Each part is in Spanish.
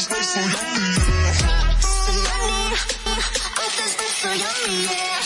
this bitch so yummy, yeah. This yeah.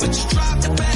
but you dropped the bag.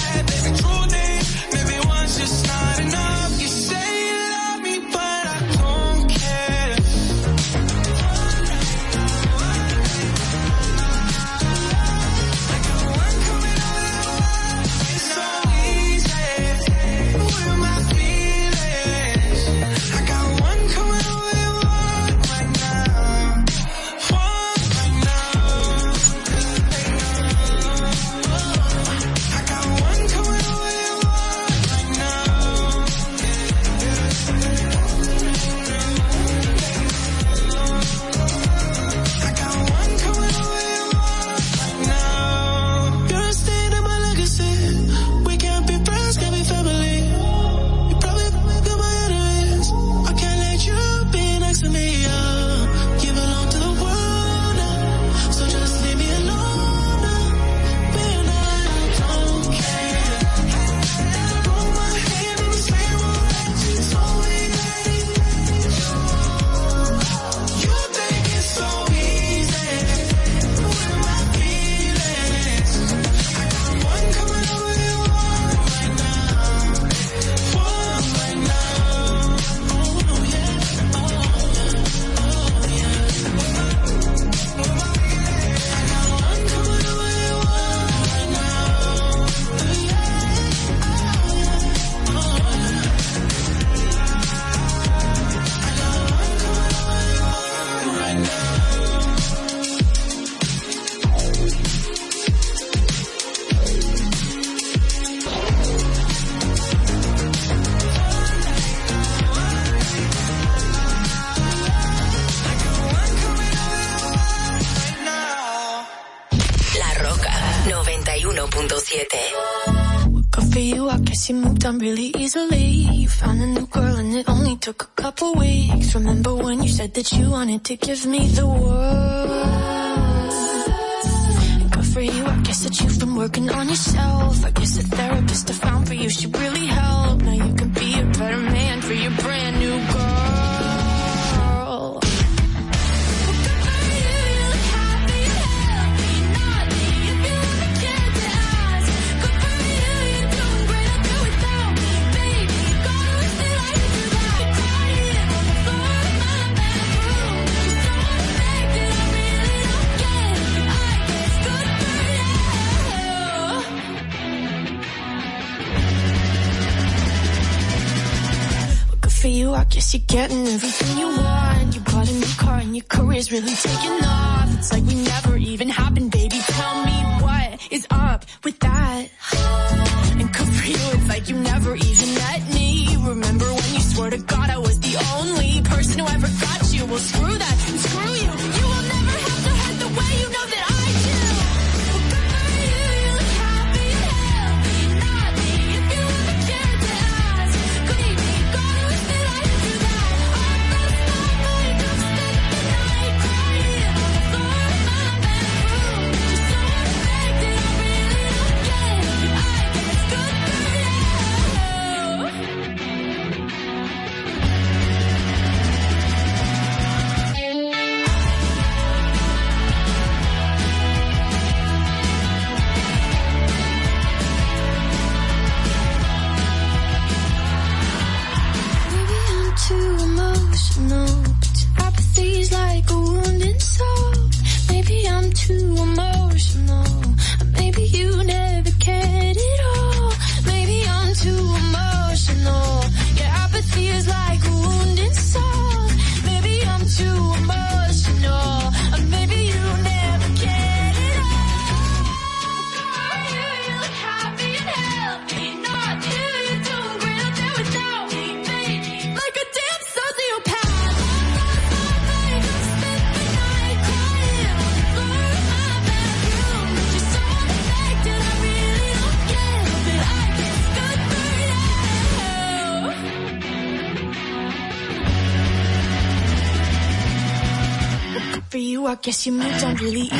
done really easily. You found a new girl and it only took a couple weeks. Remember when you said that you wanted to give me the really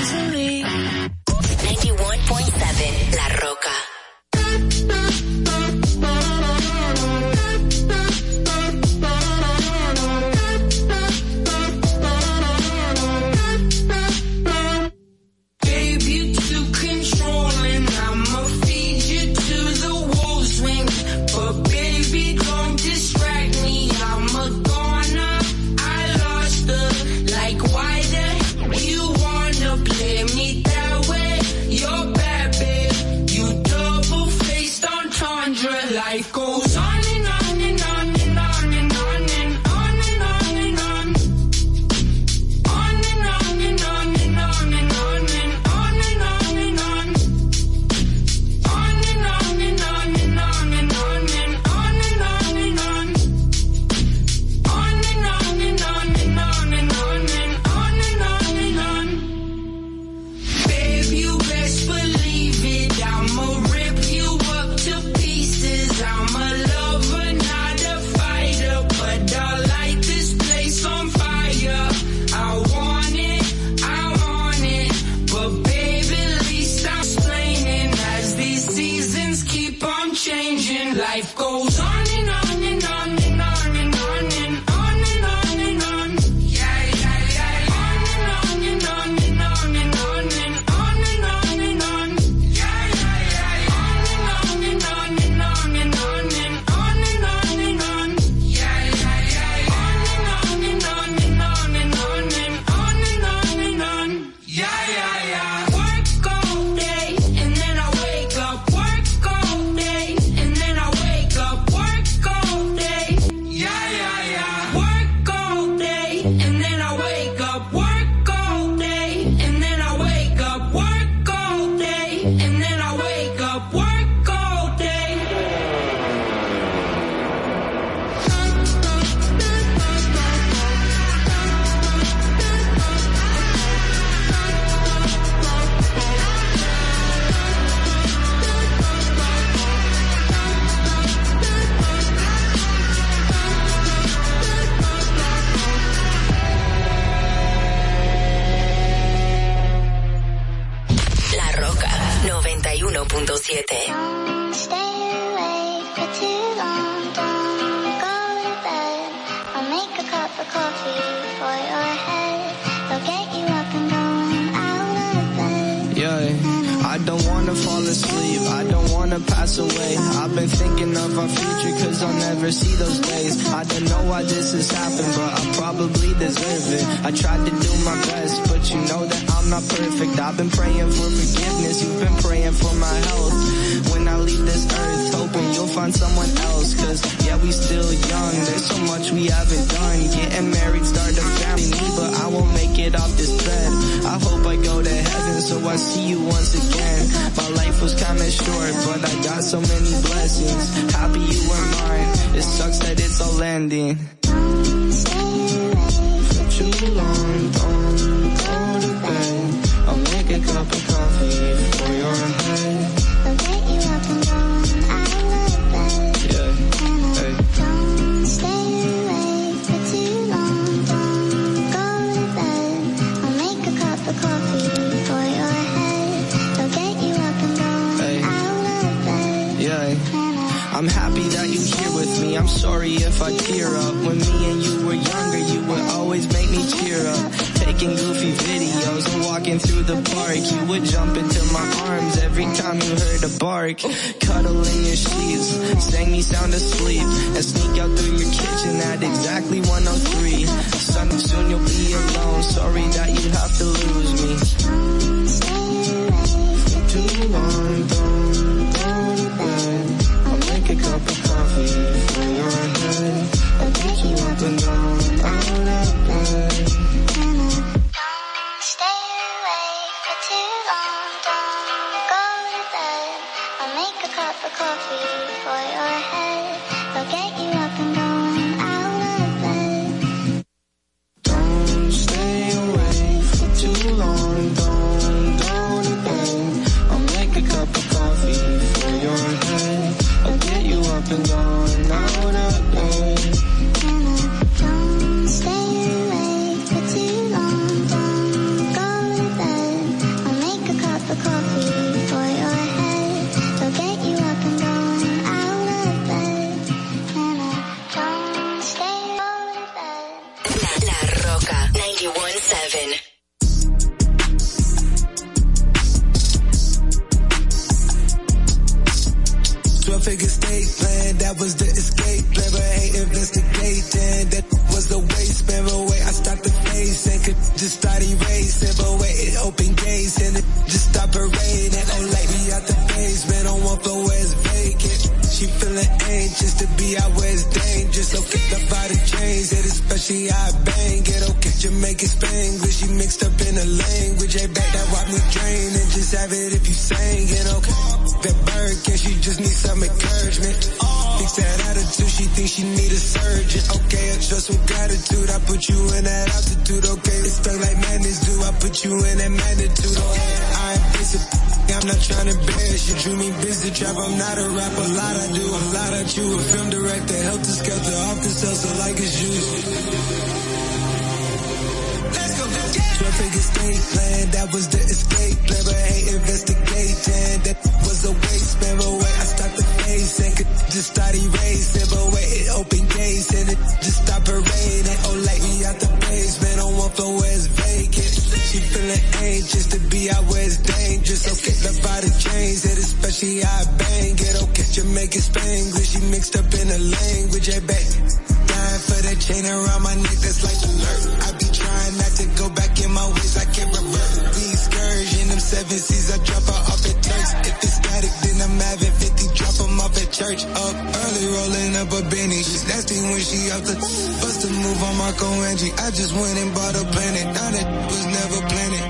She's nasty when she out the bust a move on Marco Angie. I just went and bought a planet. Now that was never planted.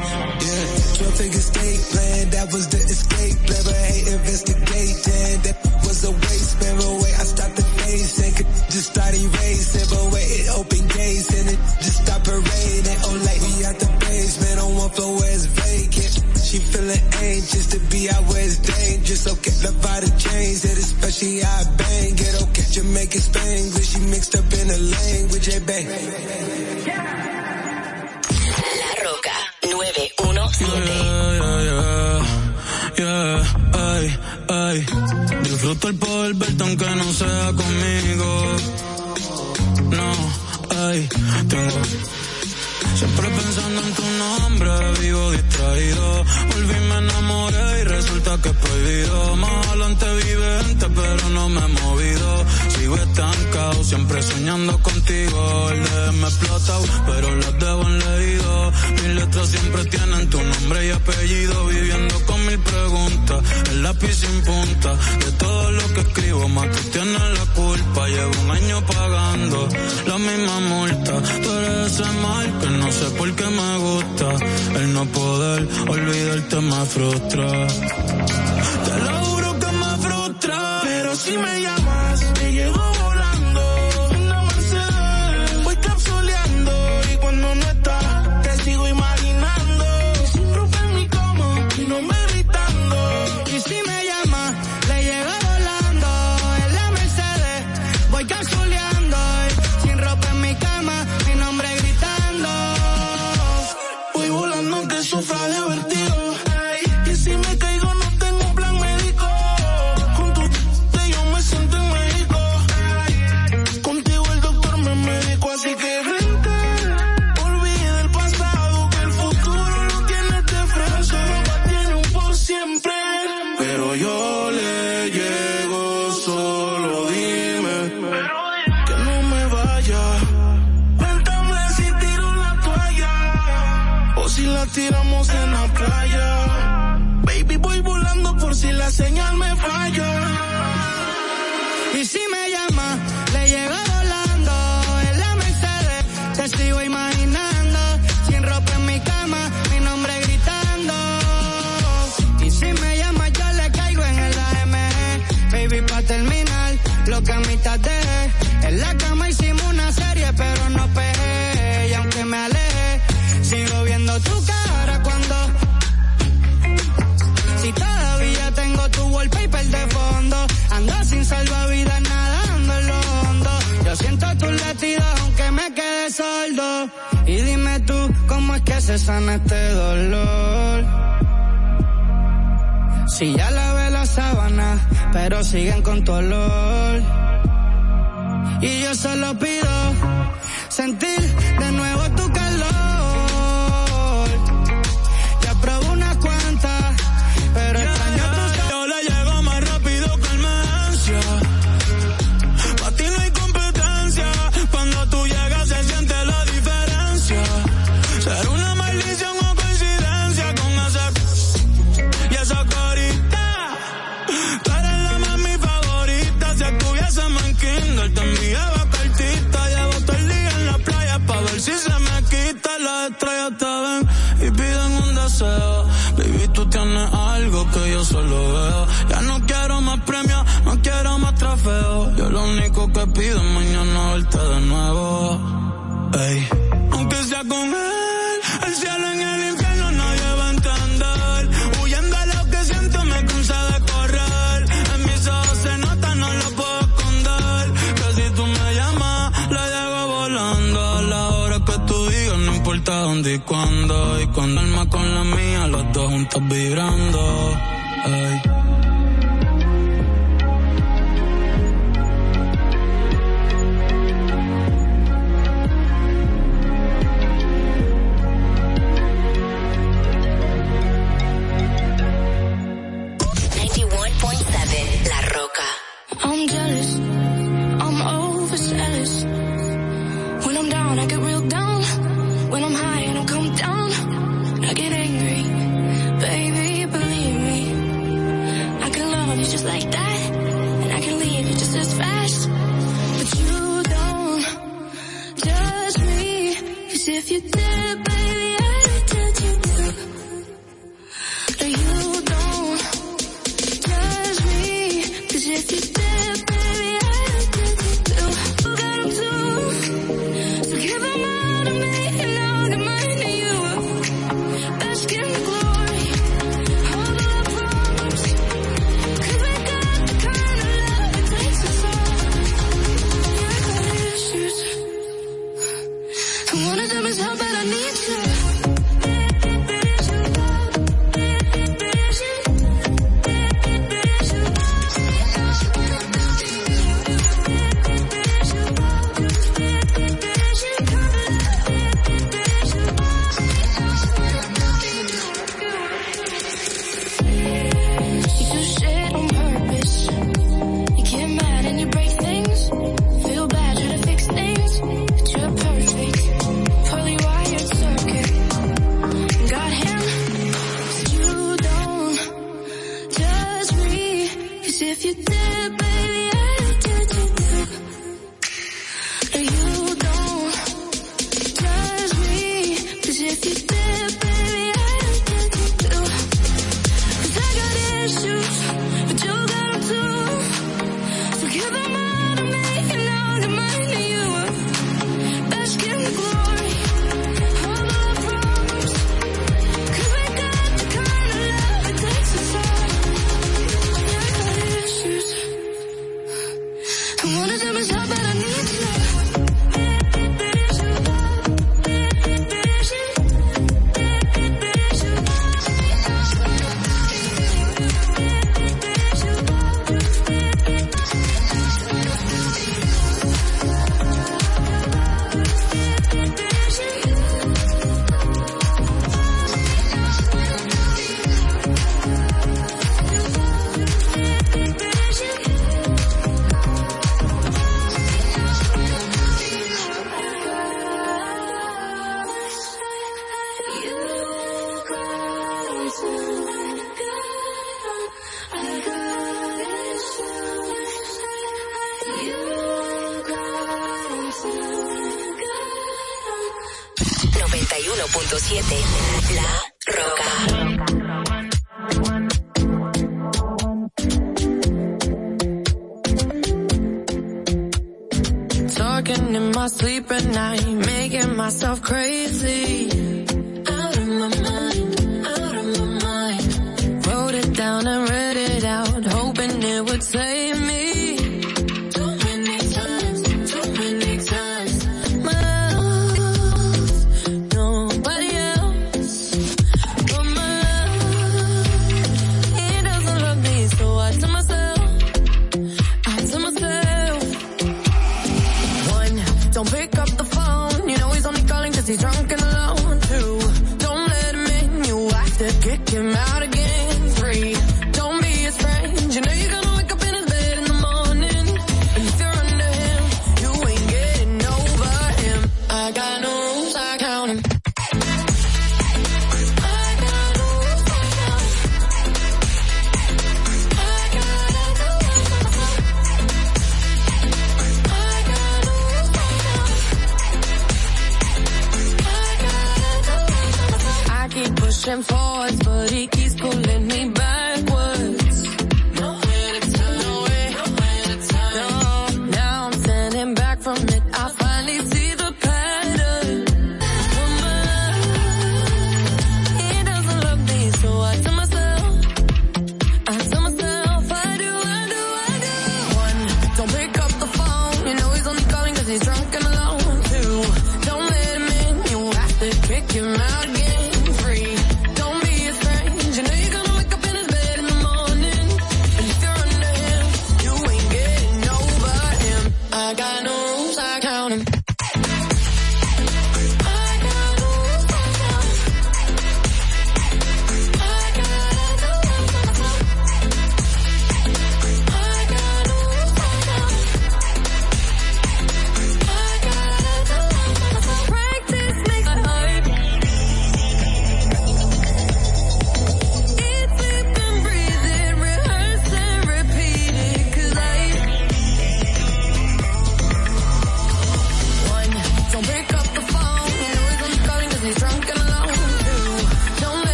Yeah. 12 figure state plan. That was the escape. Never hate investigating. That was a waste. Spare away. I stopped the face just start erasing, but wait, it open gates and it just stop parading. Oh, like we out the basement on one floor where it's vacant. She feeling anxious to be out where it's dangerous. Okay, the body changed it, especially I bang it. Oh, okay, Jamaican Spanglish, she mixed up in the language, yeah. La Roca 917. Yeah, yeah, yeah ay, ay. Disfruto el poder verte aunque no sea conmigo. No, ay, tengo Siempre pensando en tu nombre, vivo distraído. Volví, me enamoré y resulta que es prohibido. Más adelante vivente, pero no me he movido. Sigo estancado, siempre soñando contigo. El DM me explotado, pero las debo en leído. Mis letras siempre tienen tu nombre y apellido. Viviendo con mil preguntas, el lápiz sin punta. De todo lo que escribo, más tú tienes la culpa. Llevo un año pagando la misma multa. Tú eres ese que no sé por qué me gusta el no poder olvidarte me frustra. Te lo juro que me frustra, pero si me llamas se sana este dolor. Si ya lavé la sábana, pero siguen con tu olor. Y yo solo pido sentir de nuevo pido mañana verte de nuevo. Aunque sea con él, el cielo en el infierno nadie va a entender. Huyendo a lo que siento me cansa de correr. En mis ojos se nota, no lo puedo esconder. Que si tú me llamas, la llevo volando. A la hora que tú digas, no importa dónde y cuándo. Y cuando alma con la mía, los dos juntos vibrando. Ey.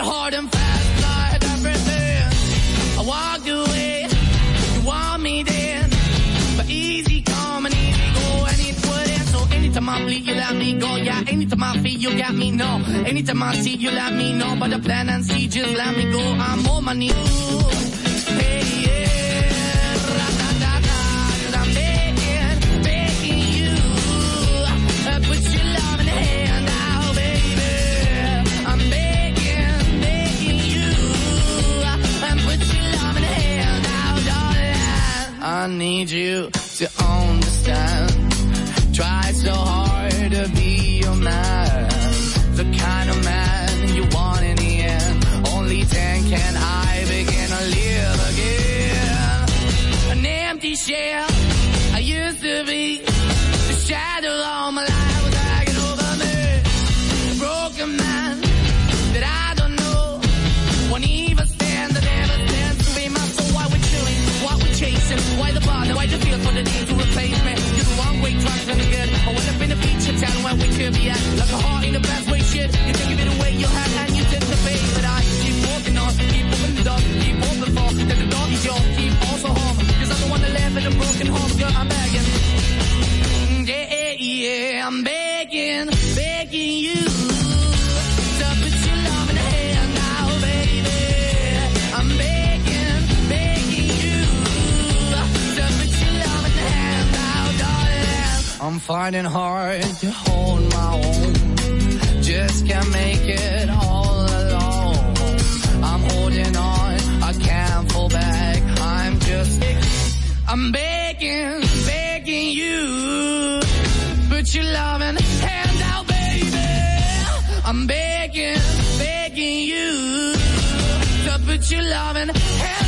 hard and fast, like everything. I walked away, you want me then. But easy come and easy go, and it wouldn't. So anytime I bleed, you let me go. Yeah, anytime I feel, you got me, no. Anytime I see, you let me know. But the plan and see, just let me go. I'm on my knees. I need you to understand. Try so hard to be your man. finding hard to hold my own. Just can't make it all alone. I'm holding on, I can't fall back. I'm just, I'm begging, begging you. Put your loving hand out, baby. I'm begging, begging you. To put your loving hand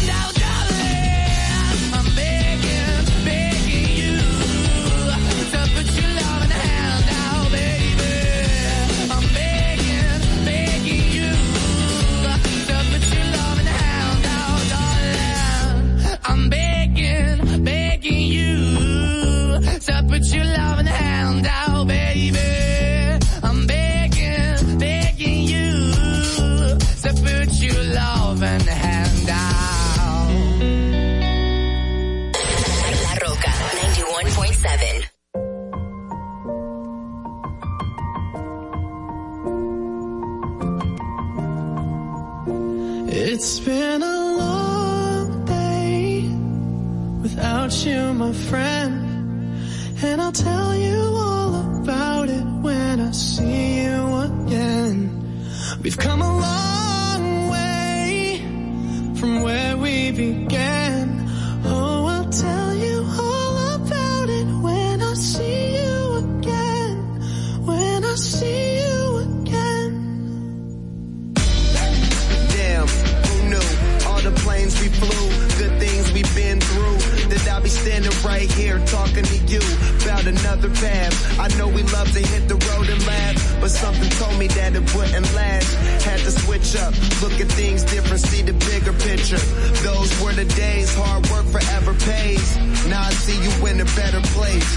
something told me that it wouldn't last. Had to switch up, look at things different, see the bigger picture. Those were the days, hard work forever pays. Now I see you in a better place.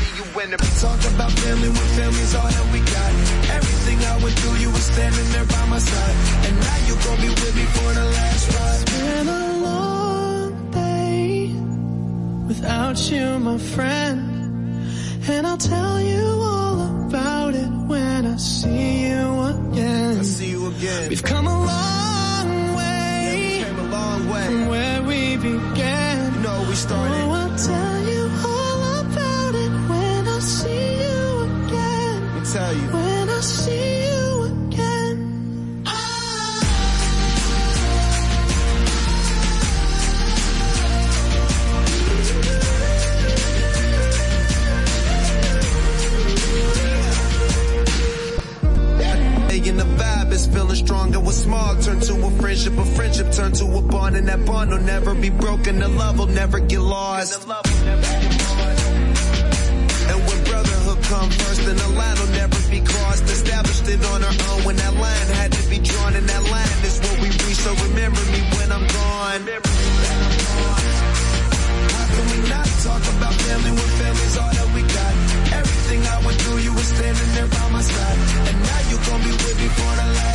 Talk about family when family's all that we got. Everything I went through, you were standing there by my side. And now you gon' be with me for the last ride. It's been a long day without you, my friend. And I'll tell you all I see you again. I see you again. We've come a long way Came a long way. from where we began. You know we started. Oh, I'll tell you all about it when I see you again. Me tell you. Small turn to a friendship, a friendship turn to a bond, and that bond will never be broken. The love will never get lost. And when brotherhood come first, then the line will never be crossed. Established it on our own when that line had to be drawn, and that line is what we reach. So remember me when I'm gone. How can we not talk about family when family's all that we got? Everything I went through, you were standing there by my side. And now you gon' be with me for the last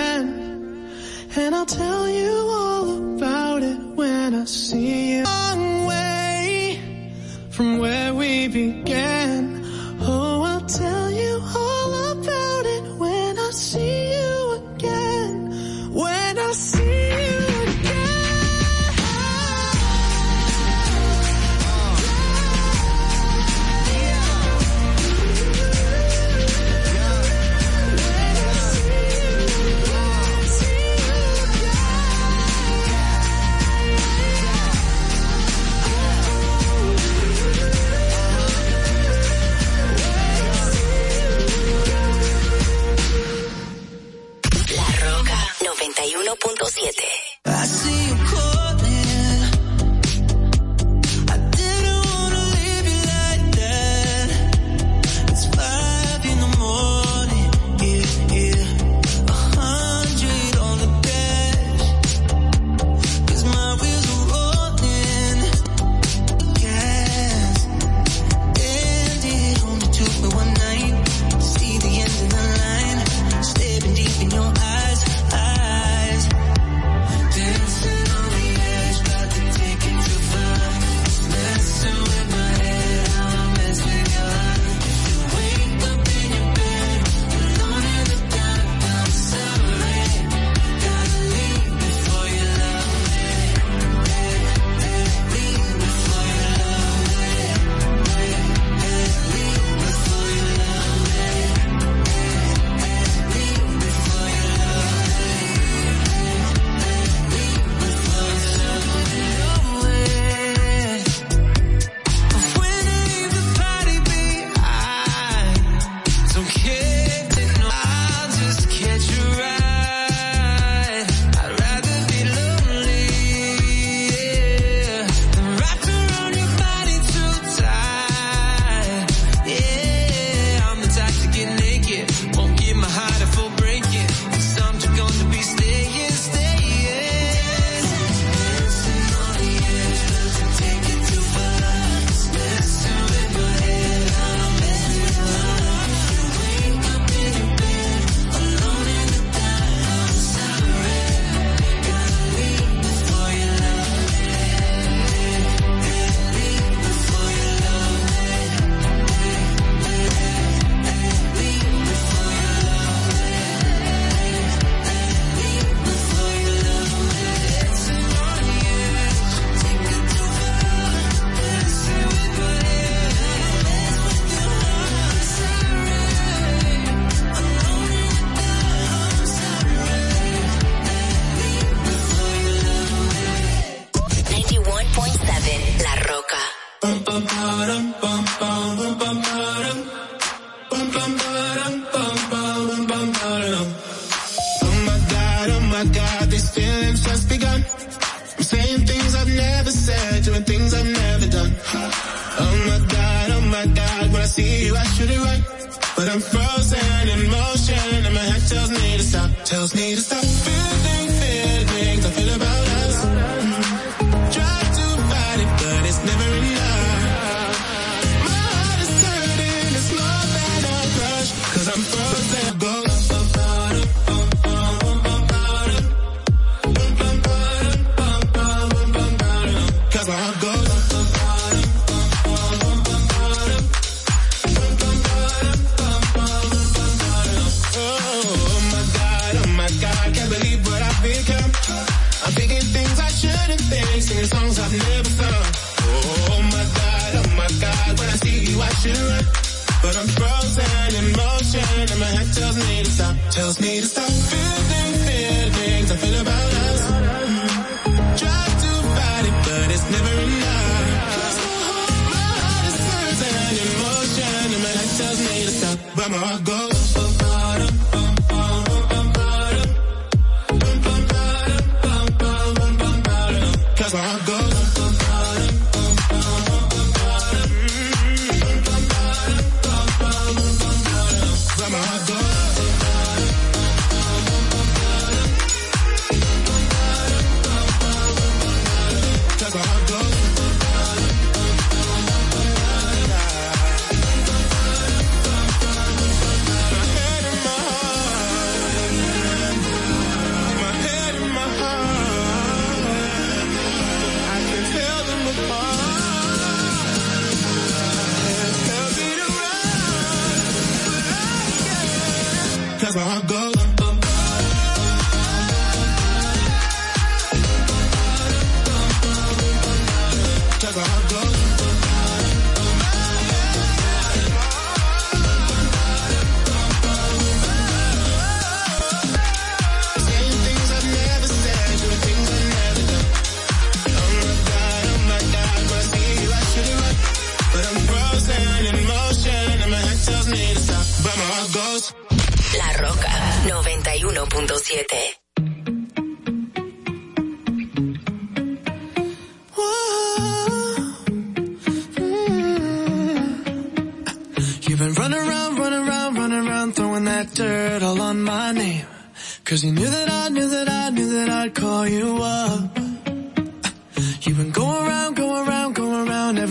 I'll tell you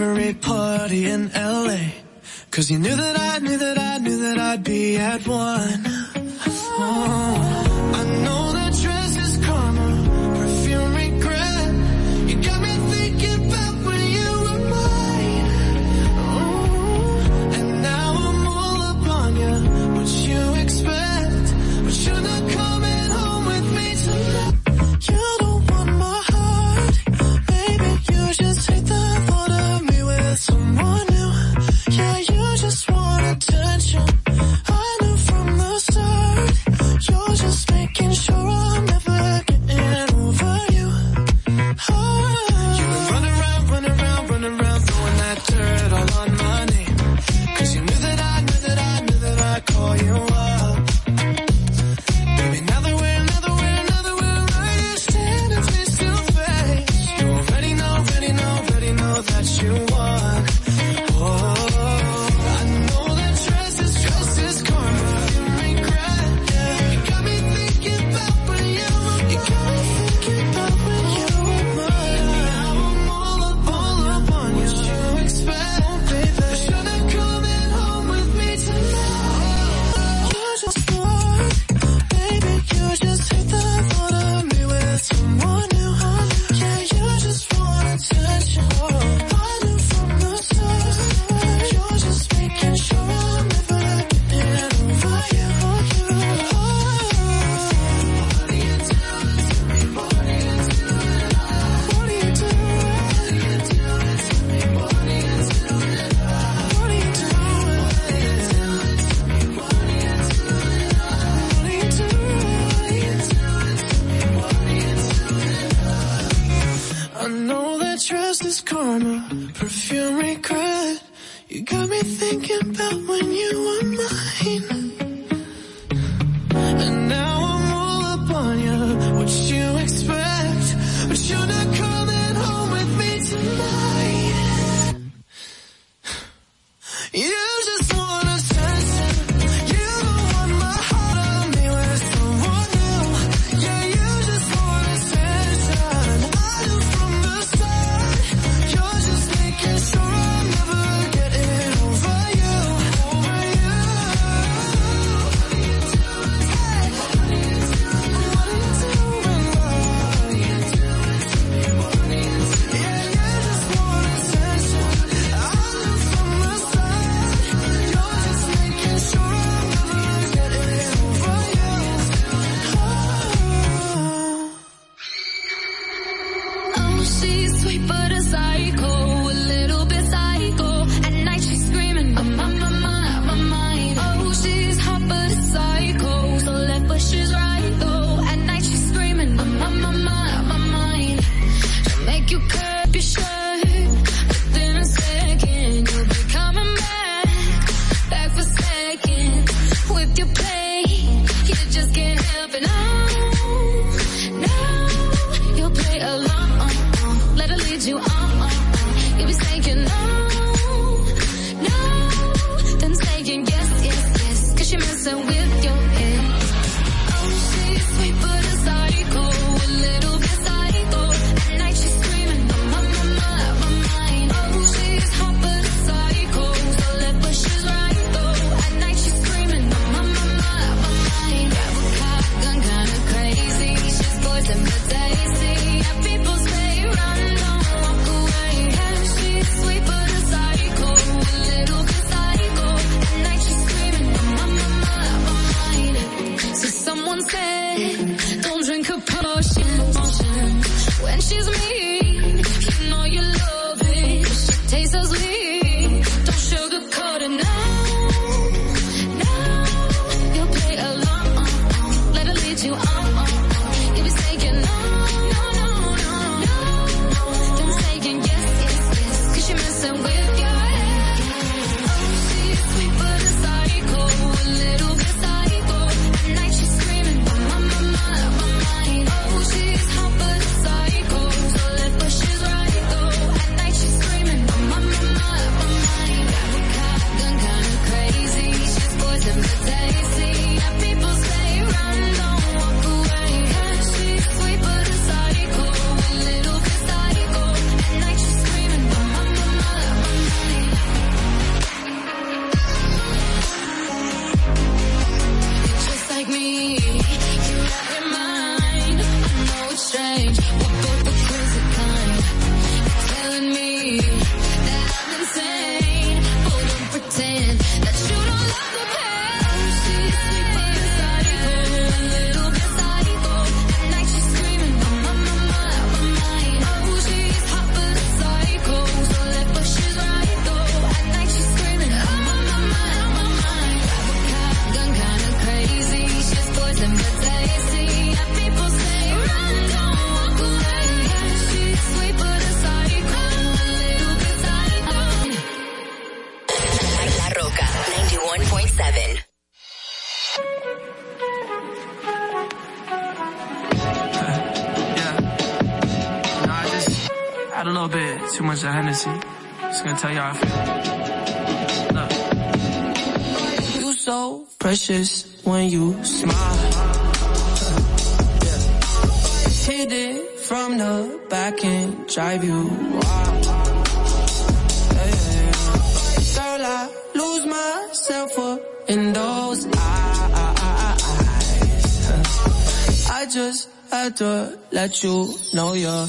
every party in LA. Cause you knew that I knew that I knew that I'd be at one. Oh. Roca 91.7. I just had a little bit too much of Hennessy. Just gonna tell y'all. Look. You so precious when you smile. Hit it from the back and drive you wild. Lose myself up in those eyes. I just had to let you know you're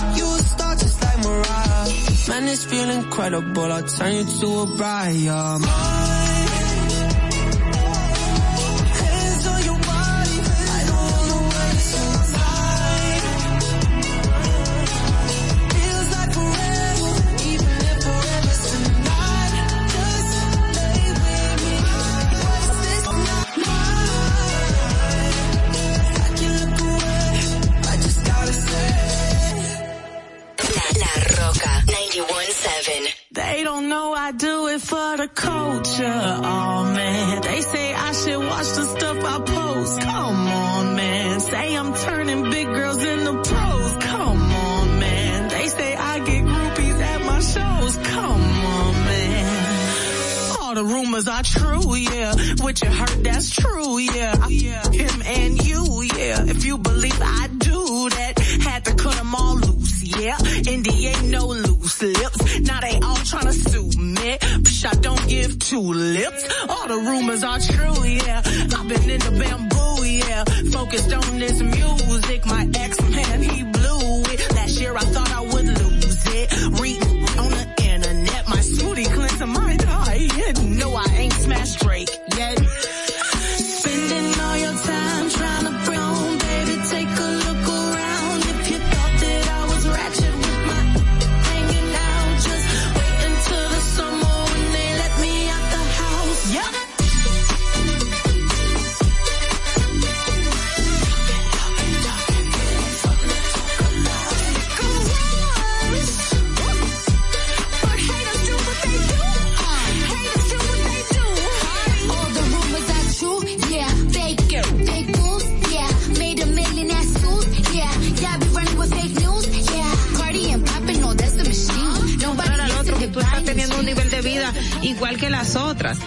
Like Mariah. Man, this feel incredible. I'll turn you to a bride. Rumors are true, yeah. What you heard, that's true, yeah. Him and you, yeah. If you believe I do that, had to cut them all loose, yeah. Indy ain't no loose lips. Now they all trying to sue me. Psh, I don't give two lips. All the rumors are true, yeah. I've been in the bamboo, yeah. Focused on this music. My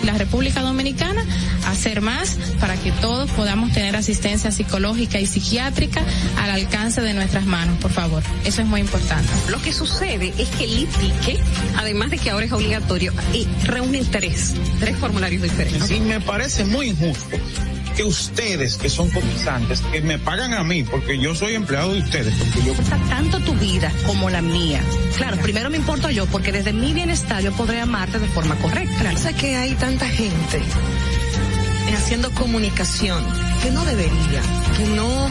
La República Dominicana hacer más para que todos podamos tener asistencia psicológica y psiquiátrica al alcance de nuestras manos, por favor. Eso es muy importante. Lo que sucede es que el ITIQUE, además de que ahora es obligatorio, y reúne tres, tres formularios diferentes. Y me parece muy injusto que ustedes, que son cotizantes, que me pagan a mí, porque yo soy empleado de ustedes, porque yo... tanto tu vida como la mía. Claro, primero me importo yo, porque desde mi bienestar yo podré amarte de forma correcta. Sé que hay tanta gente haciendo comunicación que no debería, que no,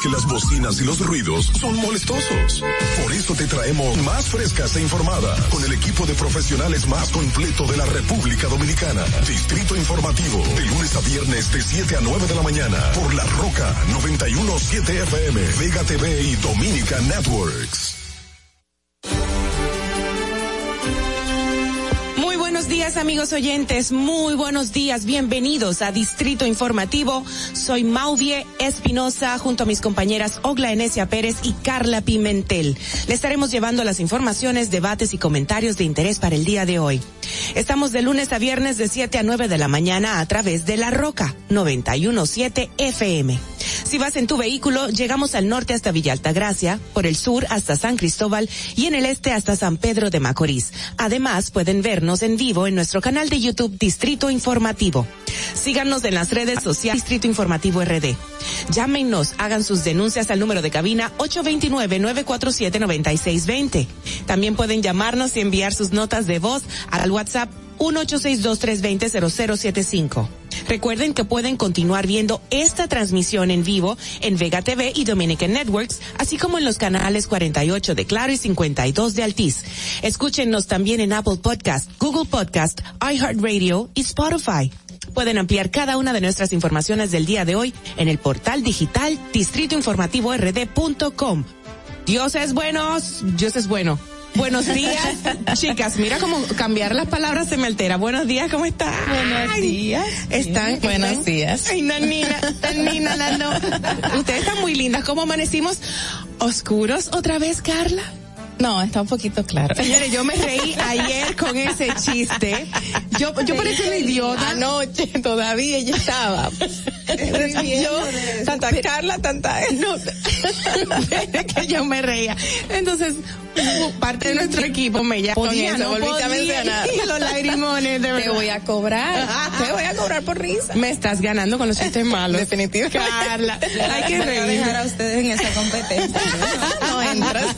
Que las bocinas y los ruidos son molestosos. Por eso te traemos más frescas e informada con el equipo de profesionales más completo de la República Dominicana. Distrito Informativo, de lunes a viernes de 7 a 9 de la mañana por La Roca 917 FM, Vega TV y Dominica Networks. Amigos oyentes, muy buenos días, bienvenidos a Distrito Informativo. Soy Mauvie Espinosa junto a mis compañeras Ogla Enesia Pérez y Carla Pimentel. Le estaremos llevando las informaciones, debates y comentarios de interés para el día de hoy. Estamos de lunes a viernes de 7 a 9 de la mañana a través de La Roca 917 FM. Si vas en tu vehículo, llegamos al norte hasta Villa Altagracia, por el sur hasta San Cristóbal y en el este hasta San Pedro de Macorís. Además, pueden vernos en vivo en nuestro canal de YouTube Distrito Informativo. Síganos en las redes sociales Distrito Informativo RD. Llámenos, hagan sus denuncias al número de cabina 829-947-9620. También pueden llamarnos y enviar sus notas de voz al WhatsApp 1-862-320-0075. Recuerden que pueden continuar viendo esta transmisión en vivo en Vega TV y Dominican Networks, así como en los canales 48 de Claro y 52 de Altiz. Escúchenos también en Apple Podcast, Google Podcast, iHeartRadio y Spotify. Pueden ampliar cada una de nuestras informaciones del día de hoy en el portal digital distritoinformativord.com. Dios es bueno, Dios es bueno. Buenos días, chicas. Mira cómo cambiar las palabras se me altera. Buenos días, ¿cómo están? Buenos días. ¿Están? Buenos están? días. Ay, nanina, nanina, nano. Ustedes están muy lindas. ¿Cómo amanecimos? ¿Oscuros otra vez, Carla? No, está un poquito claro. Señores, yo me reí ayer con ese chiste. Yo, yo parecía una idiota. Anoche todavía ella estaba. yo, tanta Carla, tanta no, que yo me reía. Entonces, parte de nuestro equipo me llama Podía, no volviste a mencionar. Y los lagrimones, de Te verdad. voy a cobrar. Te voy a cobrar por risa. Me estás ganando con los chistes malos. Definitivamente. Carla, hay que reír. dejar a ustedes en esa competencia. No entras.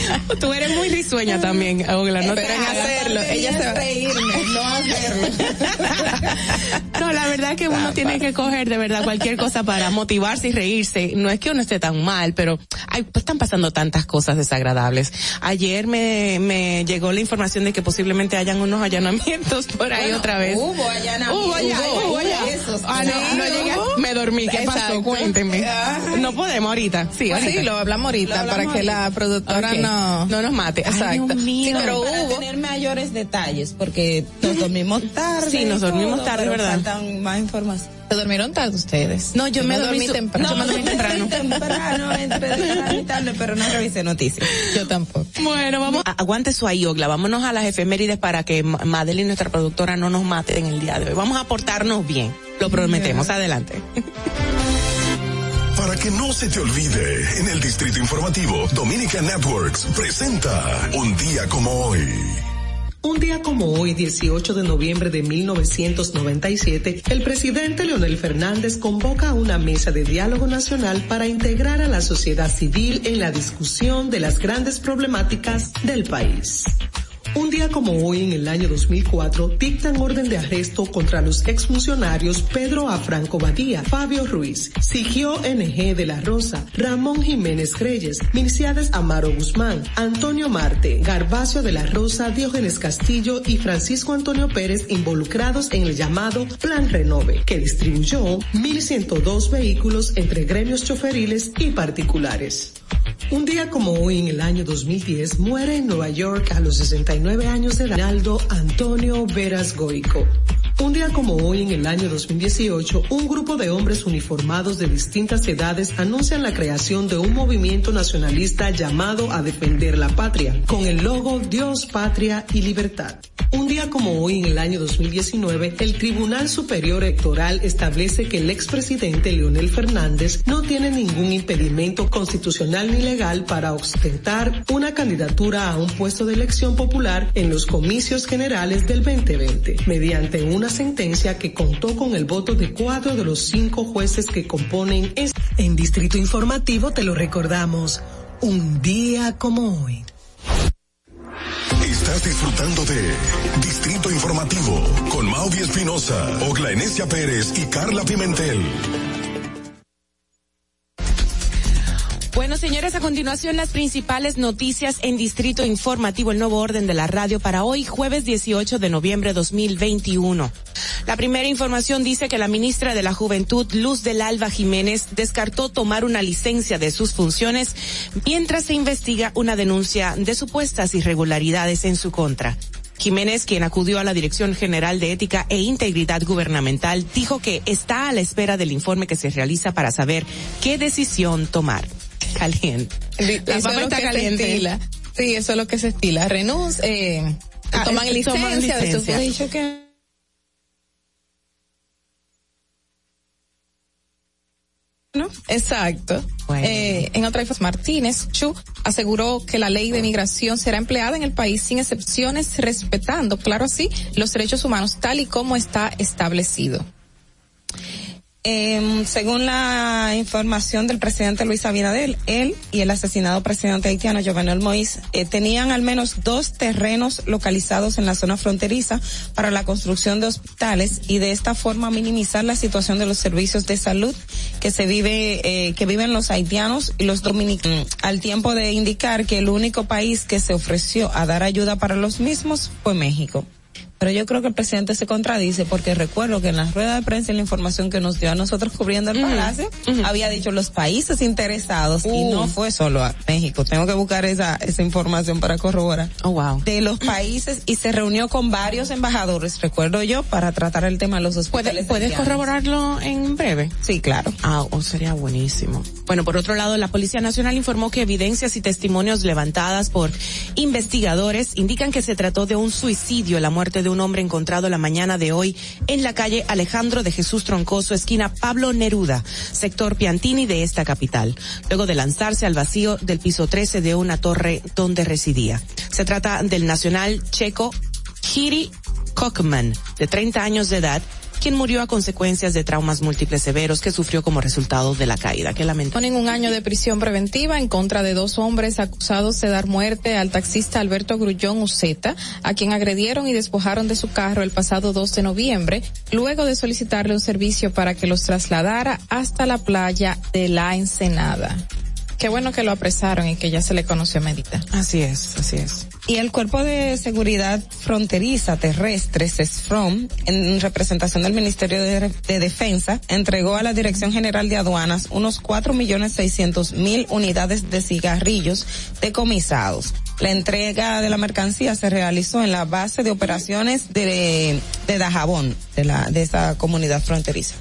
Tú eres muy risueña también, Ogla. No Pero te en hagas. hacerlo, ella se va a reírme, no hacerlo. No, la verdad que uno tiene que coger de verdad cualquier cosa para motivarse y reírse. No es que uno esté tan mal, pero ay, pues están pasando tantas cosas desagradables. Ayer me, me llegó la información de que posiblemente hayan unos allanamientos por ahí Bueno, otra vez. hubo allanamientos. Hubo allá, Hubo, hubo allá. hubo esos. Ah, no, no llegué. Me dormí. ¿Qué pasó? Cuéntenme. Ay. No podemos ahorita. Sí, ahorita. Sí, lo hablamos ahorita Lo para que la productora Ok. No... No nos mate. Ay, Exacto. Dios mío. Sí, pero para hubo... tener mayores detalles, porque nos dormimos tarde. Sí, nos dormimos todo, tarde, pero ¿verdad? Faltan más información. ¿Se durmieron tarde ustedes? No, yo me dormí temprano. yo me dormí temprano. temprano, entre temprano y tarde, pero no revisé noticias. Yo tampoco. Bueno, vamos. A- Aguante su ahí, Ogla. Vámonos a las efemérides para que Ma- Madeline, nuestra productora, no nos mate en el día de hoy. Vamos a portarnos bien. Lo prometemos. Adelante. Para que no se te olvide, en el Distrito Informativo, Dominica Networks presenta Un día como hoy. Un día como hoy, 18 de noviembre de 1997, el presidente Leonel Fernández convoca a una mesa de diálogo nacional para integrar a la sociedad civil en la discusión de las grandes problemáticas del país. Un día como hoy, en el año 2004, dictan orden de arresto contra los exfuncionarios Pedro A. Franco Badía, Fabio Ruiz, Sigio NG de la Rosa, Ramón Jiménez Reyes, Milciades Amaro Guzmán, Antonio Marte, Garbacio de la Rosa, Diógenes Castillo y Francisco Antonio Pérez involucrados en el llamado Plan Renove, que distribuyó 1.102 vehículos entre gremios choferiles y particulares. Un día como hoy, en el año 2010, muere en Nueva York a los 69 años de Ronaldo Antonio Veras Goico. Un día como hoy, en el año 2018, un grupo de hombres uniformados de distintas edades anuncian la creación de un movimiento nacionalista llamado a defender la patria, con el logo Dios, Patria y Libertad. Un día como hoy, en el año 2019, el Tribunal Superior Electoral establece que el expresidente Leonel Fernández no tiene ningún impedimento constitucional ni legal para ostentar una candidatura a un puesto de elección popular en los comicios generales del 2020, mediante una sentencia que contó con el voto de cuatro de los cinco jueces que componen es en Distrito Informativo te lo recordamos, un día como hoy. Estás disfrutando de Distrito Informativo con Maudie Espinosa, Ogla Enesia Pérez y Carla Pimentel. Bueno, señores, a continuación las principales noticias en Distrito Informativo, el nuevo orden de la radio para hoy, jueves 18 de noviembre 2021. La primera información dice que la ministra de la Juventud, Luz del Alba Jiménez, descartó tomar una licencia de sus funciones mientras se investiga una denuncia de supuestas irregularidades en su contra. Jiménez, quien acudió a la Dirección General de Ética e Integridad Gubernamental, dijo que está a la espera del informe que se realiza para saber qué decisión tomar. Caliente. La Eso es papa está caliente. Sí, eso es lo que se estila. Renuncia, eh, Ah, toman es- licencia, toman de su licencia. dicho que ¿no? Exacto. Eh, en otra información, Martínez Chu aseguró que la ley de migración será empleada en el país sin excepciones, respetando, claro así, los derechos humanos tal y como está establecido. Em, según la información del presidente Luis Abinader, él y el asesinado presidente haitiano Jovenel Moïse eh, tenían al menos dos terrenos localizados en la zona fronteriza para la construcción de hospitales y de esta forma minimizar la situación de los servicios de salud que se vive, eh, que viven los haitianos y los dominicanos, al tiempo de indicar que el único país que se ofreció a dar ayuda para los mismos fue México. Pero yo creo que el presidente se contradice porque recuerdo que en la rueda de prensa y la información que nos dio a nosotros cubriendo el palacio, había dicho los países interesados y no fue solo a México. Tengo que buscar esa, esa información para corroborar. Oh, wow. De los países y se reunió con varios embajadores, recuerdo yo, para tratar el tema de los hospitales. ¿Puedes haitianos. corroborarlo en breve? Sí, claro. Ah, oh, sería buenísimo. Bueno, por otro lado, la Policía Nacional informó que evidencias y testimonios levantadas por investigadores indican que se trató de un suicidio, la muerte de un hombre encontrado la mañana de hoy en la calle Alejandro de Jesús Troncoso, esquina Pablo Neruda, sector Piantini de esta capital, luego de lanzarse al vacío del piso 13 de una torre donde residía. Se trata del nacional checo Kiri Kochman, de 30 años de edad, quien murió a consecuencias de traumas múltiples severos que sufrió como resultado de la caída. Que lamentable. Ponen un año de prisión preventiva en contra de dos hombres acusados de dar muerte al taxista Alberto Grullón Uceta, a quien agredieron y despojaron de su carro el pasado 2 de noviembre, luego de solicitarle un servicio para que los trasladara hasta la playa de la Ensenada. Qué bueno que lo apresaron y que ya se le conoció a Medita. Así es, así es. Y el Cuerpo de Seguridad Fronteriza Terrestre, CESFROM, en representación del Ministerio de, de Defensa, entregó a la Dirección General de Aduanas unos cuatro millones seiscientos mil unidades de cigarrillos decomisados. La entrega de la mercancía se realizó en la base de operaciones de, de Dajabón, de la, de esa comunidad fronteriza.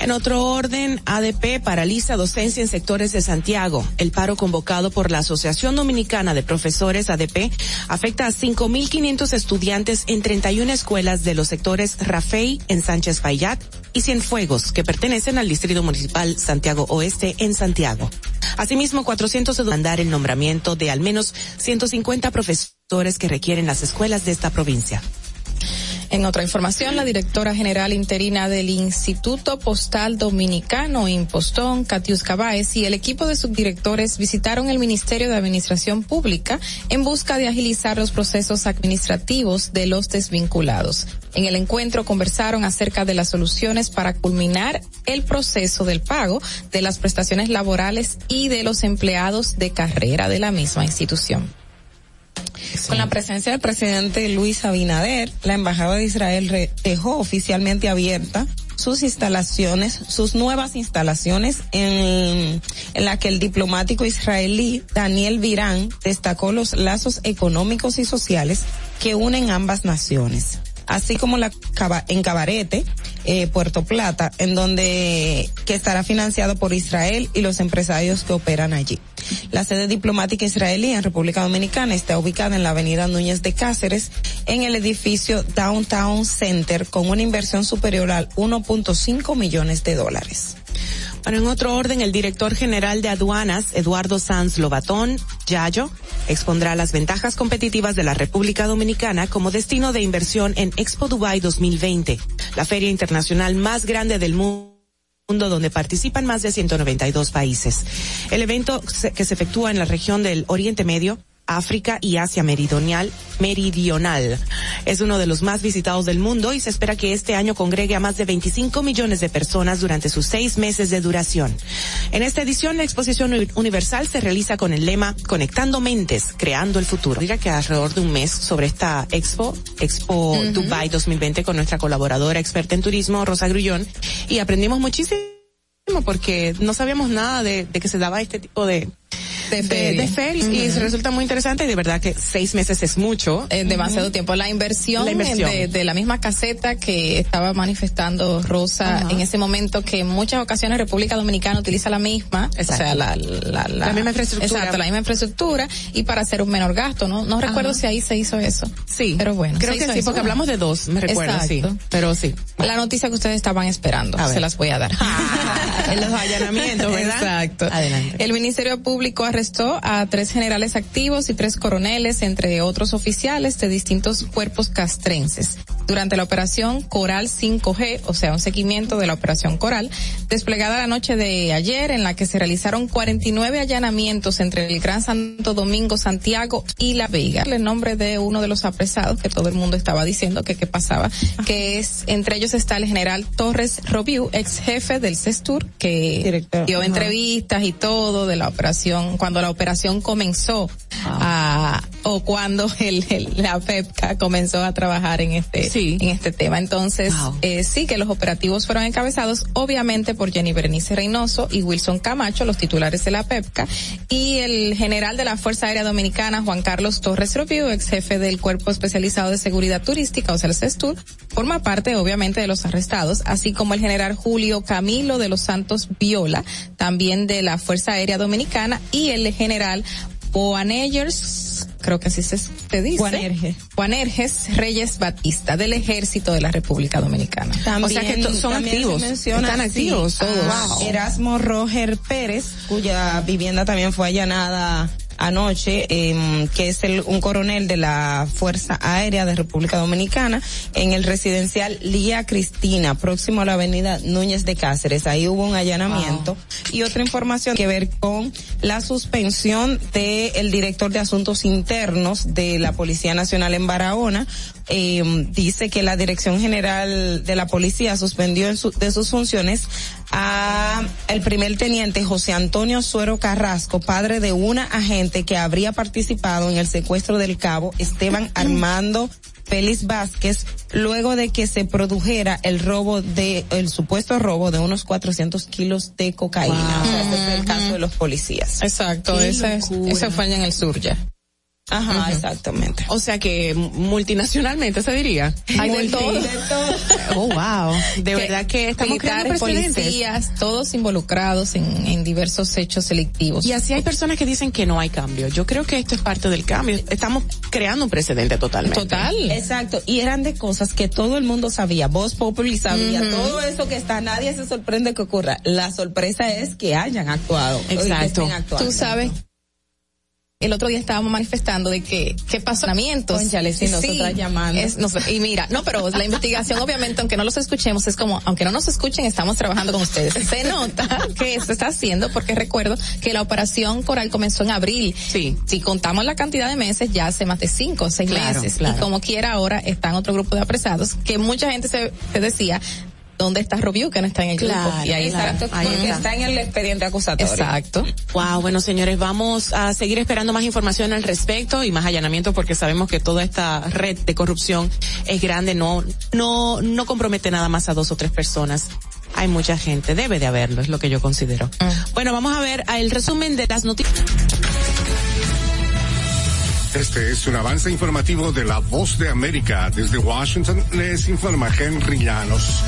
En otro orden, ADP paraliza docencia en sectores de Santiago. El paro convocado por la Asociación Dominicana de Profesores ADP afecta a 5.500 estudiantes en 31 escuelas de los sectores Rafey en Sánchez Payat y Cienfuegos, que pertenecen al Distrito Municipal Santiago Oeste en Santiago. Asimismo, 400 demandar el nombramiento de al menos 150 profesores que requieren las escuelas de esta provincia. En otra información, la directora general interina del Instituto Postal Dominicano, Impostón, Catiusca Báez, y el equipo de subdirectores visitaron el Ministerio de Administración Pública en busca de agilizar los procesos administrativos de los desvinculados. En el encuentro conversaron acerca de las soluciones para culminar el proceso del pago de las prestaciones laborales y de los empleados de carrera de la misma institución. Con la presencia del presidente Luis Abinader, la Embajada de Israel dejó oficialmente abierta sus instalaciones, sus nuevas instalaciones en, en la que el diplomático israelí Daniel Virán destacó los lazos económicos y sociales que unen ambas naciones así como la en Cabarete, eh, Puerto Plata, en donde que estará financiado por Israel y los empresarios que operan allí. La sede diplomática israelí en República Dominicana está ubicada en la Avenida Núñez de Cáceres, en el edificio Downtown Center, con una inversión superior al 1.5 millones de dólares. Bueno, en otro orden, el director general de aduanas, Eduardo Sanz Lobatón, Yayo, expondrá las ventajas competitivas de la República Dominicana como destino de inversión en Expo Dubai 2020, la feria internacional más grande del mundo donde participan más de 192 países. El evento que se efectúa en la región del Oriente Medio África y Asia Meridional, Meridional. Es uno de los más visitados del mundo y se espera que este año congregue a más de 25 millones de personas durante sus seis meses de duración. En esta edición, la exposición uni- universal se realiza con el lema Conectando Mentes, Creando el Futuro. Diga que alrededor de un mes sobre esta expo, Expo Dubai 2020 con nuestra colaboradora experta en turismo, Rosa Grullón, y aprendimos muchísimo porque no sabíamos nada de, de que se daba este tipo de De de, de y Ujú. resulta muy interesante y de verdad que seis meses es mucho. Es demasiado tiempo. La inversión, La inversión. De, de la misma caseta que estaba manifestando Rosa en ese momento que en muchas ocasiones República Dominicana utiliza la misma, o sea, la, la, La misma infraestructura. Exacto, la misma infraestructura y para hacer un menor gasto, ¿no? No recuerdo si ahí se hizo eso. Sí. Pero bueno. Creo que sí, eso. porque hablamos de dos, me recuerdo, sí. Exacto. Pero sí. La noticia que ustedes estaban esperando, se las voy a dar. en los allanamientos, ¿verdad? Exacto. Adelante. El Ministerio Público arrestó a tres generales activos y tres coroneles, entre otros oficiales de distintos cuerpos castrenses. Durante la operación Coral 5G, o sea, un seguimiento de la operación Coral, desplegada la noche de ayer, en la que se realizaron 49 allanamientos entre el Gran Santo Domingo, Santiago y La Vega. El nombre de uno de los apresados que todo el mundo estaba diciendo que qué pasaba, que es, entre ellos está el general Torres Robiu, ex jefe del CESTUR, que Director. dio Ajá. entrevistas y todo de la operación, cuando la operación comenzó a, o cuando el, el- la PEPCA comenzó a trabajar en este, Sí. en este tema. Entonces, Wow. eh, sí que los operativos fueron encabezados, obviamente por Jenny Berenice Reynoso y Wilson Camacho, los titulares de la PEPCA, y el general de la Fuerza Aérea Dominicana, Juan Carlos Torres Rubio, ex jefe del Cuerpo Especializado de Seguridad Turística, o sea, el CESTUR, forma parte, obviamente, de los arrestados, así como el general Julio Camilo de los Santos Viola, también de la Fuerza Aérea Dominicana, y el general Boanegers, creo que así se te dice. Juanerge. Juanerges Reyes Batista, del Ejército de la República Dominicana. O sea que son también activos. Están activos todos. Wow. Erasmo Roger Pérez, cuya vivienda también fue allanada anoche, em, que es el, un coronel de la Fuerza Aérea de República Dominicana, en el residencial Lía Cristina, próximo a la avenida Núñez de Cáceres. Ahí hubo un allanamiento. Y otra información que ver con la suspensión del director de Asuntos Internos de la Policía Nacional en Barahona. Em, dice que la Dirección General de la Policía suspendió en su- de sus funciones a el primer teniente José Antonio Suero Carrasco, padre de una agente que habría participado en el secuestro del cabo Esteban Armando Félix Vázquez, luego de que se produjera el robo de, el supuesto robo de unos 400 kilos de cocaína. O sea, ese es el caso de los policías. Exacto, ese, ese fue allá en el sur ya. Ajá, exactamente. O sea que multinacionalmente se diría. Hay de Multi- todo. Oh, wow. De Que verdad que estamos creando militares, precedentes. policías, todos involucrados en, en diversos hechos delictivos. Y así hay personas que dicen que no hay cambio. Yo creo que esto es parte del cambio. Estamos creando un precedente totalmente. Total. Exacto, y eran de cosas que todo el mundo sabía, Voz Populi sabía, todo eso que está, nadie se sorprende que ocurra. La sorpresa es que hayan actuado. que Exacto. estén actuando. Tú sabes, el otro día estábamos manifestando de que, ¿qué pasó? Cónchale, sí, nosotras llamando. Es, no sé, y mira, no, pero la investigación, obviamente, aunque no los escuchemos, es como, aunque no nos escuchen, estamos trabajando con ustedes. Se nota que se está haciendo porque recuerdo que la operación Coral comenzó en abril. Sí. Si contamos la cantidad de meses, ya hace más de cinco o seis Claro, meses. claro. Y como quiera ahora están otro grupo de apresados que mucha gente se, se decía, ¿dónde está Robiu que no está en el grupo? Claro, y ahí claro. está. Ahí Porque está. está en el expediente acusatorio. Exacto. Wow, bueno señores, vamos a seguir esperando más información al respecto y más allanamientos porque sabemos que toda esta red de corrupción es grande, no, no, no compromete nada más a dos o tres personas. Hay mucha gente, debe de haberlo, es lo que yo considero. Bueno, vamos a ver el resumen de las noticias. Este es un avance informativo de la Voz de América. Desde Washington les informa Henry Llanos.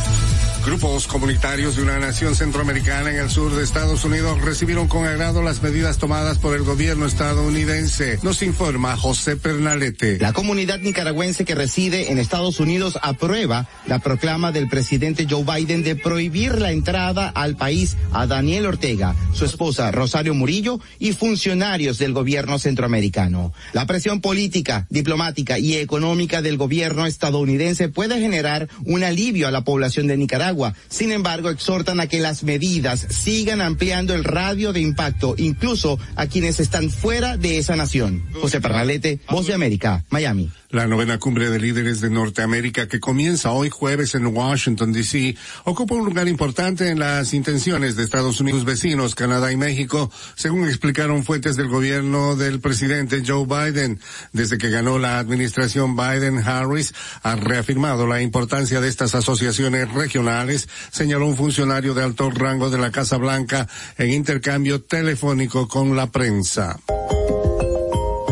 Grupos comunitarios de una nación centroamericana en el sur de Estados Unidos recibieron con agrado las medidas tomadas por el gobierno estadounidense. Nos informa José Pernalete. La comunidad nicaragüense que reside en Estados Unidos aprueba la proclama del presidente Joe Biden de prohibir la entrada al país a Daniel Ortega, su esposa Rosario Murillo y funcionarios del gobierno centroamericano. La presión política, diplomática y económica del gobierno estadounidense puede generar un alivio a la población de Nicaragua Sin embargo, exhortan a que las medidas sigan ampliando el radio de impacto, incluso a quienes están fuera de esa nación. José Parralete, Voz de América, Miami. La novena cumbre de líderes de Norteamérica que comienza hoy jueves en Washington, D.C., ocupa un lugar importante en las intenciones de Estados Unidos vecinos, Canadá y México, según explicaron fuentes del gobierno del presidente Joe Biden. Desde que ganó la administración Biden-Harris, ha reafirmado la importancia de estas asociaciones regionales, señaló un funcionario de alto rango de la Casa Blanca en intercambio telefónico con la prensa.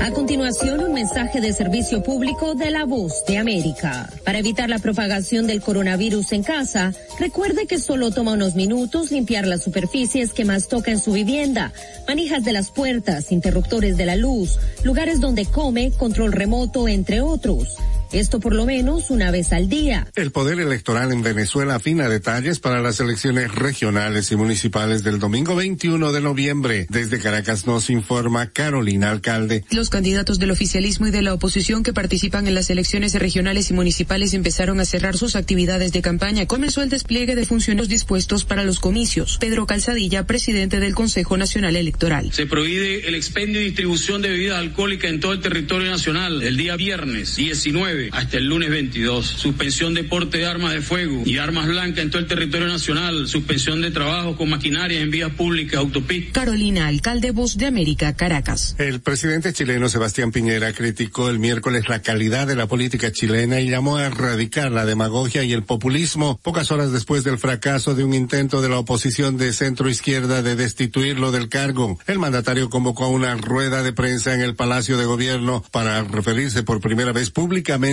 A continuación, un mensaje de servicio público de la voz de América. Para evitar la propagación del coronavirus en casa, recuerde que solo toma unos minutos limpiar las superficies que más toca en su vivienda, manijas de las puertas, interruptores de la luz, lugares donde come, control remoto, entre otros. Esto por lo menos una vez al día. El Poder Electoral en Venezuela afina detalles para las elecciones regionales y municipales del domingo 21 de noviembre. Desde Caracas nos informa Carolina Alcalde. Los candidatos del oficialismo y de la oposición que participan en las elecciones regionales y municipales empezaron a cerrar sus actividades de campaña. Comenzó el despliegue de funcionarios dispuestos para los comicios. Pedro Calzadilla, presidente del Consejo Nacional Electoral. Se prohíbe el expendio y distribución de bebidas alcohólicas en todo el territorio nacional el día viernes 19 hasta el lunes 22. Suspensión de porte de armas de fuego y armas blancas en todo el territorio nacional. Suspensión de trabajo con maquinaria en vías públicas, autopistas. Carolina, alcalde Voz de América, Caracas. El presidente chileno Sebastián Piñera criticó el miércoles la calidad de la política chilena y llamó a erradicar la demagogia y el populismo pocas horas después del fracaso de un intento de la oposición de centro izquierda de destituirlo del cargo. El mandatario convocó a una rueda de prensa en el Palacio de Gobierno para referirse por primera vez públicamente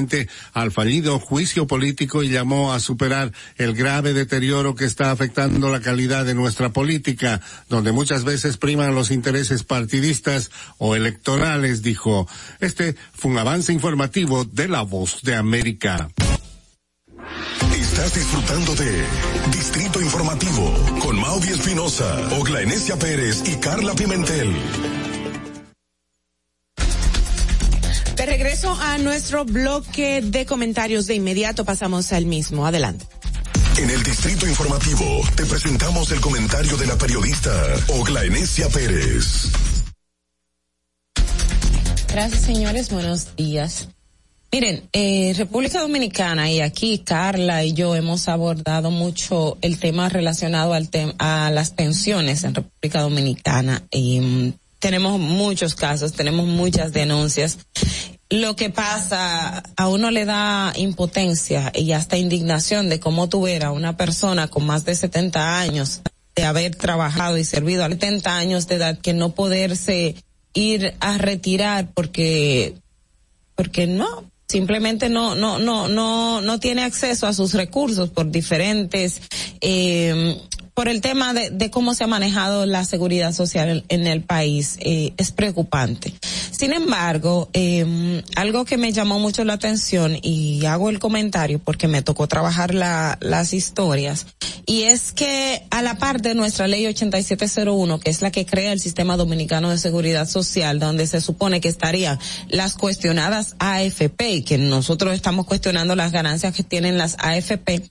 al fallido juicio político y llamó a superar el grave deterioro que está afectando la calidad de nuestra política, donde muchas veces priman los intereses partidistas o electorales, dijo. Este fue un avance informativo de La Voz de América. Estás disfrutando de Distrito Informativo con Maudi Espinosa, Ogla Enesia Pérez y Carla Pimentel. De regreso a nuestro bloque de comentarios de inmediato pasamos al mismo. Adelante. En el Distrito Informativo te presentamos el comentario de la periodista Ogla Enesia Pérez. Gracias, señores. Buenos días. Miren, eh, República Dominicana y aquí Carla y yo hemos abordado mucho el tema relacionado al tema a las pensiones en República Dominicana. Y, mm, tenemos muchos casos, tenemos muchas denuncias. Lo que pasa, a uno le da impotencia y hasta indignación de cómo tuviera una persona con más de 70 años de haber trabajado y servido a 70 años de edad que no poderse ir a retirar porque porque no simplemente no no no no no tiene acceso a sus recursos por diferentes eh, por el tema de, de, cómo se ha manejado la seguridad social en, el país eh, es preocupante. Sin embargo, eh, algo que me llamó mucho la atención y hago el comentario porque me tocó trabajar la, las historias y es que a la par de nuestra ley 8701, que es la que crea el sistema dominicano de seguridad social, donde se supone que estarían las cuestionadas AFP y que nosotros estamos cuestionando las ganancias que tienen las AFP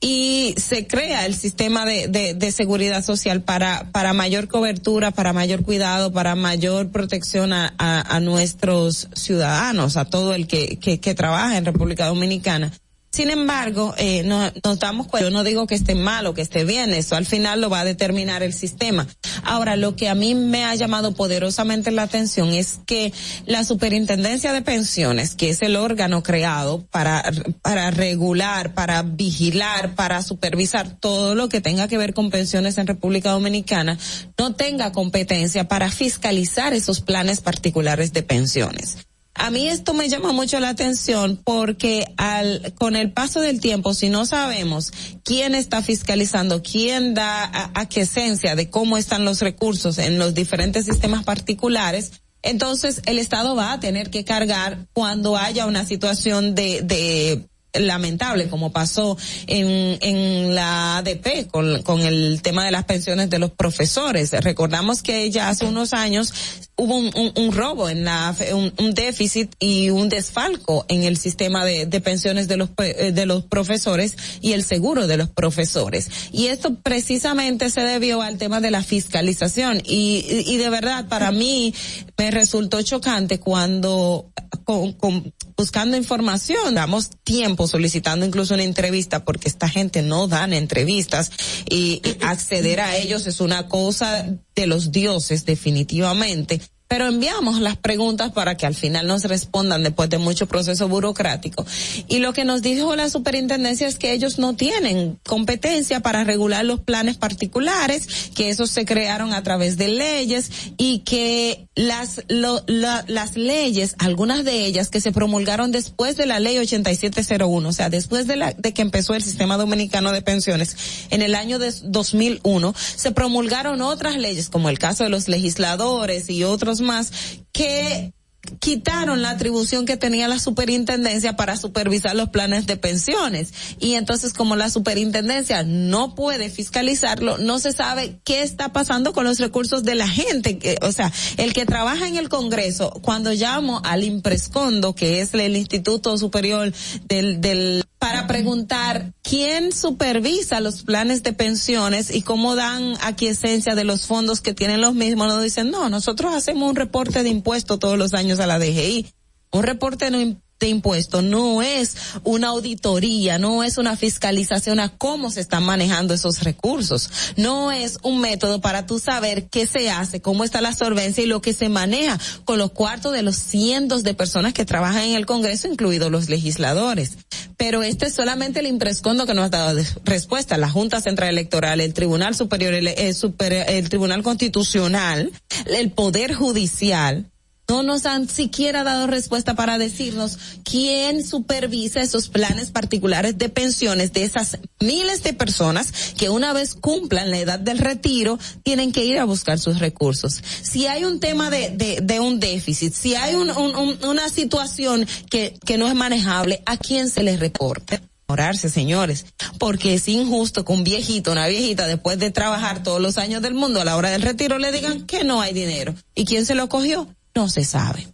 y se crea el sistema de, de, seguridad social para, para mayor cobertura, para mayor cuidado, para mayor protección a, a, a nuestros ciudadanos, a todo el que, que, que trabaja en República Dominicana. Sin embargo, eh, no, nos damos cuenta, yo no digo que esté mal o que esté bien, eso al final lo va a determinar el sistema. Ahora, lo que a mí me ha llamado poderosamente la atención es que la Superintendencia de Pensiones, que es el órgano creado para, para regular, para vigilar, para supervisar todo lo que tenga que ver con pensiones en República Dominicana, no tenga competencia para fiscalizar esos planes particulares de pensiones. A mí esto me llama mucho la atención porque al, con el paso del tiempo, si no sabemos quién está fiscalizando, quién da a, a qué esencia de cómo están los recursos en los diferentes sistemas particulares, entonces el Estado va a tener que cargar cuando haya una situación de, de lamentable como pasó en, en la ADP con, con el tema de las pensiones de los profesores. Recordamos que ya hace unos años hubo un, un, robo en la un, un, déficit y un desfalco en el sistema de, de pensiones de los eh, de los profesores y el seguro de los profesores y esto precisamente se debió al tema de la fiscalización y, y de verdad para mí me resultó chocante cuando con, buscando información damos tiempo solicitando incluso una entrevista porque esta gente no dan entrevistas y acceder a ellos es una cosa de los dioses definitivamente pero enviamos las preguntas para que al final nos respondan después de mucho proceso burocrático. Y lo que nos dijo la superintendencia es que ellos no tienen competencia para regular los planes particulares, que esos se crearon a través de leyes y que las, lo, la, las leyes, algunas de ellas que se promulgaron después de la ley 8701, o sea, después de la, de que empezó el sistema dominicano de pensiones en el año de 2001, se promulgaron otras leyes como el caso de los legisladores y otros más que quitaron la atribución que tenía la superintendencia para supervisar los planes de pensiones. Y entonces como la superintendencia no puede fiscalizarlo, no se sabe qué está pasando con los recursos de la gente. O sea, el que trabaja en el Congreso, cuando llamo al Imprescondo, que es el Instituto Superior del, del para preguntar quién supervisa los planes de pensiones y cómo dan aquiescencia de los fondos que tienen los mismos, nos dicen, no, nosotros hacemos un reporte de impuestos todos los años a la DGI. Un reporte no de impuestos no es una auditoría, no es una fiscalización a cómo se están manejando esos recursos, no es un método para tú saber qué se hace, cómo está la solvencia y lo que se maneja con los cuartos de los cientos de personas que trabajan en el Congreso, incluidos los legisladores. Pero este es solamente el imprescondo que nos ha dado respuesta. La Junta Central Electoral, el Tribunal Superior, el, el, Tribunal Constitucional, el Poder Judicial, no nos han siquiera dado respuesta para decirnos quién supervisa esos planes particulares de pensiones de esas miles de personas que una vez cumplan la edad del retiro tienen que ir a buscar sus recursos. Si hay un tema de, de, de un déficit, si hay un, un, un, una situación que, que no es manejable, ¿a quién se les reporte? orarse, señores, porque es injusto que un viejito, una viejita, después de trabajar todos los años del mundo, a la hora del retiro le digan que no hay dinero. ¿Y quién se lo cogió? No se sabe.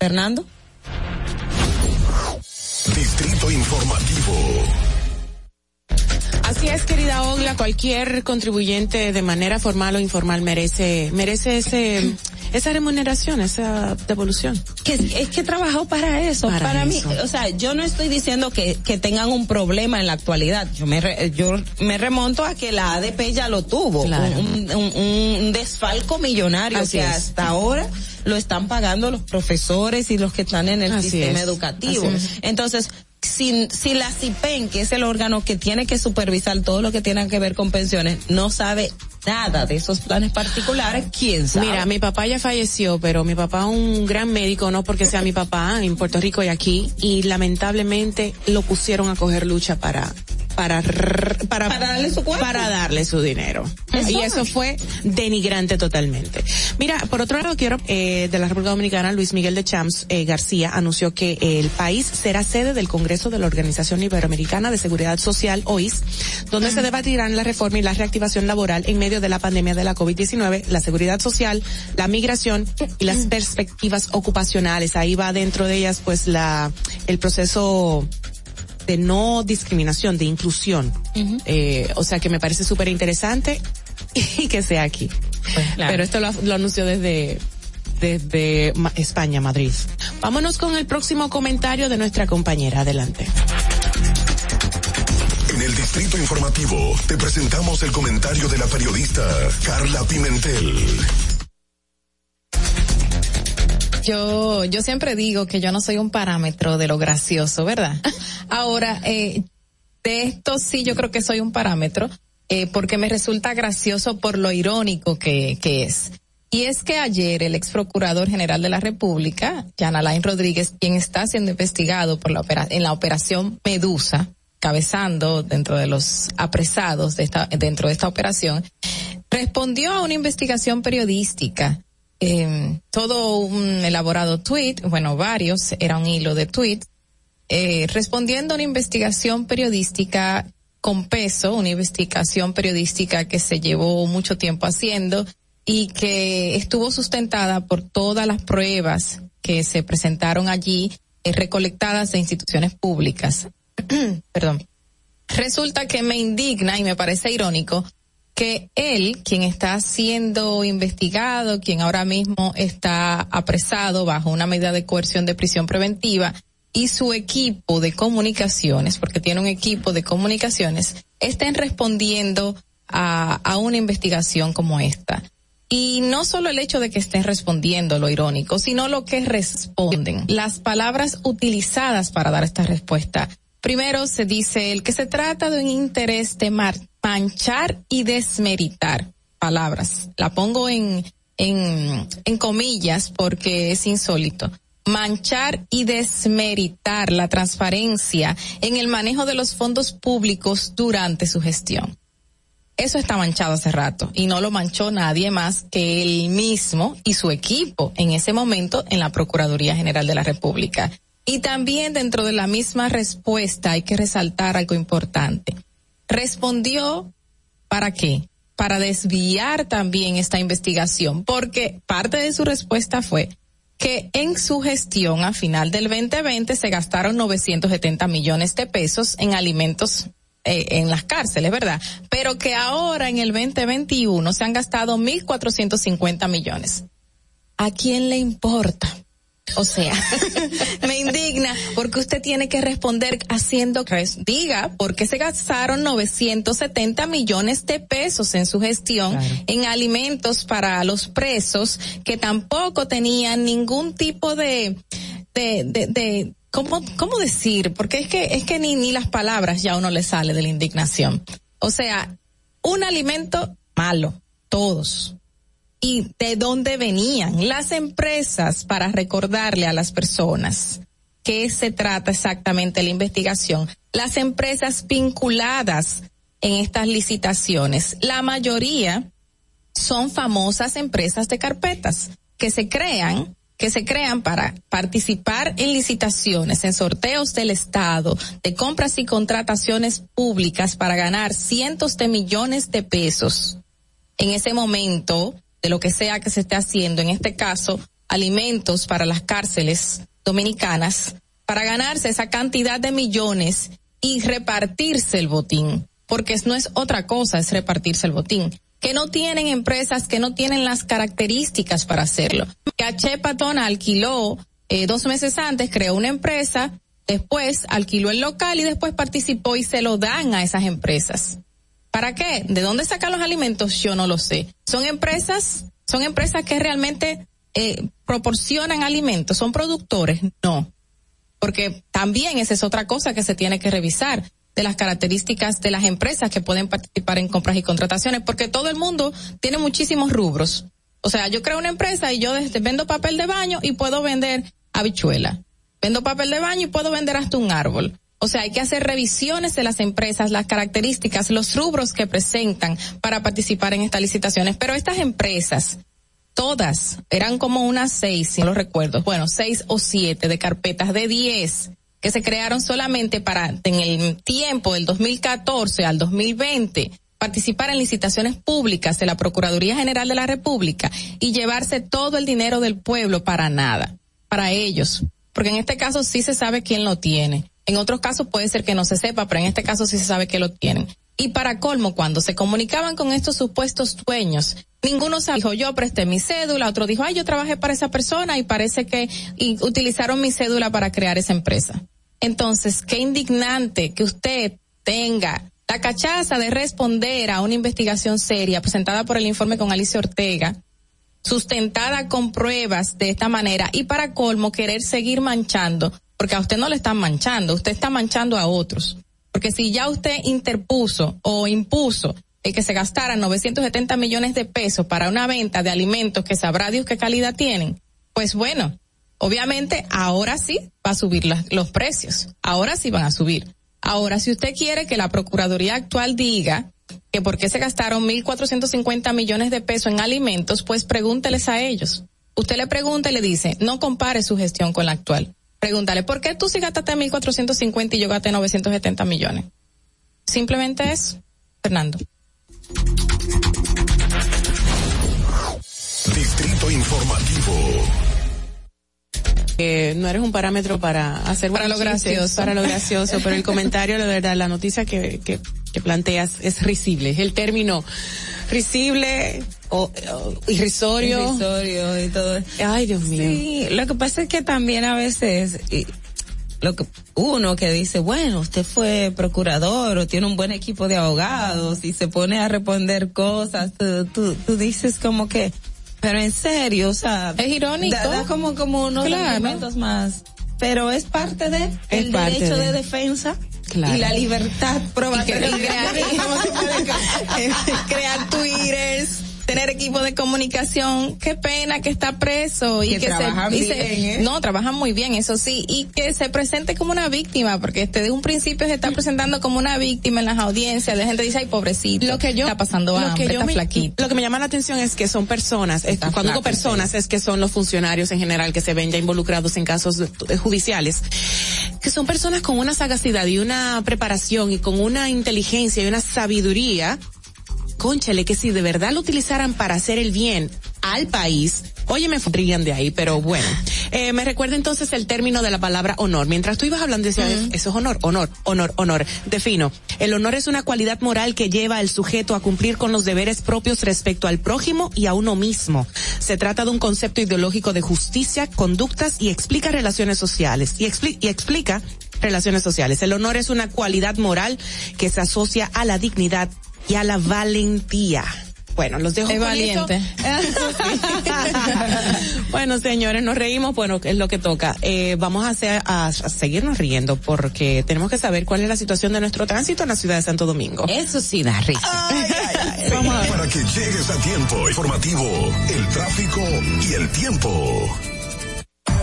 Fernando. Distrito Informativo. Así es, querida Ogla, cualquier contribuyente de manera formal o informal merece, merece ese, esa remuneración, esa devolución. Que es que trabajó para eso, para, para mí, o sea, yo no estoy diciendo que, que tengan un problema en la actualidad, yo me, re, yo me remonto a que la ADP ya lo tuvo, claro. un, un, un, desfalco millonario Así que es. hasta ahora lo están pagando los profesores y los que están en el Así sistema es. educativo. Entonces, si, si la CIPEN, que es el órgano que tiene que supervisar todo lo que tiene que ver con pensiones, no sabe nada de esos planes particulares, ¿quién sabe? Mira, mi papá ya falleció, pero mi papá un gran médico, no porque sea mi papá en Puerto Rico y aquí, y lamentablemente lo pusieron a coger lucha para para para, para darle su cuerpo. para darle su dinero eso y eso fue denigrante totalmente mira por otro lado quiero eh, de la República Dominicana Luis Miguel de Champs eh, García anunció que el país será sede del Congreso de la Organización Iberoamericana de Seguridad Social OIS donde se debatirán la reforma y la reactivación laboral en medio de la pandemia de la COVID-19 la seguridad social la migración y las perspectivas ocupacionales ahí va dentro de ellas pues la el proceso de no discriminación, de inclusión. Uh -huh. eh, o sea que me parece súper interesante y que sea aquí. Pues, claro. Pero esto lo, lo, anunció desde desde España, Madrid. Vámonos con el próximo comentario de nuestra compañera. Adelante. En el Distrito Informativo te presentamos el comentario de la periodista Carla Pimentel yo, yo siempre digo que yo no soy un parámetro de lo gracioso, ¿verdad? Ahora, eh, de esto sí yo creo que soy un parámetro, eh, porque me resulta gracioso por lo irónico que, que es. Y es que ayer el ex procurador general de la República, Jan Alain Rodríguez, quien está siendo investigado por la opera, en la operación Medusa, cabezando dentro de los apresados de esta, dentro de esta operación, respondió a una investigación periodística. Eh, todo un elaborado tweet, bueno, varios, era un hilo de tweets, eh, respondiendo a una investigación periodística con peso, una investigación periodística que se llevó mucho tiempo haciendo y que estuvo sustentada por todas las pruebas que se presentaron allí, eh, recolectadas de instituciones públicas. Perdón. Resulta que me indigna y me parece irónico que él, quien está siendo investigado, quien ahora mismo está apresado bajo una medida de coerción de prisión preventiva, y su equipo de comunicaciones, porque tiene un equipo de comunicaciones, estén respondiendo a, a una investigación como esta. Y no solo el hecho de que estén respondiendo lo irónico, sino lo que responden, las palabras utilizadas para dar esta respuesta. Primero se dice el que se trata de un interés de manchar y desmeritar. Palabras. La pongo en, en, en comillas porque es insólito manchar y desmeritar la transparencia en el manejo de los fondos públicos durante su gestión. Eso está manchado hace rato y no lo manchó nadie más que él mismo y su equipo en ese momento en la Procuraduría General de la República. Y también dentro de la misma respuesta hay que resaltar algo importante. Respondió para qué? Para desviar también esta investigación, porque parte de su respuesta fue que en su gestión a final del 2020 se gastaron 970 millones de pesos en alimentos eh, en las cárceles, ¿verdad? Pero que ahora en el 2021 se han gastado 1.450 millones. ¿A quién le importa? O sea, me indigna porque usted tiene que responder haciendo que diga por qué se gastaron 970 millones de pesos en su gestión en alimentos para los presos que tampoco tenían ningún tipo de de, de, de ¿cómo, cómo decir? Porque es que es que ni ni las palabras ya uno le sale de la indignación. O sea, un alimento malo, todos y de dónde venían las empresas para recordarle a las personas qué se trata exactamente la investigación. Las empresas vinculadas en estas licitaciones, la mayoría son famosas empresas de carpetas que se crean que se crean para participar en licitaciones, en sorteos del Estado, de compras y contrataciones públicas para ganar cientos de millones de pesos. En ese momento, de lo que sea que se esté haciendo, en este caso, alimentos para las cárceles dominicanas, para ganarse esa cantidad de millones y repartirse el botín, porque no es otra cosa, es repartirse el botín, que no tienen empresas, que no tienen las características para hacerlo. Que Patona alquiló eh, dos meses antes, creó una empresa, después alquiló el local y después participó y se lo dan a esas empresas. ¿Para qué? ¿De dónde sacan los alimentos? Yo no lo sé. Son empresas, son empresas que realmente eh, proporcionan alimentos, son productores. No, porque también esa es otra cosa que se tiene que revisar de las características de las empresas que pueden participar en compras y contrataciones, porque todo el mundo tiene muchísimos rubros. O sea, yo creo una empresa y yo desde vendo papel de baño y puedo vender habichuela. Vendo papel de baño y puedo vender hasta un árbol. O sea, hay que hacer revisiones de las empresas, las características, los rubros que presentan para participar en estas licitaciones. Pero estas empresas, todas, eran como unas seis, si no lo recuerdo, bueno, seis o siete de carpetas de diez que se crearon solamente para, en el tiempo del 2014 al 2020, participar en licitaciones públicas de la Procuraduría General de la República y llevarse todo el dinero del pueblo para nada, para ellos. Porque en este caso sí se sabe quién lo tiene. En otros casos puede ser que no se sepa, pero en este caso sí se sabe que lo tienen. Y para colmo, cuando se comunicaban con estos supuestos dueños, ninguno dijo, yo presté mi cédula, otro dijo, ay, yo trabajé para esa persona y parece que utilizaron mi cédula para crear esa empresa. Entonces, qué indignante que usted tenga la cachaza de responder a una investigación seria presentada por el informe con Alicia Ortega, sustentada con pruebas de esta manera y para colmo querer seguir manchando porque a usted no le están manchando, usted está manchando a otros. Porque si ya usted interpuso o impuso el que se gastaran 970 millones de pesos para una venta de alimentos que sabrá Dios qué calidad tienen, pues bueno, obviamente ahora sí va a subir los precios, ahora sí van a subir. Ahora, si usted quiere que la Procuraduría actual diga que por qué se gastaron 1.450 millones de pesos en alimentos, pues pregúnteles a ellos. Usted le pregunta y le dice, no compare su gestión con la actual Pregúntale, ¿por qué tú sí gastaste 1.450 y yo gasté 970 millones? Simplemente es, Fernando. Distrito Informativo. Eh, no eres un parámetro para hacer Para lo chistes, gracioso. para lo gracioso, pero el comentario, la verdad, la noticia que, que, que planteas es risible. Es el término risible o, o irrisorio. Irrisorio y todo. Ay, Dios mío. Sí, lo que pasa es que también a veces y lo que uno que dice, bueno, usted fue procurador o tiene un buen equipo de abogados y se pone a responder cosas, tú, tú, tú dices como que, pero en serio, o sea, es irónico. Da, da como como unos Claro. argumentos más, pero es parte de Es el parte derecho de, de. defensa. Claro. Y la libertad probatoria. Y que- y crear- crear twitters, tener equipo de comunicación, qué pena que está preso y Que que, trabajan se, y se- ¿eh? no trabajan muy bien, eso sí, y que se presente como una víctima, porque desde un principio se está presentando como una víctima en las audiencias, la gente dice, ay pobrecito, Lo que yo está pasando lo hambre, que yo está me, flaquito. Lo que me llama la atención es que son personas, es- cuando digo personas es que son los funcionarios en general que se ven ya involucrados en casos judiciales, que son personas con una sagacidad y una preparación y con una inteligencia y una sabiduría, conchale, que si de verdad lo utilizaran para hacer el bien al país, oye, me fotrían de ahí, pero bueno. Eh, me recuerda entonces el término de la palabra honor. Mientras tú ibas hablando, decías, eso es honor, honor, honor, honor. Defino. El honor es una cualidad moral que lleva al sujeto a cumplir con los deberes propios respecto al prójimo y a uno mismo. Se trata de un concepto ideológico de justicia, conductas y explica relaciones sociales. Y, expli- y explica relaciones sociales. El honor es una cualidad moral que se asocia a la dignidad y a la valentía. Bueno, los dejo Es con valiente. eso. bueno, señores, nos reímos, bueno, es lo que toca. Eh, vamos a, hacer, a, a seguirnos riendo porque tenemos que saber cuál es la situación de nuestro tránsito en la ciudad de Santo Domingo. Eso sí da risa. Para que llegues a tiempo. Informativo. El tráfico y el tiempo.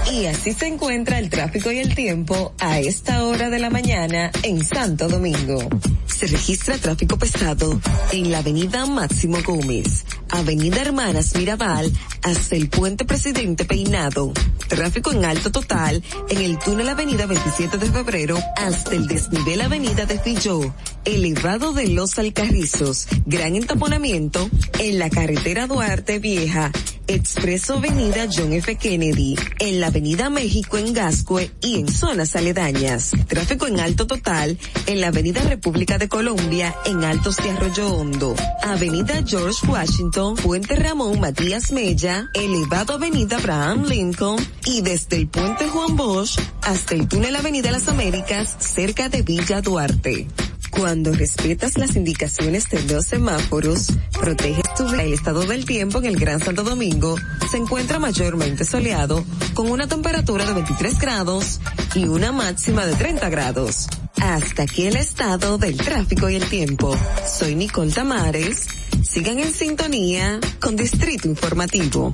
Y así se encuentra el tráfico y el tiempo a esta hora de la mañana en Santo Domingo. Se registra tráfico pesado en la avenida Máximo Gómez, avenida Hermanas Mirabal, hasta el puente Presidente Peinado. Tráfico en alto total en el túnel avenida 27 de febrero hasta el desnivel avenida de Filló, elevado de los Alcarrizos, gran entaponamiento en la carretera Duarte Vieja, Expreso Avenida John F. Kennedy, en la Avenida México en Gascue y en zonas aledañas. Tráfico en alto total en la Avenida República de Colombia en Altos de Arroyo Hondo, Avenida George Washington, Puente Ramón Matías Mella, elevado Avenida Abraham Lincoln y desde el Puente Juan Bosch hasta el túnel Avenida Las Américas cerca de Villa Duarte. Cuando respetas las indicaciones de los semáforos, proteges tu vida. El estado del tiempo en el Gran Santo Domingo se encuentra mayormente soleado con una temperatura de 23 grados y una máxima de 30 grados. Hasta aquí el estado del tráfico y el tiempo. Soy Nicole Tamares. Sigan en sintonía con Distrito Informativo.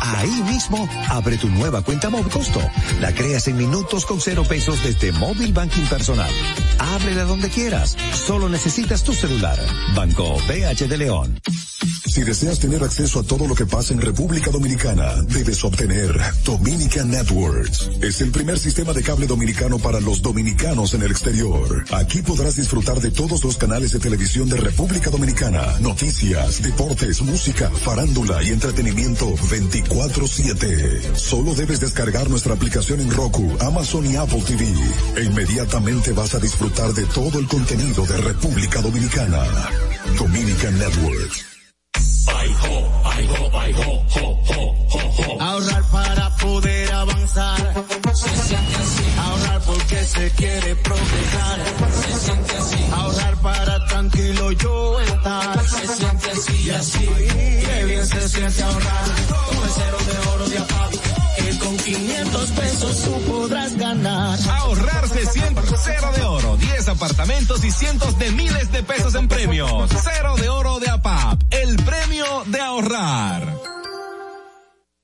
Ahí mismo, abre tu nueva cuenta móvil costo. La creas en minutos con cero pesos desde Móvil Banking Personal. Ábrela donde quieras. Solo necesitas tu celular. Banco BH de León. Si deseas tener acceso a todo lo que pasa en República Dominicana, debes obtener Dominican Networks. Es el primer sistema de cable dominicano para los dominicanos en el exterior. Aquí podrás disfrutar de todos los canales de televisión de República Dominicana, noticias, deportes, música, farándula y entretenimiento 24/7. Solo debes descargar nuestra aplicación en Roku, Amazon y Apple TV. E inmediatamente vas a disfrutar de todo el contenido de República Dominicana. Dominican Networks. Ahorrar para poder avanzar. Se siente así. Ahorrar porque se quiere progresar. Se siente así. Ahorrar para tranquilo yo estar. Se siente así y así. Qué bien se siente ahorrar. El cero de oro de APAP. Que con 500 pesos tú podrás ganar. Ahorrar se siente cero de oro, 10 apartamentos y cientos de miles de pesos en premios. Cero de oro de APAP, el premio de ahorrar.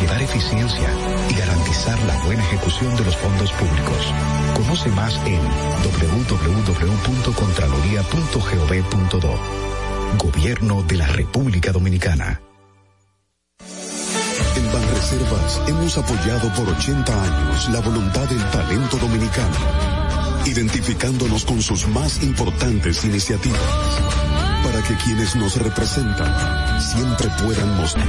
llevar eficiencia y garantizar la buena ejecución de los fondos públicos. Conoce más en www.contraloría.gov.do. Gobierno de la República Dominicana. En Banreservas hemos apoyado por 80 años la voluntad del talento dominicano, identificándonos con sus más importantes iniciativas, para que quienes nos representan siempre puedan mostrar.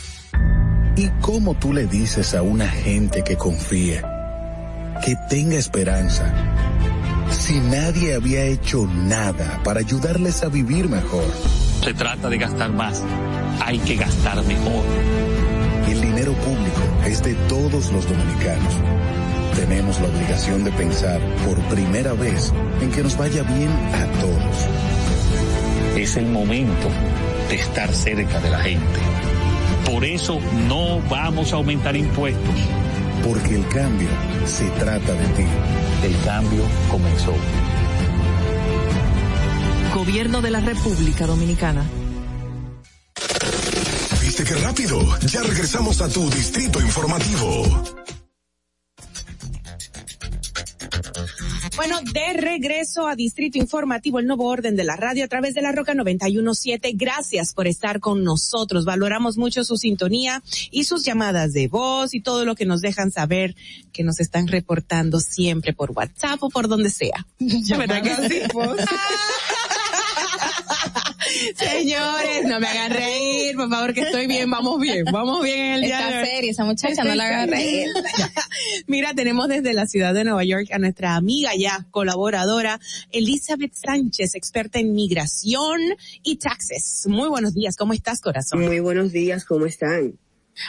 ¿Y cómo tú le dices a una gente que confíe, que tenga esperanza? si nadie había hecho nada para ayudarles a vivir mejor. Se trata de gastar más, hay que gastar mejor. El dinero público es de todos los dominicanos. Tenemos la obligación de pensar por primera vez en que nos vaya bien a todos. Es el momento de estar cerca de la gente. Por eso no vamos a aumentar impuestos. Porque el cambio se trata de ti. El cambio comenzó. Gobierno de la República Dominicana. ¿Viste qué rápido? Ya regresamos a tu distrito informativo. Bueno, de regreso a Distrito Informativo, el nuevo orden de la radio a través de la Roca 917. Gracias por estar con nosotros. Valoramos mucho su sintonía y sus llamadas de voz y todo lo que nos dejan saber que nos están reportando siempre por WhatsApp o por donde sea. ¿Verdad que sí? Señores, no me hagan reír, por favor, que estoy bien, vamos bien, vamos bien en el día Está de hoy. seria esa muchacha, no la hagan reír. Mira, tenemos desde la ciudad de Nueva York a nuestra amiga ya, colaboradora, Elizabeth Sánchez, experta en migración y taxes. Muy buenos días, ¿cómo estás, corazón? Muy buenos días, ¿cómo están?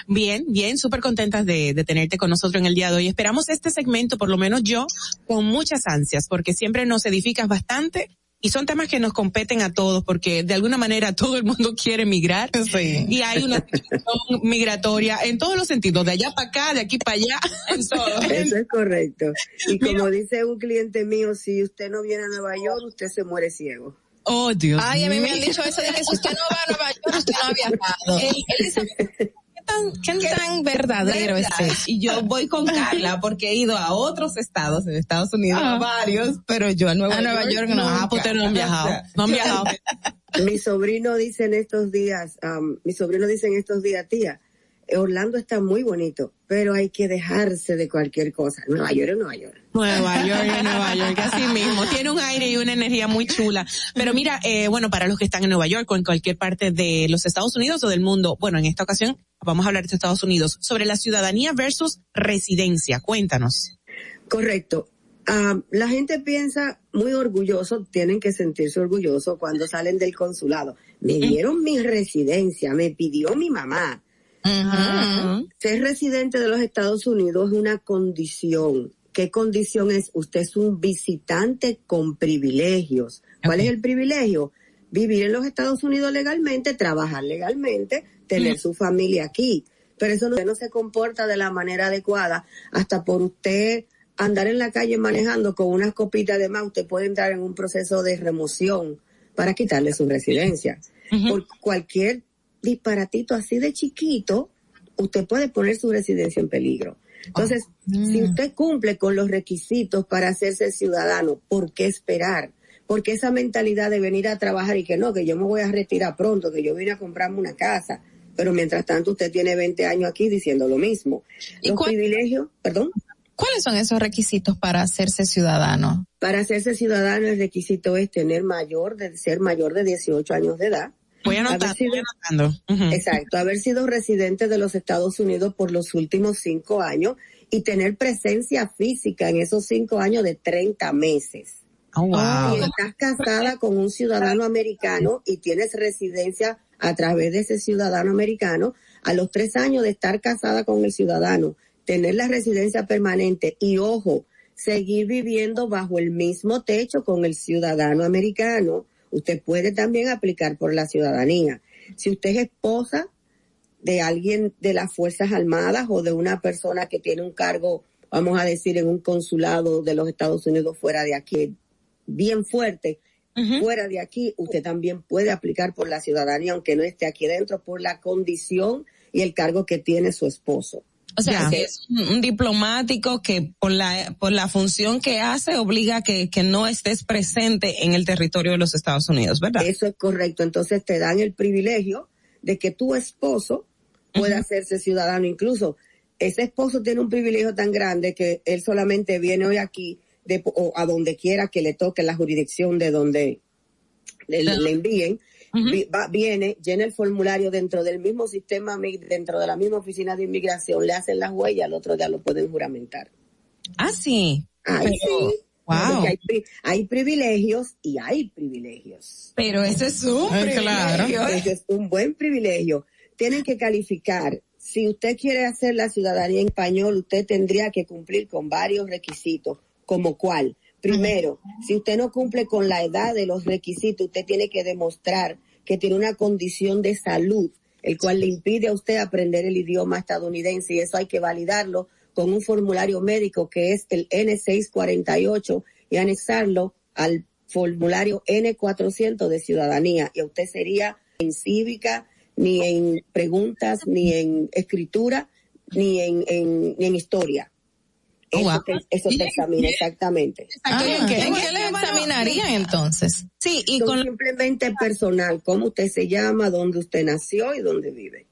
Bien, bien, súper contentas de, de tenerte con nosotros en el día de hoy. Esperamos este segmento, por lo menos yo, con muchas ansias, porque siempre nos edificas bastante y son temas que nos competen a todos porque de alguna manera todo el mundo quiere migrar y hay una situación migratoria en todos los sentidos, de allá para acá, de aquí para allá, en todo. Eso es correcto. Y como dice un cliente mío, si usted no viene a Nueva York, usted se muere ciego. Oh, Dios Ay, a mí me han dicho eso de que si usted no va a Nueva York, usted no ha viajado. Ey, Elizabeth, ¿Qué tan, qué tan verdadero es eso? Y yo voy con Carla porque he ido a otros estados, en Estados Unidos, Ah. a varios, pero yo a Nueva A Nueva York no. nunca. Ah, pues ustedes no han viajado. No han viajado. Mi sobrino dice en estos días, am, mi sobrino dice en estos días, tía, Orlando está muy bonito, pero hay que dejarse de cualquier cosa. Nueva York es Nueva York. Nueva York, es Nueva York, así mismo. Tiene un aire y una energía muy chula. Pero mira, eh, bueno, para los que están en Nueva York o en cualquier parte de los Estados Unidos o del mundo, bueno, en esta ocasión vamos a hablar de Estados Unidos, sobre la ciudadanía versus residencia. Cuéntanos. Correcto. Ah, la gente piensa muy orgulloso, tienen que sentirse orgullosos cuando salen del consulado. Me dieron mi residencia, me pidió mi mamá. Ser residente de los Estados Unidos es una condición. ¿Qué condición es? Usted es un visitante con privilegios. ¿Cuál es el privilegio? Vivir en los Estados Unidos legalmente, trabajar legalmente, tener su familia aquí. Pero eso no, usted no se comporta de la manera adecuada hasta por usted andar en la calle manejando con unas copitas de más, usted puede entrar en un proceso de remoción para quitarle su residencia. Por cualquier disparatito así de chiquito, usted puede poner su residencia en peligro. Entonces, si usted cumple con los requisitos para hacerse ciudadano, ¿por qué esperar? Porque esa mentalidad de venir a trabajar y que no, que yo me voy a retirar pronto, que yo vine a comprarme una casa, pero mientras tanto usted tiene 20 años aquí diciendo lo mismo. Los privilegios, perdón. ¿Cuáles son esos requisitos para hacerse ciudadano? Para hacerse ciudadano el requisito es tener mayor, de ser mayor de 18 años de edad. Voy anotando, Haber sido- voy anotando. Ujú. Exacto, haber sido residente de los Estados Unidos por los últimos cinco años y tener presencia física en esos cinco años de 30 meses. Oh, wow. Si estás casada con un ciudadano americano y tienes residencia a través de ese ciudadano americano, a los tres años de estar casada con el ciudadano, tener la residencia permanente y ojo, seguir viviendo bajo el mismo techo con el ciudadano americano, usted puede también aplicar por la ciudadanía. Si usted es esposa de alguien de las Fuerzas Armadas o de una persona que tiene un cargo, vamos a decir, en un consulado de los Estados Unidos fuera de aquí, bien fuerte, fuera de aquí, usted también puede aplicar por la ciudadanía, aunque no esté aquí dentro, por la condición y el cargo que tiene su esposo. O sea, Ya. que es un, un diplomático que por la, por la función que hace obliga a que, que no estés presente en el territorio de los Estados Unidos, ¿verdad? Eso es correcto. Entonces te dan el privilegio de que tu esposo pueda hacerse ciudadano. Incluso ese esposo tiene un privilegio tan grande que él solamente viene hoy aquí de, o a donde quiera que le toque la jurisdicción de donde le, le envíen. Vi- va- viene, llena el formulario dentro del mismo sistema, dentro de la misma oficina de inmigración, le hacen las huellas, al otro día lo pueden juramentar. Ah, sí. Ay, Pero- sí. Wow. Hay, hay privilegios y hay privilegios. Pero eso es un Ay, privilegio. claro. Ese es un buen privilegio. Tienen que calificar. Si usted quiere hacer la ciudadanía en español, usted tendría que cumplir con varios requisitos, como cuál. Primero, si usted no cumple con la edad de los requisitos, usted tiene que demostrar que tiene una condición de salud, el cual le impide a usted aprender el idioma estadounidense y eso hay que validarlo con un formulario médico que es el N648 y anexarlo al formulario N400 de ciudadanía y usted sería en cívica, ni en preguntas, ni en escritura, ni en, en, ni en historia. Eso, te, eso te examina exactamente. Ah, ¿En qué, en qué le examinarían entonces? Sí, y Son con simplemente personal, cómo usted se llama, dónde usted nació y dónde vive.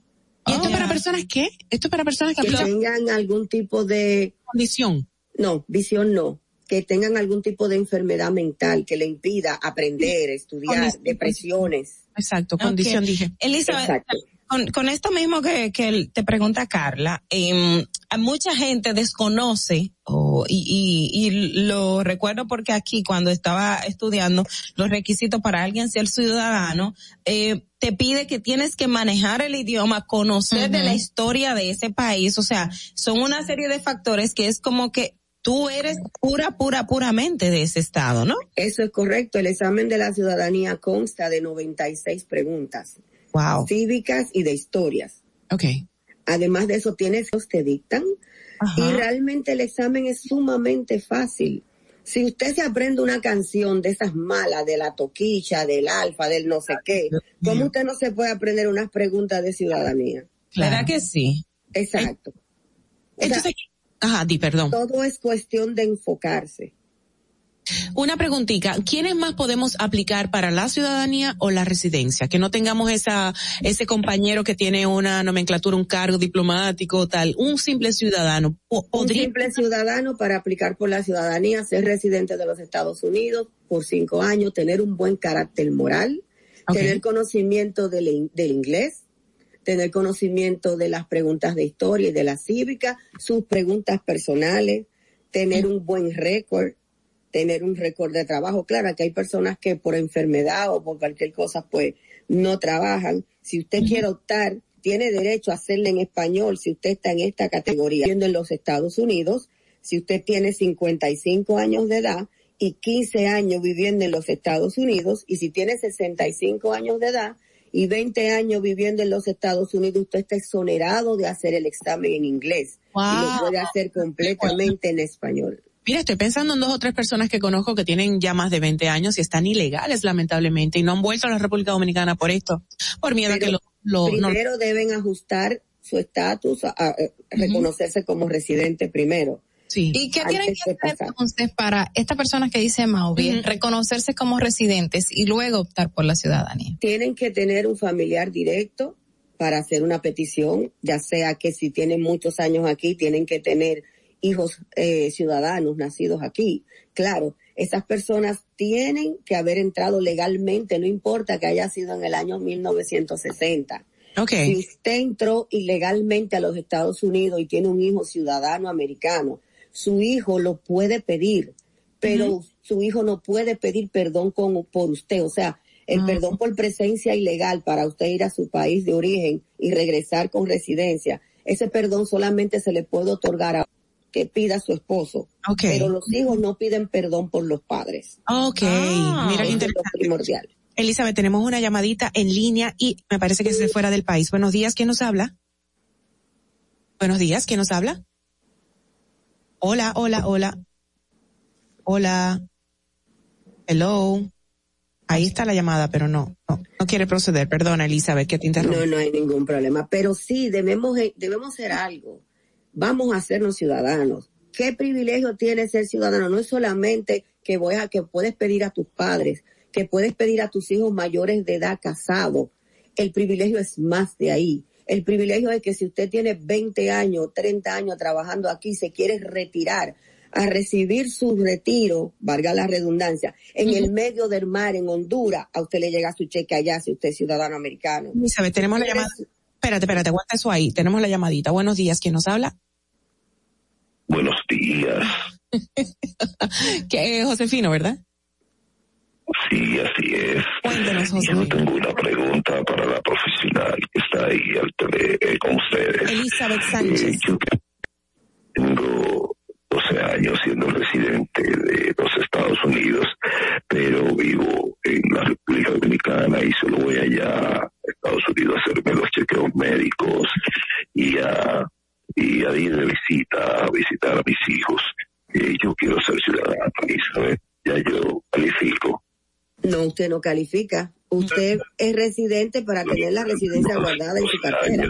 ¿Y esto es para personas qué? Esto es para personas que Que aplican tengan algún tipo de condición. No, visión no. Que tengan algún tipo de enfermedad mental que le impida aprender, estudiar, Condición. depresiones. Exacto, condición dije. Elizabeth, Exacto. Con, con esto mismo que, que te pregunta Carla, em, mucha gente desconoce, o y, y, y lo recuerdo porque aquí cuando estaba estudiando los requisitos para alguien ser ciudadano, eh, te pide que tienes que manejar el idioma, conocer de la historia de ese país, o sea, son una serie de factores que es como que tú eres pura, pura, puramente de ese estado, ¿no? Eso es correcto. El examen de la ciudadanía consta de 96 preguntas. Wow. Cívicas y de historias. Ok. Además de eso, tienes los te dictan. Y realmente el examen es sumamente fácil. Si usted se aprende una canción de esas malas, de la toquicha, del alfa, del no sé qué, ¿cómo usted no se puede aprender unas preguntas de ciudadanía? ¿Verdad que sí? Exacto. O sea, Entonces, ajá, di perdón. todo es cuestión de enfocarse. Una preguntita, ¿quiénes más podemos aplicar para la ciudadanía o la residencia? Que no tengamos esa, ese compañero que tiene una nomenclatura, un cargo diplomático, tal, un simple ciudadano. Un simple ciudadano para aplicar por la ciudadanía, ser residente de los Estados Unidos por cinco años, tener un buen carácter moral, tener conocimiento del, del inglés, tener conocimiento de las preguntas de historia y de la cívica, sus preguntas personales, tener un buen récord, tener un récord de trabajo. Claro que hay personas que por enfermedad o por cualquier cosa pues no trabajan. Si usted quiere optar, tiene derecho a hacerle en español si usted está en esta categoría. Viviendo en los Estados Unidos, si usted tiene 55 años de edad y 15 años viviendo en los Estados Unidos y si tiene 65 años de edad y 20 años viviendo en los Estados Unidos, usted está exonerado de hacer el examen en inglés y lo Wow. puede hacer completamente en español. Mira, estoy pensando en dos o tres personas que conozco que tienen ya más de 20 años y están ilegales, lamentablemente, y no han vuelto a la República Dominicana por esto, por miedo a que lo, lo no- primero deben ajustar su estatus, a, a- a reconocerse como residente primero. Sí. ¿Y qué tienen que hacer pasar. entonces para estas personas que dice Mauvi, reconocerse como residentes y luego optar por la ciudadanía? Tienen que tener un familiar directo para hacer una petición, ya sea que si tienen muchos años aquí, tienen que tener hijos eh, ciudadanos nacidos aquí. Claro, esas personas tienen que haber entrado legalmente, no importa que haya sido en el año 1960. Okay. Si usted entró ilegalmente a los Estados Unidos y tiene un hijo ciudadano americano, su hijo lo puede pedir, pero Ujú. su hijo no puede pedir perdón con, por usted. O sea, el Ah. perdón por presencia ilegal para usted ir a su país de origen y regresar con residencia, ese perdón solamente se le puede otorgar a que pida su esposo. Ok. Pero los hijos no piden perdón por los padres. Ok, Ah, mira qué eso es lo interesante. primordial. Elizabeth, tenemos una llamadita en línea y me parece que es de fuera del país. Buenos días, ¿quién nos habla? Buenos días, ¿quién nos habla? Hola, hola, hola. Hola. Hello. Ahí está la llamada, pero no, no, no quiere proceder. Perdona, Elizabeth, que te interrumpo. No, no hay ningún problema. Pero sí, debemos, debemos hacer algo. Vamos a hacernos ciudadanos. ¿Qué privilegio tiene ser ciudadano? No es solamente que voy a, que puedes pedir a tus padres, que puedes pedir a tus hijos mayores de edad casados. El privilegio es más de ahí. El privilegio es que si usted tiene 20 años, 30 años trabajando aquí, se quiere retirar a recibir su retiro, valga la redundancia, en el medio del mar, en Honduras, a usted le llega su cheque allá si usted es ciudadano americano. Elizabeth, tenemos la llamada. Espérate, espérate, aguanta eso ahí. Tenemos la llamadita. Buenos días, ¿quién nos habla? Buenos días. que, eh, Josefino, ¿verdad? Sí, así es. Cuéntanos, Yo tengo una pregunta para la profesional que está ahí al tele, eh, con ustedes. Elizabeth Sánchez. Eh, yo tengo 12 años siendo residente de los Estados Unidos, pero vivo en la República Dominicana y solo voy allá a Estados Unidos a hacerme los chequeos médicos y a, y a ir de visita, a visitar a mis hijos. Eh, yo quiero ser ciudadano, Elizabeth, ya yo califico. No, usted no califica. Usted es residente para tener la residencia guardada en su cartera.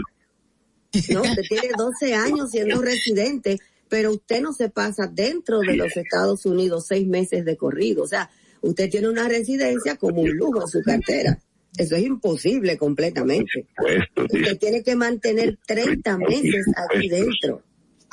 No, usted tiene 12 años siendo residente, pero usted no se pasa dentro de los Estados Unidos seis meses de corrido. O sea, usted tiene una residencia como un lujo en su cartera. Eso es imposible completamente. Usted tiene que mantener 30 meses aquí dentro.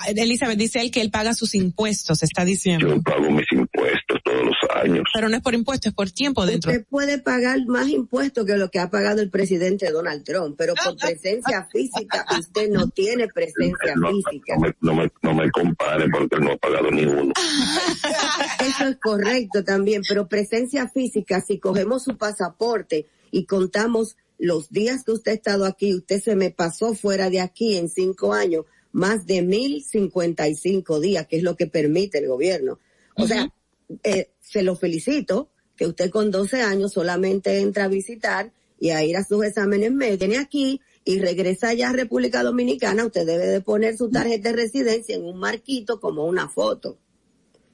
Elizabeth dice él que él paga sus impuestos, está diciendo. Yo pago mis impuestos todos los años. Pero no es por impuestos, es por tiempo dentro. Usted puede pagar más impuestos que lo que ha pagado el presidente Donald Trump, pero por presencia física usted no tiene presencia No, física. no me, no, me, no me compare porque no he pagado ni uno. Eso es correcto también, pero presencia física, si cogemos su pasaporte y contamos los días que usted ha estado aquí, usted se me pasó fuera de aquí en cinco años, más de mil cincuenta y cinco días, que es lo que permite el gobierno. O sea, eh, se lo felicito que usted con 12 años solamente entra a visitar y a ir a sus exámenes médicos. Viene aquí y regresa ya a República Dominicana, usted debe de poner su tarjeta de residencia en un marquito como una foto.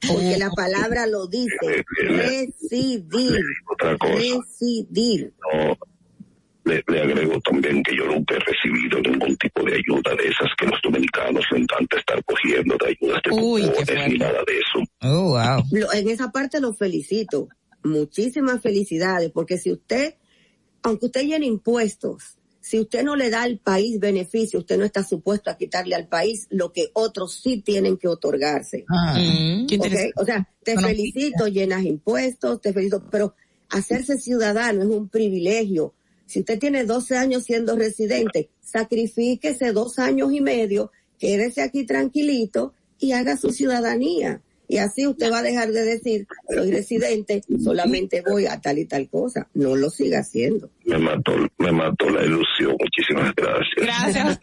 Porque la palabra lo dice, residir, residir. No, le, le agrego también que yo nunca he recibido ningún tipo de ayuda de esas que los dominicanos le encanta estar cogiendo de ayudas de cupones ni nada de eso. Oh, wow. Lo- en esa parte lo felicito. Muchísimas felicidades, porque si usted, aunque usted llene impuestos, si usted no le da al país beneficio, usted no está supuesto a quitarle al país lo que otros sí tienen que otorgarse. Ah, interesante. O sea, te Bueno, felicito, llenas impuestos, te felicito, pero hacerse ciudadano es un privilegio. Si usted tiene 12 años siendo residente, sacrifíquese dos años y medio, quédese aquí tranquilito y haga su ciudadanía. Y así usted va a dejar de decir, soy residente, solamente voy a tal y tal cosa. No lo siga haciendo. Me mató, me mató la ilusión. Muchísimas gracias. Gracias,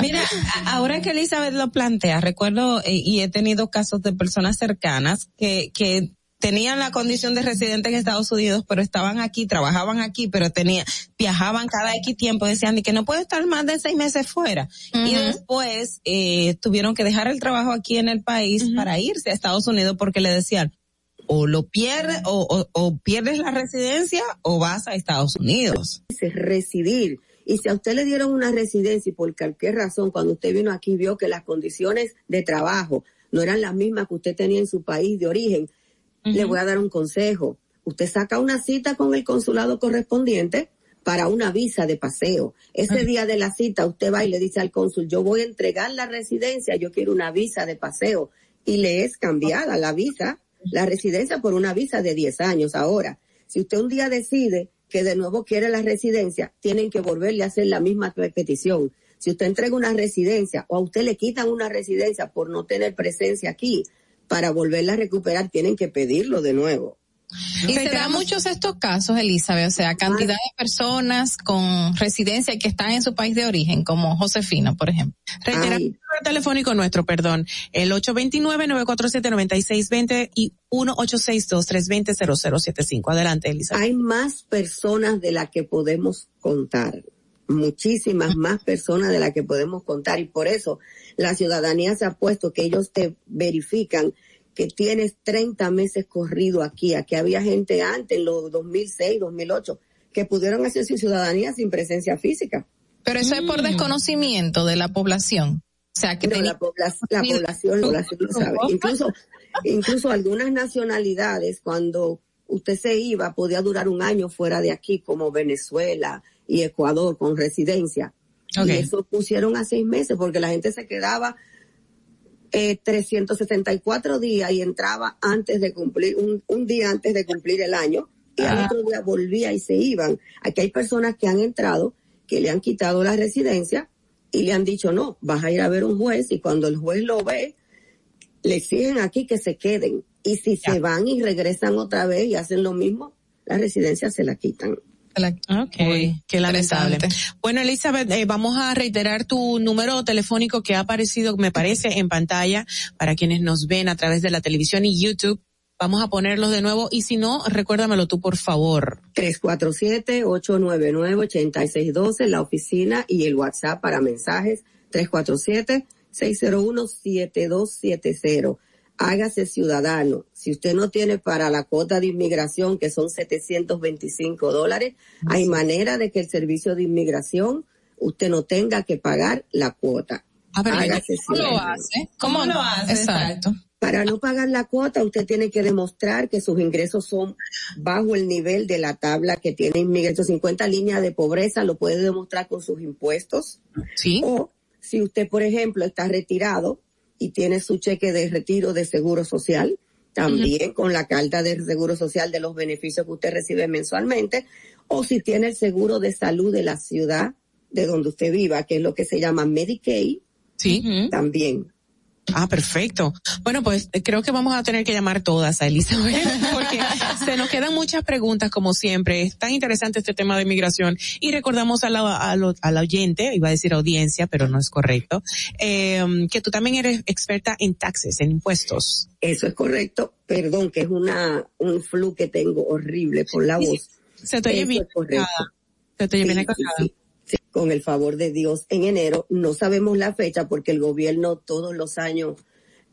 Mira, ahora que Elizabeth lo plantea, recuerdo eh, y he tenido casos de personas cercanas que, que tenían la condición de residente en Estados Unidos, pero estaban aquí, trabajaban aquí, pero tenían, viajaban cada X tiempo, decían y que no puede estar más de seis meses fuera. Y después, eh, tuvieron que dejar el trabajo aquí en el país para irse a Estados Unidos porque le decían, o lo pierdes, o, o, o pierdes la residencia o vas a Estados Unidos. es residir. Y si a usted le dieron una residencia y por cualquier razón, cuando usted vino aquí vio que las condiciones de trabajo no eran las mismas que usted tenía en su país de origen, le voy a dar un consejo. Usted saca una cita con el consulado correspondiente, para una visa de paseo. Ese día de la cita usted va y le dice al cónsul, yo voy a entregar la residencia, yo quiero una visa de paseo. Y le es cambiada la visa, la residencia por una visa de 10 años. Ahora, si usted un día decide que de nuevo quiere la residencia, tienen que volverle a hacer la misma petición. Si usted entrega una residencia o a usted le quitan una residencia por no tener presencia aquí, para volverla a recuperar tienen que pedirlo de nuevo. Y se dan muchos estos casos, Elizabeth, o sea, cantidad de personas con residencia que están en su país de origen, como Josefina, por ejemplo. Reitera el número telefónico nuestro, perdón, el 829-947-9620 y 1862-320-0075. Adelante, Elizabeth. Hay más personas de las que podemos contar, muchísimas más personas de las que podemos contar y por eso la ciudadanía se ha puesto que ellos te verifican que tienes 30 meses corrido aquí. Aquí había gente antes, en los 2006, 2008, que pudieron hacer su ciudadanía sin presencia física. Pero eso es por mm. desconocimiento de la población. O sea, que la, población, la población, lo sabe. Incluso, incluso algunas nacionalidades, cuando usted se iba, podía durar un año fuera de aquí, como Venezuela y Ecuador, con residencia. Y eso pusieron a seis meses, porque la gente se quedaba eh, 364 días y entraba antes de cumplir, un, un día antes de cumplir el año, y al ah. otro día volvía y se iban. Aquí hay personas que han entrado, que le han quitado la residencia y le han dicho, no, vas a ir a ver un juez y cuando el juez lo ve, le exigen aquí que se queden. Y si se van y regresan otra vez y hacen lo mismo, la residencia se la quitan. Ok, qué lamentable. Bueno, Elizabeth, eh, vamos a reiterar tu número telefónico que ha aparecido, me parece, en pantalla para quienes nos ven a través de la televisión y YouTube. Vamos a ponerlos de nuevo y si no, recuérdamelo tú, por favor. 347-899-8612, la oficina y el WhatsApp para mensajes. 347-601-7270 hágase ciudadano. Si usted no tiene para la cuota de inmigración, que son 725 dólares, hay manera de que el servicio de inmigración usted no tenga que pagar la cuota. Ah, hágase ¿Cómo lo hace? ¿Cómo lo hace? Exacto. Para no pagar la cuota, usted tiene que demostrar que sus ingresos son bajo el nivel de la tabla que tiene inmigración 50 líneas de pobreza, lo puede demostrar con sus impuestos. Sí. O si usted, por ejemplo, está retirado, y tiene su cheque de retiro de seguro social, también con la carta de seguro social de los beneficios que usted recibe mensualmente, o si tiene el seguro de salud de la ciudad de donde usted viva, que es lo que se llama Medicaid, sí. también. Ah, perfecto. Bueno, pues eh, creo que vamos a tener que llamar todas a Elizabeth porque se nos quedan muchas preguntas como siempre. Es tan interesante este tema de migración y recordamos a la, a, la oyente, iba a decir audiencia, pero no es correcto, eh, que tú también eres experta en taxes, en impuestos. Eso es correcto. Perdón, que es una un flu que tengo horrible por la voz. Se te oye bien. Se te oye bien con el favor de Dios en enero. No sabemos la fecha porque el gobierno todos los años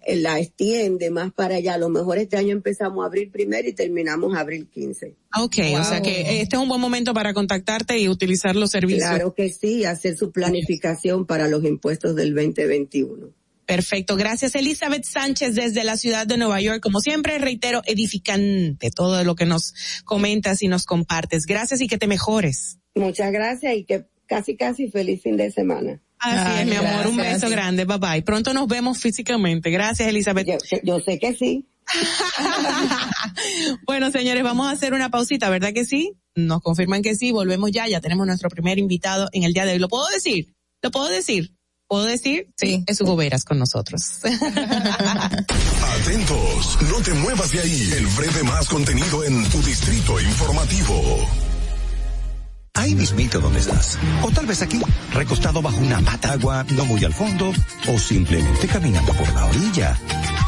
eh, la extiende más para allá. A lo mejor este año empezamos a abril primero y terminamos abril 15. Ok, o sea que este es un buen momento para contactarte y utilizar los servicios. Claro que sí, hacer su planificación para los impuestos del 2021. Perfecto. Gracias, Elizabeth Sánchez, desde la ciudad de Nueva York. Como siempre, reitero, edificante todo lo que nos comentas y nos compartes. Gracias y que te mejores. Muchas gracias y que casi casi feliz fin de semana. Así es, mi amor, un beso grande, bye bye. Pronto nos vemos físicamente. Gracias, Elizabeth. Yo, sé que sí. bueno, señores, vamos a hacer una pausita, ¿verdad que sí? Nos confirman que sí, volvemos ya, ya tenemos nuestro primer invitado en el día de hoy. ¿Lo puedo decir? ¿Lo puedo decir? ¿Puedo decir? Sí, es Hugo Veras con nosotros. Atentos, no te muevas de ahí. El breve más contenido en tu distrito informativo ahí mismito donde estás. O tal vez aquí, recostado bajo una mata agua, no muy al fondo, o simplemente caminando por la orilla.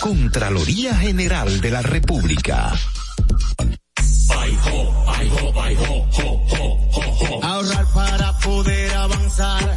Contraloría General de la República. Ahorrar para poder avanzar.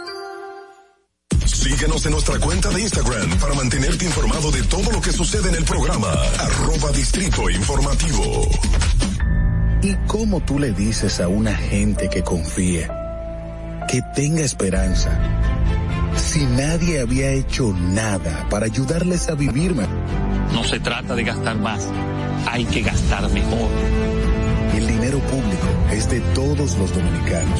Síguenos en nuestra cuenta de Instagram para mantenerte informado de todo lo que sucede en el programa. Arroba Distrito Informativo. ¿Y cómo tú le dices a una gente que confíe, que tenga esperanza, si nadie había hecho nada para ayudarles a vivir mejor? No se trata de gastar más, hay que gastar mejor. El dinero público es de todos los dominicanos.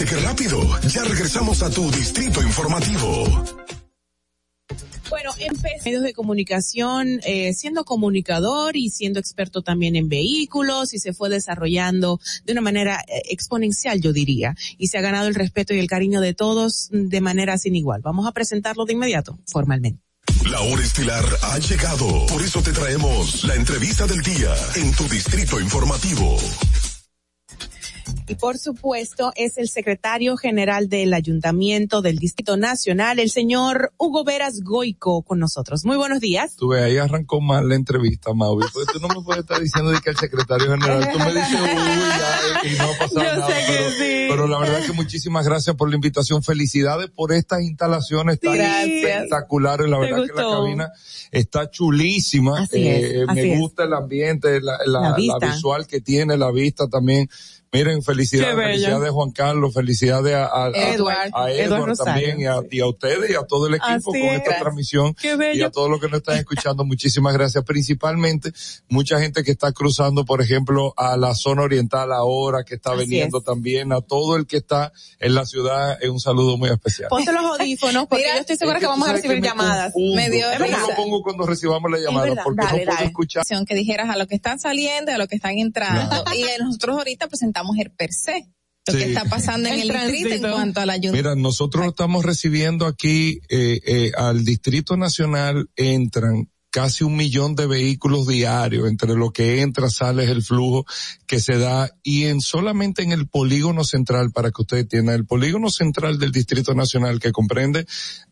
¿Viste qué rápido? Ya regresamos a tu distrito informativo. Bueno, empecé medios de comunicación, eh, siendo comunicador y siendo experto también en vehículos y se fue desarrollando de una manera eh, exponencial, yo diría, y se ha ganado el respeto y el cariño de todos de manera sin igual. Vamos a presentarlo de inmediato, formalmente. La hora estilar ha llegado. Por eso te traemos la entrevista del día en tu distrito informativo. Y por supuesto es el secretario general del Ayuntamiento del Distrito Nacional, el señor Hugo Veras Goico, con nosotros. Muy buenos días. Tú ves, ahí arrancó mal la entrevista, Maui, porque tú no me puedes estar diciendo de que el secretario general, tú me dices, uy, ya, y no ha pasado Yo nada. sé que pero, sí. pero la verdad que muchísimas gracias por la invitación. Felicidades por estas instalaciones tan espectaculares. La verdad que la cabina está chulísima. Así es, Eh, así me es. gusta el ambiente, la, la- La la vista. visual que tiene, la vista también. Miren, felicidades, felicidades Juan Carlos, felicidades a, a, a- Edward, a Edward Edward Rosario, también y a, y a ustedes y a todo el equipo Así con es. esta transmisión Qué bello. y a todos los que nos están escuchando, muchísimas gracias. Principalmente, mucha gente que está cruzando, por ejemplo, a la zona oriental ahora, que está Así veniendo es. también, a todo el que está en la ciudad, es un saludo muy especial. Ponte los audífonos porque Mira, yo estoy segura Es que vamos a recibir me llamadas. confundo. Me dio Yo me risa. lo pongo cuando recibamos la llamada, porque dale, no puedo dale. escuchar. que dijeras a los que están saliendo a los que están entrando. Y nosotros ahorita presentamos el per se, lo que está pasando en El el, distrito tránsito. en cuanto a la ayuda. Mira, nosotros estamos recibiendo aquí eh, eh, al Distrito Nacional entran casi un millón de vehículos diarios, entre lo que entra, sale es el flujo que se da y en solamente en el polígono central, para que ustedes entiendan, el polígono central del Distrito Nacional que comprende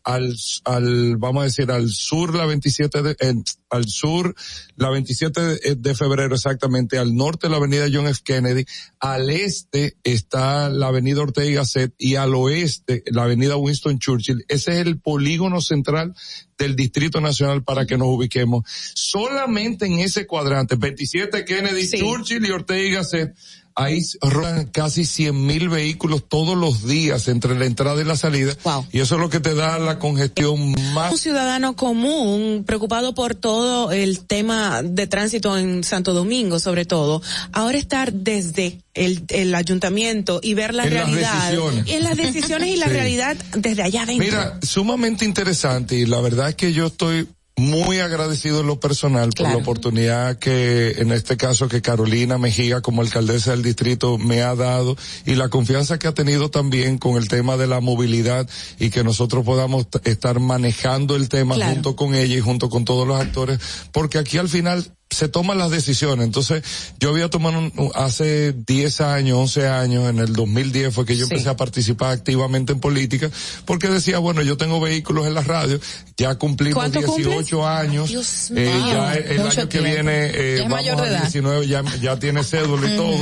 al, al, vamos a decir, al sur la 27 de, en- al sur, la 27 de, febrero exactamente, al norte la avenida John F. Kennedy, al este está la avenida Ortega y Gasset y al oeste la avenida Winston Churchill. Ese es el polígono central del Distrito Nacional para que nos ubiquemos. Solamente en ese cuadrante, 27 Kennedy, Churchill y Ortega y Gasset, ahí rodan casi 100 mil vehículos todos los días entre la entrada y la salida. Y eso es lo que te da la congestión más. Un ciudadano común, preocupado por todo el tema de tránsito en Santo Domingo, sobre todo, ahora estar desde el, el ayuntamiento y ver la En las realidad. decisiones. en las decisiones y la Sí. realidad desde allá adentro. Mira, sumamente interesante y la verdad es que yo estoy muy agradecido en lo personal por la oportunidad que en este caso que Carolina Mejía como alcaldesa del distrito me ha dado y la confianza que ha tenido también con el tema de la movilidad y que nosotros podamos estar manejando el tema Claro. junto con ella y junto con todos los actores porque aquí al final se toman las decisiones. Entonces, yo había tomado un- hace 10 años, 11 años, en el 2010 fue que yo Sí. empecé a participar activamente en política, porque decía, bueno, yo tengo vehículos en la radio, ya cumplimos ¿Cuánto 18 años, Dios eh, ya el año que viene, eh, Ya vamos mayor a edad. 19, ya, ya tiene cédula y todo.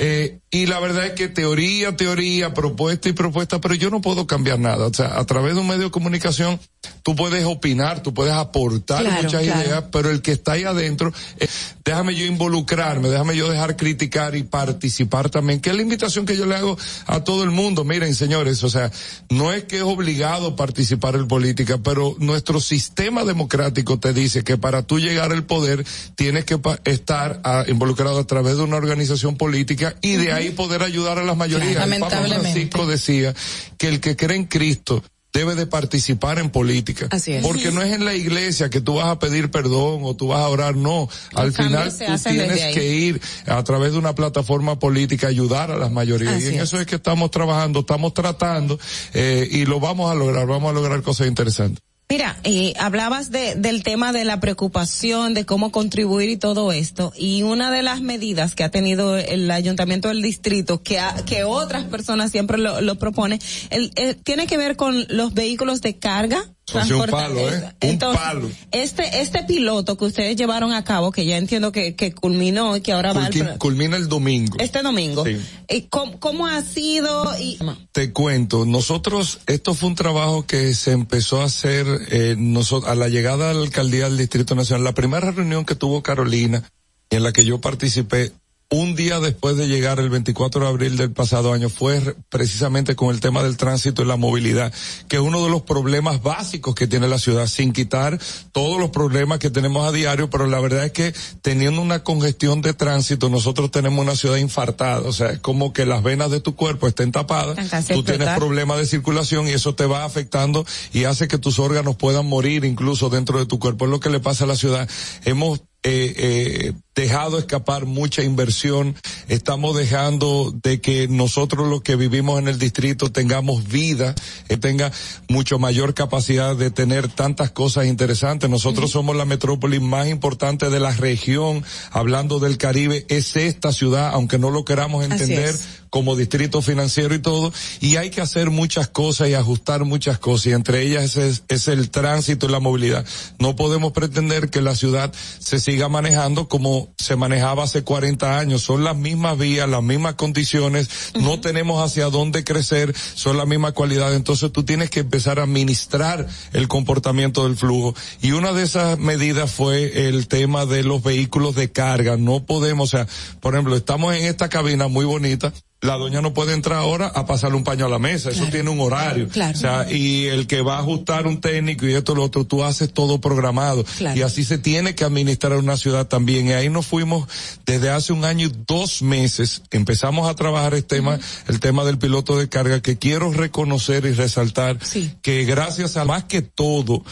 Eh, y la verdad es que teoría, teoría, propuesta y propuesta, pero yo no puedo cambiar nada. O sea, a través de un medio de comunicación, tú puedes opinar, tú puedes aportar Claro, muchas claro. ideas, pero el que está ahí adentro, eh, déjame yo involucrarme, déjame yo dejar criticar y participar también, que es la invitación que yo le hago a todo el mundo. Miren, señores, o sea, no es que es obligado participar en política, pero nuestro sistema democrático te dice que para tú llegar al poder tienes que estar ah, involucrado a través de una organización política y de ahí poder ayudar a las mayorías. Claro, El Papa lamentablemente. Francisco decía que el que cree en Cristo debe de participar en política. Así es. Porque no es en la iglesia que tú vas a pedir perdón o tú vas a orar, no. Al final tú tienes que ir a través de una plataforma política a ayudar a las mayorías. Así y en es. eso es que estamos trabajando, estamos tratando eh, y lo vamos a lograr, vamos a lograr cosas interesantes. Mira, eh, hablabas de, del tema de la preocupación, de cómo contribuir y todo esto, y una de las medidas que ha tenido el ayuntamiento del distrito, que, ha- otras personas siempre lo, lo propone, el, eh, tiene que ver con los vehículos de carga. Sea, un palo, ¿eh? Un Entonces, palo. Este, este piloto que ustedes llevaron a cabo, que ya entiendo que, que culminó y que ahora va al Culqui- culmina el domingo. este domingo, Sí. ¿cómo, cómo ha sido? Y, Te cuento, nosotros, esto fue un trabajo que se empezó a hacer eh, noso- a la llegada a la alcaldía del Distrito Nacional. La primera reunión que tuvo Carolina, en la que yo participé, un día después de llegar el 24 de abril del pasado año fue re- precisamente con el tema del tránsito y la movilidad, que es uno de los problemas básicos que tiene la ciudad, sin quitar todos los problemas que tenemos a diario, pero la verdad es que teniendo una congestión de tránsito, nosotros tenemos una ciudad infartada, o sea, es como que las venas de tu cuerpo estén tapadas, tú tienes problemas de circulación y eso te va afectando y hace que tus órganos puedan morir incluso dentro de tu cuerpo. Es lo que le pasa a la ciudad. Hemos eh, eh, dejado escapar mucha inversión, estamos dejando de que nosotros los que vivimos en el distrito tengamos vida, que tenga mucho mayor capacidad de tener tantas cosas interesantes. Nosotros somos la metrópoli más importante de la región, hablando del Caribe, es esta ciudad, aunque no lo queramos entender, como distrito financiero y todo, y hay que hacer muchas cosas y ajustar muchas cosas, y entre ellas es, es el tránsito y la movilidad. No podemos pretender que la ciudad se siga manejando como se manejaba hace 40 años, son las mismas vías, las mismas condiciones, no tenemos hacia dónde crecer, son la misma cualidad, entonces tú tienes que empezar a administrar el comportamiento del flujo, y una de esas medidas fue el tema de los vehículos de carga, no podemos, o sea, por ejemplo, estamos en esta cabina muy bonita, la doña no puede entrar ahora a pasarle un paño a la mesa, eso tiene un horario. Claro. O sea, y el que va a ajustar un técnico y esto lo otro, tú haces todo programado. Claro. Y así se tiene que administrar una ciudad también. Y ahí nos fuimos desde hace un año y dos meses, empezamos a trabajar el tema, el tema del piloto de carga, que quiero reconocer y resaltar que gracias a más que todo,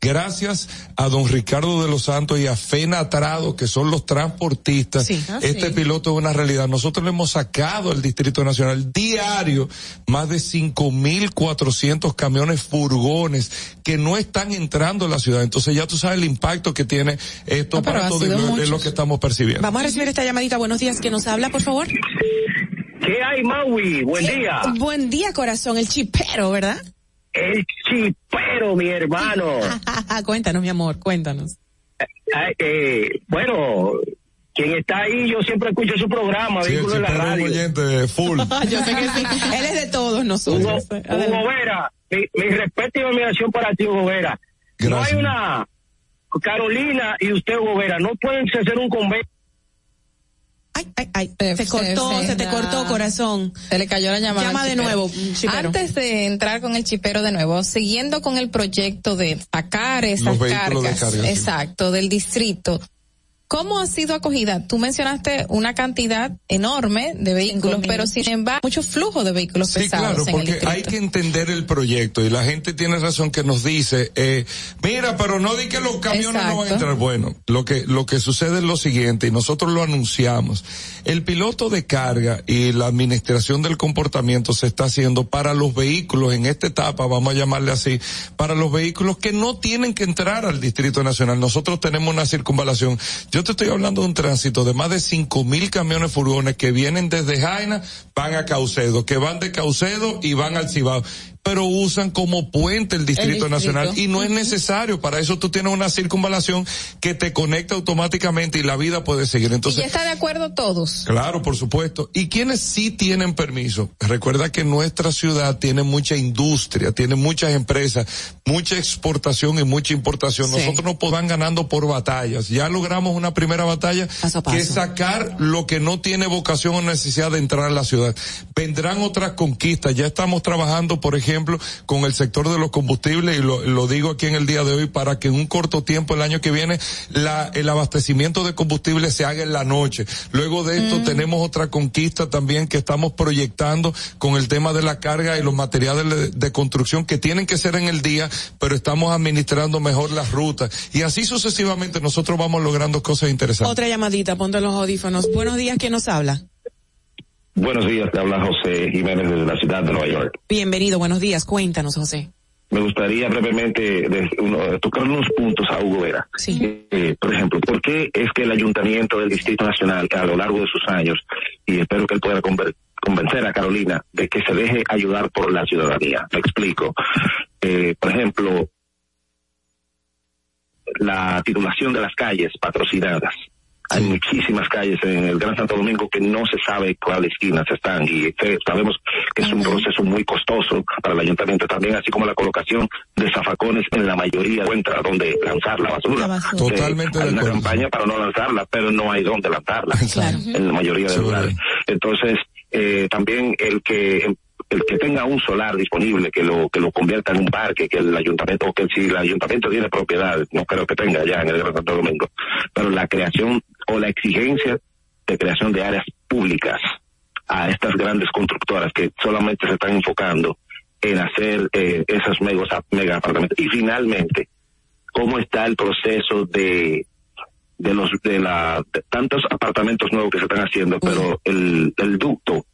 Gracias a don Ricardo de los Santos y a Fena Trado, que son los transportistas, Ah, este sí. piloto es una realidad. Nosotros le hemos sacado al Distrito Nacional diario más de cinco mil cuatrocientos camiones furgones que no están entrando a la ciudad. Entonces ya tú sabes el impacto que tiene esto No, pero para todo lo- es muchos. lo que estamos percibiendo. Vamos a recibir esta llamadita. Buenos días. que nos habla, por favor? ¿Qué hay, Maui? Buen día. Buen día, corazón. El chipero, ¿verdad? El chipero, mi hermano. cuéntanos, mi amor, cuéntanos. Eh, bueno, quien está ahí, yo siempre escucho su programa, Sí, el Vehículo en la chipero es un radio. oyente full. Yo sé que sí. Él es de todos Hugo, nosotros. Hugo Vera, mi, mi respeto y admiración para ti, Hugo Vera. No hay una Carolina y usted, Hugo Vera, no pueden hacer un convenio. Ay, ay, se cortó, se te cortó, corazón. Se le cayó la llamada. Llama de nuevo, chipero. Antes de entrar con el chipero de nuevo, siguiendo con el proyecto de sacar esas Los vehículos de cargas, sí. exacto, del distrito. ¿Cómo ha sido acogida? Tú mencionaste una cantidad enorme de vehículos, pero sin embargo, mucho flujo de vehículos Sí, pesados claro, en el porque hay que entender el proyecto y la gente tiene razón que nos dice, eh, mira, pero no di que los camiones no van a entrar. Bueno, lo que, lo que sucede es lo siguiente y nosotros lo anunciamos. El piloto de carga y la administración del comportamiento se está haciendo para los vehículos en esta etapa, vamos a llamarle así, para los vehículos que no tienen que entrar al Distrito Nacional. Nosotros tenemos una circunvalación. Yo te estoy hablando de un tránsito de más de cinco mil camiones furgones que vienen desde Jaina, van a Caucedo, que van de Caucedo y van al Cibao pero usan como puente el Distrito, distrito. Nacional y no es necesario, para eso tú tienes una circunvalación que te conecta automáticamente y la vida puede seguir. y Entonces, ya está de acuerdo todos. Claro, por supuesto. ¿Y quienes sí tienen permiso? Recuerda que nuestra ciudad tiene mucha industria, tiene muchas empresas, mucha exportación y mucha importación. Sí. Nosotros no podamos ganando por batallas. Ya logramos una primera batalla Paso a paso. que es sacar lo que no tiene vocación o necesidad de entrar a la ciudad. Vendrán otras conquistas. Ya estamos trabajando, por ejemplo, con el sector de los combustibles y lo, lo digo aquí en el día de hoy para que en un corto tiempo el año que viene la, el abastecimiento de combustible se haga en la noche. Luego de esto tenemos otra conquista también que estamos proyectando con el tema de la carga y los materiales de, de construcción que tienen que ser en el día, pero estamos administrando mejor las rutas y así sucesivamente nosotros vamos logrando cosas interesantes. Otra llamadita, ponte los audífonos. Buenos días, ¿quién nos habla? Buenos días, te habla José Jiménez desde la ciudad de Nueva York. Bienvenido, buenos días. Cuéntanos, José. Me gustaría brevemente de- uno- tocar unos puntos a Hugo Vera. Sí. Eh, por ejemplo, ¿por qué es que el Ayuntamiento del Distrito Nacional, a lo largo de sus años, y espero que él pueda convencer a Carolina de que se deje ayudar por la ciudadanía? Me explico. Eh, por ejemplo, la titulación de las calles patrocinadas. Hay muchísimas calles en el Gran Santo Domingo que no se sabe cuáles esquinas están y eh, sabemos que es un proceso muy costoso para el ayuntamiento también, así como la colocación de zafacones en la mayoría encuentra donde lanzar la basura. La basura. Que Totalmente de hay una acuerdo. campaña para no lanzarla, pero no hay dónde lanzarla Claro. en la mayoría de Seguro. lugares. Entonces, eh, también el que el que tenga un solar disponible, que lo que lo convierta en un parque, que el ayuntamiento, o que si el ayuntamiento tiene propiedad, no creo que tenga ya en el Gran Santo Domingo, pero la creación o la exigencia de creación de áreas públicas a estas grandes constructoras que solamente se están enfocando en hacer eh, esos mega, mega apartamentos. Y finalmente, ¿cómo está el proceso de de los de la de tantos apartamentos nuevos que se están haciendo, pero el, el ducto,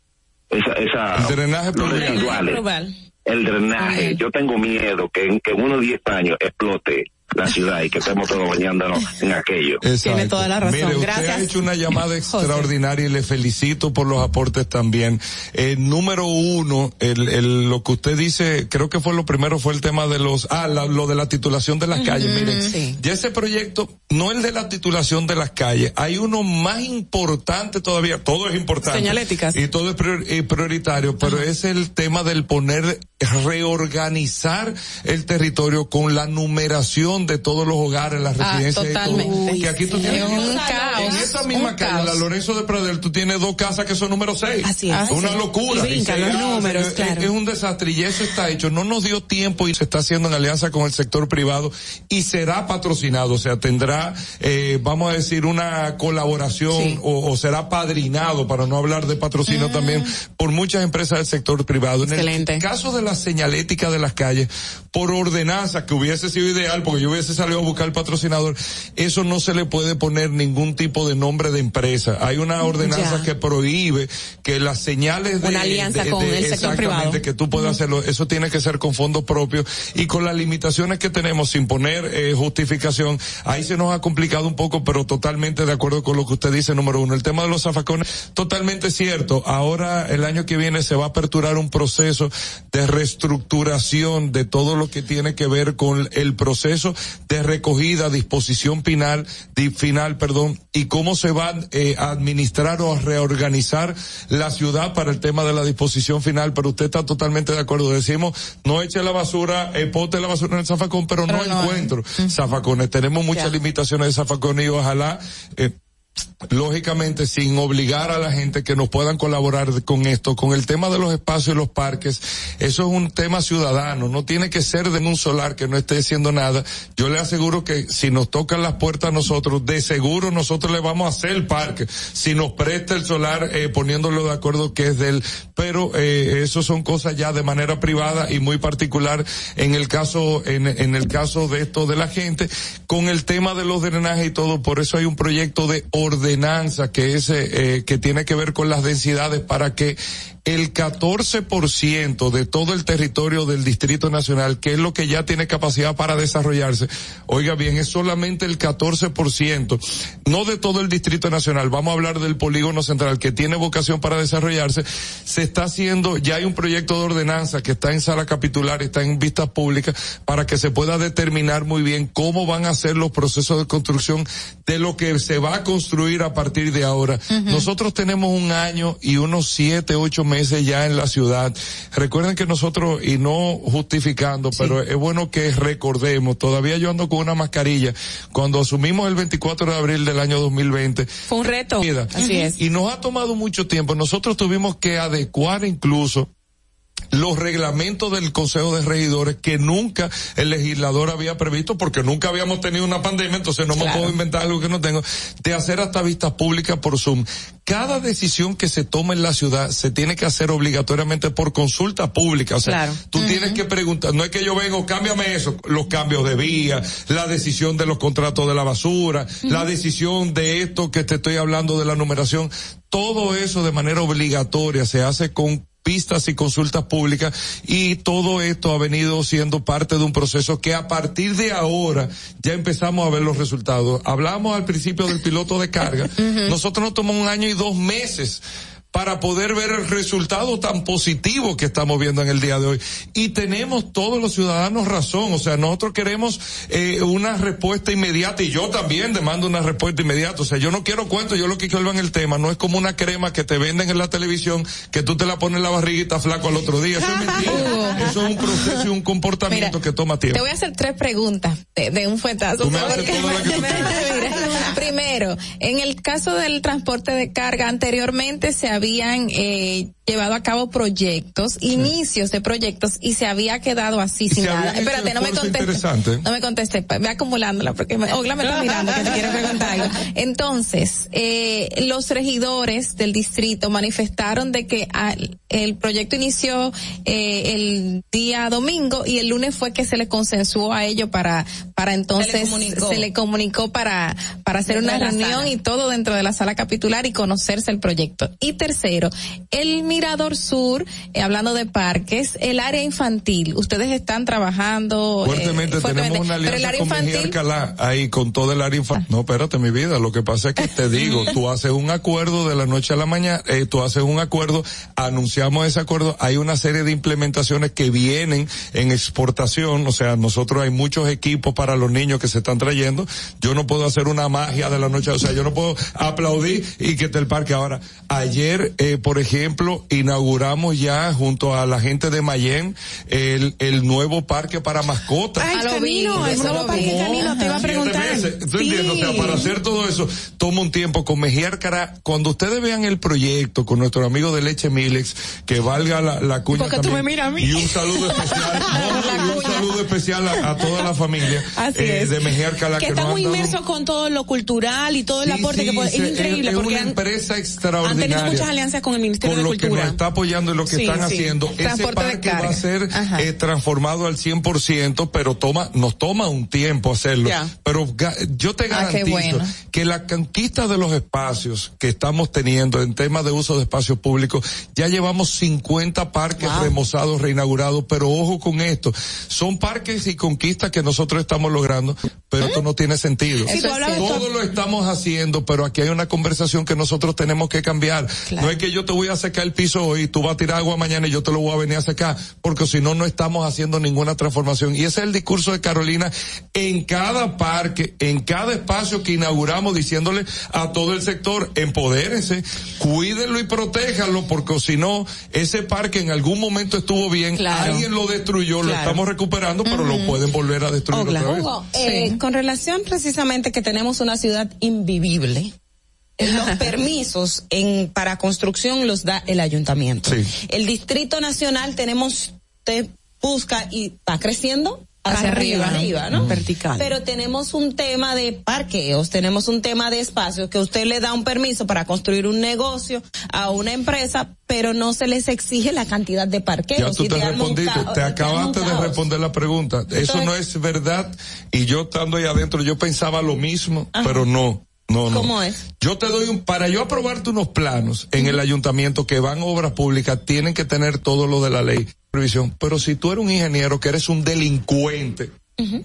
esa, esa El drenaje los pluvial. residuales, el drenaje, yo tengo miedo que en, que en unos 10 años explote la ciudad y que estemos todos bañándonos en aquello. Tiene toda la razón. Mire, usted Gracias. ha hecho una llamada extraordinaria y le felicito por los aportes también. Eh, número uno, el, el, lo que usted dice, creo que fue lo primero, fue el tema de los, ah, la- lo de la titulación de las calles. Miren, sí. ya ese proyecto, no el de la titulación de las calles, hay uno más importante todavía, todo es importante. Señaléticas. Y todo es prior- eh, prioritario, pero es el tema del poner, reorganizar el territorio con la numeración de todos los hogares, las Ah, residencias. y todo. totalmente. Que aquí tú Es tienes un caos. en esa misma un calle, caos. la Lorenzo de Pradel, tú tienes dos casas que son número seis. Así es. Una locura. Y se los números, es, claro. es un desastre y eso está hecho. No nos dio tiempo y se está haciendo en alianza con el sector privado y será patrocinado, o sea, tendrá, eh, vamos a decir, una colaboración Sí. o, o será padrinado, para no hablar de patrocinio también, por muchas empresas del sector privado. En Excelente. el caso de la señalética de las calles, por ordenanza, que hubiese sido ideal, porque yo hubiese salido a buscar el patrocinador, eso no se le puede poner ningún tipo de nombre de empresa. Hay una ordenanza Ya. que prohíbe que las señales de... Una alianza de- con de- el sector privado. que tú puedas hacerlo, eso tiene que ser con fondos propios y con las limitaciones que tenemos sin poner eh, justificación, ahí se nos ha complicado un poco, pero totalmente de acuerdo con lo que usted dice, número uno. El tema de los zafacones, totalmente cierto. Ahora, el año que viene se va a aperturar un proceso de reestructuración de todos lo que tiene que ver con el proceso de recogida, disposición final, di- final, perdón, y cómo se va eh, a administrar o a reorganizar la ciudad para el tema de la disposición final, pero usted está totalmente de acuerdo. Decimos, no eche la basura, eh, la basura en el zafacón, pero, no, encuentro zafacones. Tenemos muchas limitaciones de zafacones y ojalá, eh, lógicamente sin obligar a la gente que nos puedan colaborar con esto, con el tema de los espacios y los parques, eso es un tema ciudadano, no tiene que ser de un solar que no esté haciendo nada. Yo le aseguro que si nos tocan las puertas a nosotros, de seguro nosotros le vamos a hacer el parque, si nos presta el solar eh, poniéndolo de acuerdo que es de él, pero eh, eso son cosas ya de manera privada y muy particular en el caso, en, en el caso de esto de la gente, con el tema de los drenajes y todo, por eso hay un proyecto de ordenanza que es eh, que tiene que ver con las densidades para que el 14% de todo el territorio del Distrito Nacional, que es lo que ya tiene capacidad para desarrollarse, oiga bien, es solamente el 14%, no de todo el Distrito Nacional, vamos a hablar del polígono central que tiene vocación para desarrollarse, se está haciendo, ya hay un proyecto de ordenanza que está en sala capitular, está en vistas públicas, para que se pueda determinar muy bien cómo van a ser los procesos de construcción de lo que se va a construir a partir de ahora. Nosotros tenemos un año y unos siete, ocho meses ya en la ciudad. Recuerden que nosotros, y no justificando, pero es bueno que recordemos, todavía yo ando con una mascarilla. Cuando asumimos el 24 de abril del año 2020, Fue un reto. vida. Así es. Y nos ha tomado mucho tiempo. Nosotros tuvimos que adecuar incluso los reglamentos del Consejo de Regidores que nunca el legislador había previsto porque nunca habíamos tenido una pandemia, entonces no me puedo inventar algo que no tengo, de hacer hasta vistas públicas por Zoom. Cada decisión que se toma en la ciudad se tiene que hacer obligatoriamente por consulta pública, o sea, Claro. tú tienes que preguntar, no es que yo vengo, cámbiame eso, los cambios de vía, la decisión de los contratos de la basura, la decisión de esto que te estoy hablando de la numeración, todo eso de manera obligatoria se hace con pistas y consultas públicas y todo esto ha venido siendo parte de un proceso que a partir de ahora ya empezamos a ver los resultados. Hablamos al principio del piloto de carga. Nosotros nos tomamos un año y dos meses para poder ver el resultado tan positivo que estamos viendo en el día de hoy. Y tenemos todos los ciudadanos razón, o sea, nosotros queremos eh, una respuesta inmediata y yo también demando una respuesta inmediata, o sea, yo no quiero cuentos, yo lo que quiero en el tema, no es como una crema que te venden en la televisión, que tú te la pones en la barriga y estás flaco al otro día, eso es mentira, eso es un proceso y un comportamiento que toma tiempo. Te voy a hacer tres preguntas de, de un fuetazo. Primero, en el caso del transporte de carga, anteriormente se habían eh, llevado a cabo proyectos, inicios de proyectos, y se había quedado así sin nada. Espérate, no me contestes. No me contestes, ve acumulándola, porque me, Ogla me está mirando que te quiero preguntar algo. Entonces, eh, los regidores del distrito manifestaron de que el proyecto inició eh, el día domingo y el lunes fue que se le consensuó a ellos para, para entonces comunicó. se le comunicó para, para hacer Dentro una reunión sala. y todo dentro de la sala capitular y conocerse el proyecto. Y tercero, el Mirador Sur, eh, hablando de parques, el área infantil, ustedes están trabajando eh, Fuertemente, tenemos una pero el alianza área con infantil, Alcalá, ahí con todo el área infantil. No, espérate mi vida, lo que pasa es que te digo, tú haces un acuerdo de la noche a la mañana, eh, tú haces un acuerdo, anunciamos ese acuerdo, hay una serie de implementaciones que vienen en exportación, o sea, nosotros hay muchos equipos para los niños que se están trayendo, yo no puedo hacer una magia de la noche, o sea, yo no puedo aplaudir y que esté el parque ahora. Ayer, eh, por ejemplo, inauguramos ya junto a la gente de Mayen el, el nuevo parque para mascotas. Ay, camino, el nuevo parque camino, te iba a Siete preguntar. meses. ¿Tú Sí. entiendes? O sea, para hacer todo eso toma un tiempo. Con Mejía Alcará, cuando ustedes vean el proyecto con nuestro amigo de Leche Milex, que valga la, la cuña Porque tú también. me miras a mí. Y un saludo especial, no, y un saludo especial a, a toda la familia Así eh, es. de Mejía Alcalá. que nos está han muy dado- inmerso con todo lo cultural y todo el Sí, aporte sí, que puede, es se- increíble es porque una han, empresa han extraordinaria. tenido muchas alianzas con el Ministerio con de lo que Cultura. nos está apoyando y lo que Sí, están haciendo. Ese Transporte de parque va a ser eh, transformado al 100%, pero toma, nos toma un tiempo hacerlo. Ya. Pero yo te Ah, garantizo bueno. que la conquista de los espacios que estamos teniendo en temas de uso de espacios públicos, ya llevamos 50 parques remozados, reinaugurados, pero ojo con esto, son son parques y conquistas que nosotros estamos logrando, pero esto no tiene sentido. Sí, Todo lo estamos haciendo, pero aquí hay una conversación que nosotros tenemos que cambiar. No es que yo te voy a secar el piso hoy, tú vas a tirar agua mañana y yo te lo voy a venir a secar, porque si no, no estamos haciendo ninguna transformación. Y ese es el discurso de Carolina en cada parque, en cada espacio que inauguramos, diciéndole a todo el sector, empodérense, cuídenlo y protéjanlo, porque si no, ese parque en algún momento estuvo bien, Claro. alguien lo destruyó, lo estamos recuperando, pero lo pueden volver a destruir otra vez. Hugo, eh, con relación precisamente que tenemos una ciudad invivible, eh, los permisos en para construcción los da el ayuntamiento. El Distrito Nacional tenemos te busca y va creciendo hacia, arriba, arriba, ¿no? Vertical. Pero tenemos un tema de parqueos, tenemos un tema de espacios que usted le da un permiso para construir un negocio a una empresa, pero no se les exige la cantidad de parqueos. Ya tú y te respondiste, te acabaste de responder la pregunta. Eso no es verdad y yo estando ahí adentro yo pensaba lo mismo, Ajá. pero no. No, no. ¿Cómo es? Yo te doy un, para yo aprobarte unos planos en el ayuntamiento que van a obras públicas, tienen que tener todo lo de la ley Pero si tú eres un ingeniero que eres un delincuente,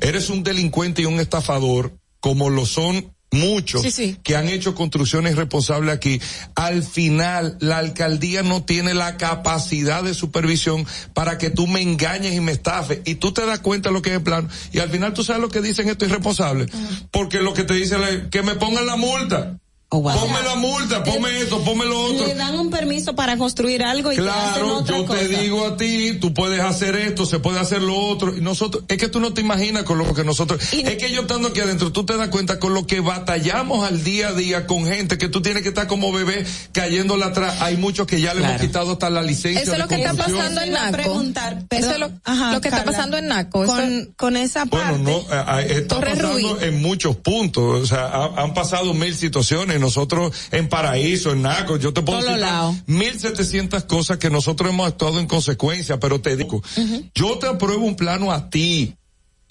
eres un delincuente y un estafador, como lo son muchos Sí, sí. que han hecho construcciones responsables aquí, al final la alcaldía no tiene la capacidad de supervisión para que tú me engañes y me estafes y tú te das cuenta de lo que es el plano y al final tú sabes lo que dicen esto irresponsable porque lo que te dicen es que me pongan la multa ponme la multa ponme esto ponme lo otro Le dan un permiso para construir algo y te hacen Claro, otra yo cosa. te digo a ti, tú puedes hacer esto, se puede hacer lo otro, y nosotros, es que tú no te imaginas con lo que nosotros, es que yo estando aquí adentro, tú te das cuenta con lo que batallamos al día a día con gente que tú tienes que estar como bebé cayéndole atrás, hay muchos que ya le hemos Claro. quitado hasta la licencia Eso es lo que está pasando en Naco. preguntar, Eso es lo, Ajá, lo que está pasando en Naco. Eso- Con, con esa parte. Bueno, no, eh, eh, está Torre pasando Ruiz. en muchos puntos, o sea, ha- han pasado mil situaciones, nosotros en Paraíso, en Naco, yo te puedo mil setecientas cosas que nosotros hemos actuado en consecuencia, pero te digo, yo te apruebo un plano a ti.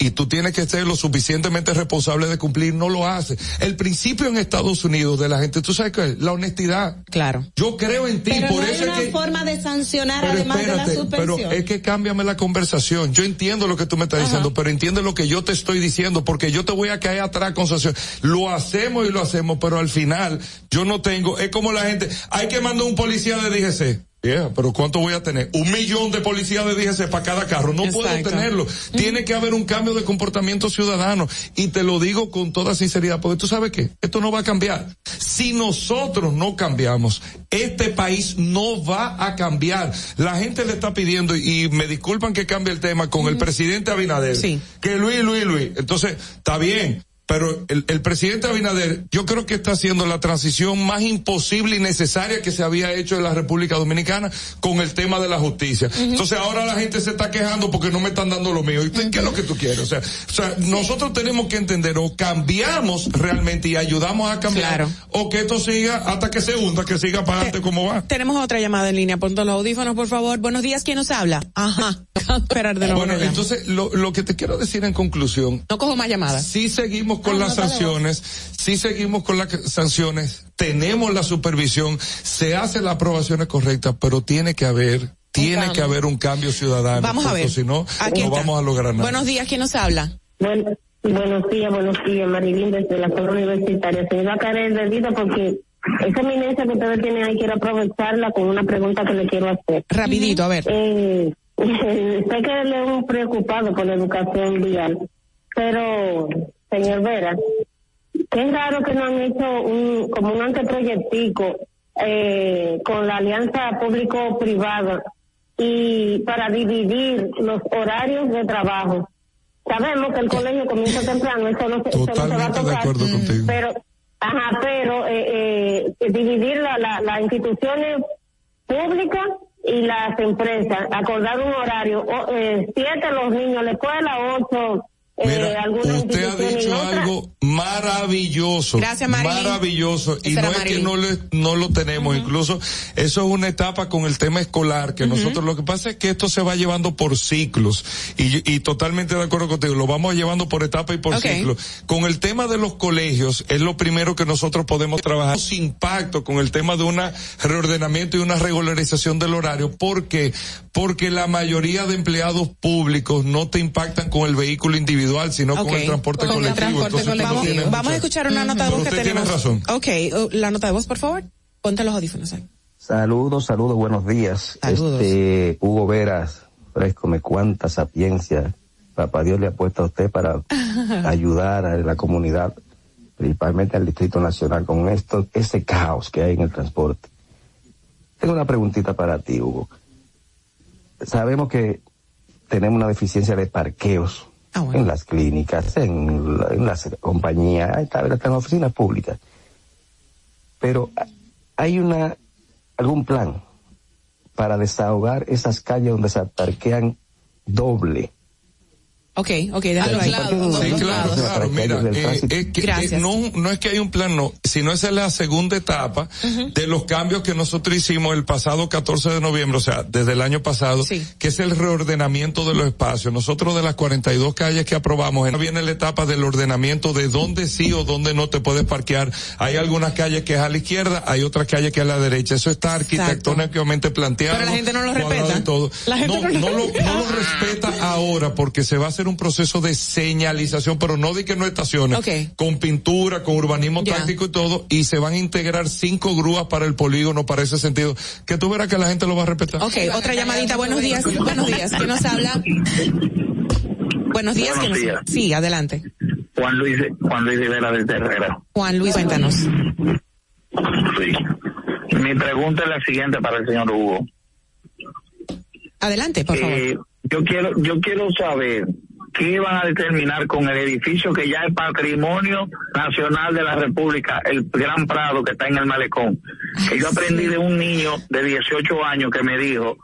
Y tú tienes que ser lo suficientemente responsable de cumplir, no lo haces. El principio en Estados Unidos de la gente, ¿tú sabes qué? es? La honestidad. Claro. Yo creo en ti, Pero por no hay eso es una que... forma de sancionar Pero además de la suspensión. pero es que cámbiame la conversación. Yo entiendo lo que tú me estás diciendo, pero entiende lo que yo te estoy diciendo, porque yo te voy a caer atrás con sanción. Lo hacemos y lo hacemos, pero al final yo no tengo, es como la gente, hay que mandar un policía de DGC. Yeah, pero ¿cuánto voy a tener? Un millón de policías de DGC para cada carro. No puedo tenerlo. Tiene que haber un cambio de comportamiento ciudadano. Y te lo digo con toda sinceridad, porque tú sabes qué, esto no va a cambiar. Si nosotros no cambiamos, este país no va a cambiar. La gente le está pidiendo, y, y me disculpan que cambie el tema, con el presidente Abinader. Sí. Que Luis, Luis, Luis. Entonces, está bien. Pero el, el presidente Abinader, yo creo que está haciendo la transición más imposible y necesaria que se había hecho en la República Dominicana con el tema de la justicia. Entonces ahora la gente se está quejando porque no me están dando lo mío. ¿Y tú, qué es lo que tú quieres? O sea, o sea nosotros tenemos que entender o cambiamos realmente y ayudamos a cambiar Claro. o que esto siga hasta que se hunda, que siga para adelante como va. Tenemos otra llamada en línea. Ponte los audífonos, por favor. Buenos días, ¿quién nos habla? Ajá. Esperar de nuevo. Bueno, no, entonces lo, lo que te quiero decir en conclusión no cojo más llamadas. Sí seguimos con las sanciones, sí seguimos con las sanciones, tenemos la supervisión, se hacen las aprobaciones correctas, pero tiene que haber, tiene que haber un cambio ciudadano. Vamos a porque ver. Si no, Aquí no está. vamos a lograr nada. Buenos días, ¿quién nos habla? Bueno, buenos días, buenos días, Marilín, desde la zona universitaria. Se me va a caer de vida porque esa eminencia que ustedes tienen ahí quiero aprovecharla con una pregunta que le quiero hacer. Rapidito, a ver. Eh, sé que es un preocupado por la educación vial, pero, señor Vera, qué raro que no han hecho un, como un anteproyectico eh, con la alianza público-privada y para dividir los horarios de trabajo. Sabemos que el colegio comienza temprano, eso no, se- eso no se va a de tocar. acuerdo contigo. Pero, ajá, pero eh, eh, dividir la, la, las instituciones públicas y las empresas, acordar un horario, o, eh, siete los niños la escuela, ocho eh, alguna Usted ha dicho algo maravilloso. Gracias, Marilyn. Maravilloso. Y no es que no, le- no lo tenemos. Incluso eso es una etapa con el tema escolar que nosotros, lo que pasa es que esto se va llevando por ciclos. Y, y totalmente de acuerdo contigo, lo vamos llevando por etapa y por Ok. ciclo. Con el tema de los colegios, es lo primero que nosotros podemos trabajar. Sin impacto con el tema de una reordenamiento y una regularización del horario. ¿Por qué? Porque la mayoría de empleados públicos no te impactan con el vehículo individual, sino Ok. con el transporte Con el colectivo. transporte Entonces, no colectivo. tienes Vamos a escuchar una nota de voz Pero que tenemos. razón. Ok, uh, la nota de voz, por favor. Ponte los audífonos ahí. Saludos, saludos, buenos días. Saludos. Este, Hugo Veras, frescome cuánta sapiencia papá Dios le ha puesto a usted para ayudar a la comunidad, principalmente al Distrito Nacional, con esto, ese caos que hay en el transporte. Tengo una preguntita para ti, Hugo. Sabemos que tenemos una deficiencia de parqueos en las clínicas, en, en las compañías, en oficinas públicas. Pero hay una algún plan para desahogar esas calles donde se parquean doble. Ok, ok, déjalo ahí. Sí, claro, claro, mira, eh, es que, Gracias. eh, no, no es que hay un plan, no, sino esa es la segunda etapa de los cambios que nosotros hicimos el pasado 14 de noviembre, o sea, desde el año pasado, que es el reordenamiento de los espacios. Nosotros de las 42 calles que aprobamos, viene la etapa del ordenamiento de dónde sí o dónde no te puedes parquear. Hay algunas calles que es a la izquierda, hay otras calles que es a la derecha. Eso está arquitectónicamente planteado. Pero la gente no lo respeta. y todo. La gente no, no lo no lo, respeta. no lo respeta ahora porque se va a hacer un proceso de señalización, pero no de que no estaciones, con pintura, con urbanismo Ya. táctico y todo, y se van a integrar cinco grúas para el polígono para ese sentido, que tú verás que la gente lo va a respetar. Ok, otra llamadita. Buenos días. Buenos días. ¿Quién nos habla? Buenos días. Buenos ¿quién nos- días. Sí, adelante. Juan Luis, Juan Luis Rivera de Herrera. Juan Luis, cuéntanos. Sí. Mi pregunta es la siguiente para el señor Hugo. Adelante, por favor. Eh, yo quiero, yo quiero saber qué van a determinar con el edificio que ya es patrimonio nacional de la República, el Gran Prado que está en el malecón. Que yo aprendí de un niño de 18 años que me dijo,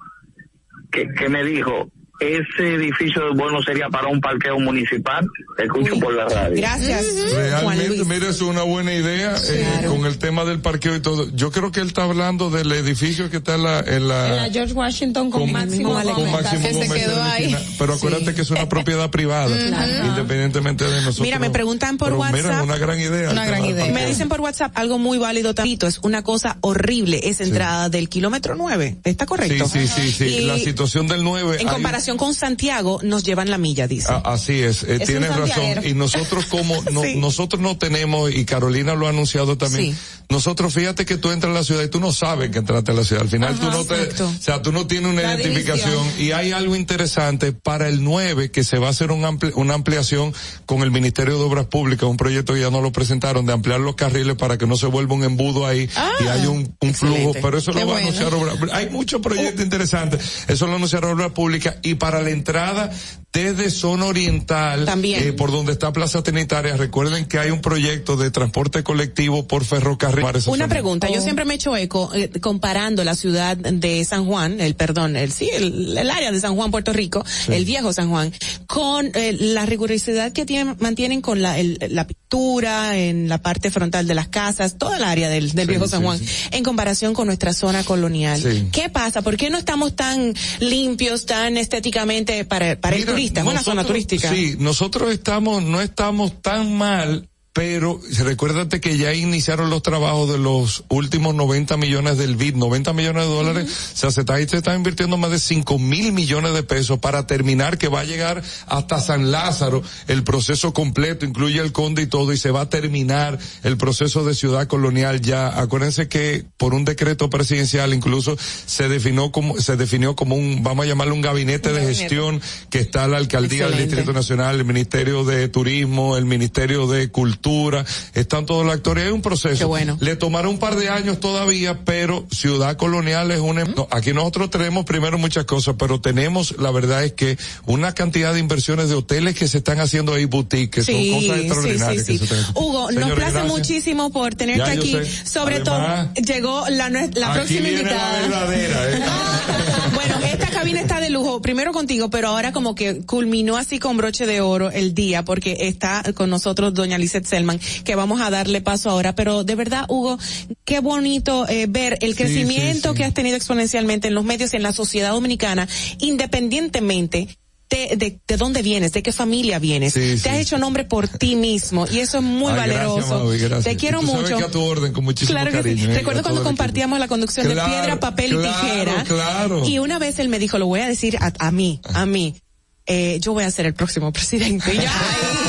que, que me dijo, ese edificio bueno sería para un parqueo municipal. Escucho por la radio. Gracias. Realmente, mire, es una buena idea eh, con el tema del parqueo y todo. Yo creo que él está hablando del edificio que está en la, en la, En la George Washington con, Máximo con. Máximo que se Gómez quedó la ahí. esquina. Pero acuérdate que es una propiedad privada, Claro. independientemente de nosotros. Mira, me preguntan por Pero WhatsApp. Mira, una gran idea. el tema del Me dicen por WhatsApp algo muy válido, Tapito. Es una cosa horrible. Esa entrada del kilómetro 9. ¿Está correcto? Sí, sí, sí, sí. Y La situación del 9. En hay- comparación con Santiago, nos llevan la milla, dice. A- Así es, eh, Es tienes razón. Y nosotros como, no- Sí. nosotros no tenemos, y Carolina lo ha anunciado también, nosotros fíjate que tú entras a la ciudad y tú no sabes que entraste a la ciudad. Al final tú no te, o sea, tú no tienes una La identificación. división. Y hay algo interesante para el 9 que se va a hacer un ampli- una ampliación con el Ministerio de Obras Públicas, un proyecto que ya no lo presentaron de ampliar los carriles para que no se vuelva un embudo ahí y haya un, un flujo. Pero eso Qué lo va bueno. a anunciar Obras Hay muchos proyectos interesantes. Eso lo anunciaron Obras Públicas y para la entrada desde zona oriental, eh, por donde está Plaza Trinitaria, recuerden que hay un proyecto de transporte colectivo por ferrocarril. Una zona. pregunta, yo siempre me he hecho eco eh, comparando la ciudad de San Juan, el perdón, el sí, el, el área de San Juan, Puerto Rico, el viejo San Juan, con eh, la rigurosidad que tienen, mantienen con la, el- la pintura en la parte frontal de las casas, toda el área del, del Sí, viejo San sí, Juan, en comparación con nuestra zona colonial. Sí. ¿Qué pasa? ¿Por qué no estamos tan limpios, tan estéticamente para, para el Mira, turista? Es una zona turística. Sí, nosotros estamos, no estamos tan mal, pero recuérdate que ya iniciaron los trabajos de los últimos 90 millones del BID, 90 millones de dólares, o sea, se está, se está invirtiendo más de 5 mil millones de pesos para terminar, que va a llegar hasta San Lázaro, el proceso completo, incluye el conde y todo, y se va a terminar el proceso de ciudad colonial ya. Acuérdense que por un decreto presidencial incluso se definió como, se definió como un, vamos a llamarlo un gabinete de gestión que está la alcaldía del. Distrito Nacional, el Ministerio de Turismo, el Ministerio de Cultura, están todos los actores. Hay un proceso. Le tomará un par de años todavía, pero Ciudad Colonial es una... no, aquí nosotros tenemos primero muchas cosas, pero tenemos, la verdad es que una cantidad de inversiones de hoteles que se están haciendo ahí boutique, que Sí, son cosas sí, extraordinarias. sí, que sí. se están- Hugo, nos Señores, place gracias. muchísimo por tenerte Ya, aquí. Sobre Además, todo, llegó la, la próxima invitada. la verdadera, ¿eh? Bueno, esta cabina está de lujo, primero contigo, pero ahora como que culminó así con broche de oro el día, porque está con nosotros doña Lizeth Selman, que vamos a darle paso ahora, pero de verdad, Hugo, qué bonito eh, ver el crecimiento que has tenido exponencialmente en los medios y en la sociedad dominicana, independientemente de, de, dónde vienes, de qué familia vienes. te has hecho nombre por ti mismo y eso es muy valeroso. te quiero mucho. Que a tu orden, con muchísimo claro cariño. ¿eh? Recuerdo cuando compartíamos la conducción de piedra, papel y tijera. Y una vez él me dijo, lo voy a decir a, a mí, a mí. Eh, yo voy a ser el próximo presidente. nos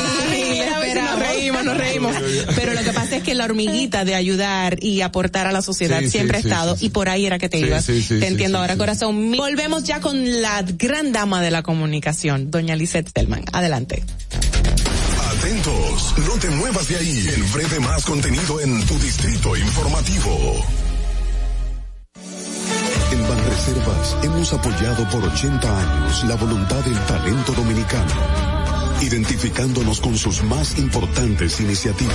es que la hormiguita de ayudar y aportar a la sociedad siempre ha estado y por ahí era que te ibas. te entiendo ahora, corazón. Volvemos ya con la gran dama de la comunicación, doña Lisette Selman. Adelante. Atentos, no te muevas de ahí. El breve más contenido en tu distrito informativo. En Banreservas hemos apoyado por 80 años la voluntad del talento dominicano identificándonos con sus más importantes iniciativas,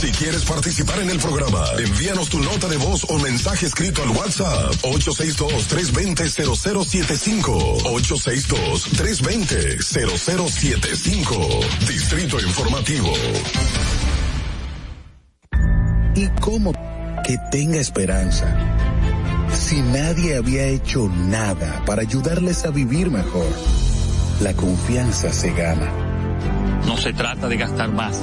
Si quieres participar en el programa, envíanos tu nota de voz o mensaje escrito al WhatsApp 862-320-0075. 862-320-0075. Distrito Informativo. ¿Y cómo que tenga esperanza? Si nadie había hecho nada para ayudarles a vivir mejor, la confianza se gana. No se trata de gastar más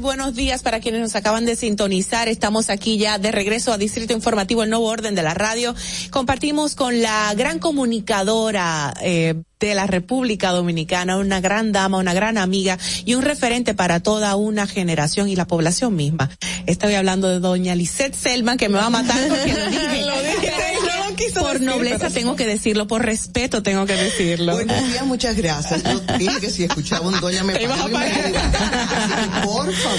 buenos días para quienes nos acaban de sintonizar. Estamos aquí ya de regreso a Distrito Informativo, el nuevo orden de la radio. Compartimos con la gran comunicadora eh, de la República Dominicana, una gran dama, una gran amiga y un referente para toda una generación y la población misma. Estoy hablando de doña Lisette Selman, que me va a matar porque lo dije. lo dije por nobleza tengo que decirlo, por respeto tengo que decirlo. Buenos días, muchas gracias. Yo dije que si escuchaba un doña me, iba a Por favor.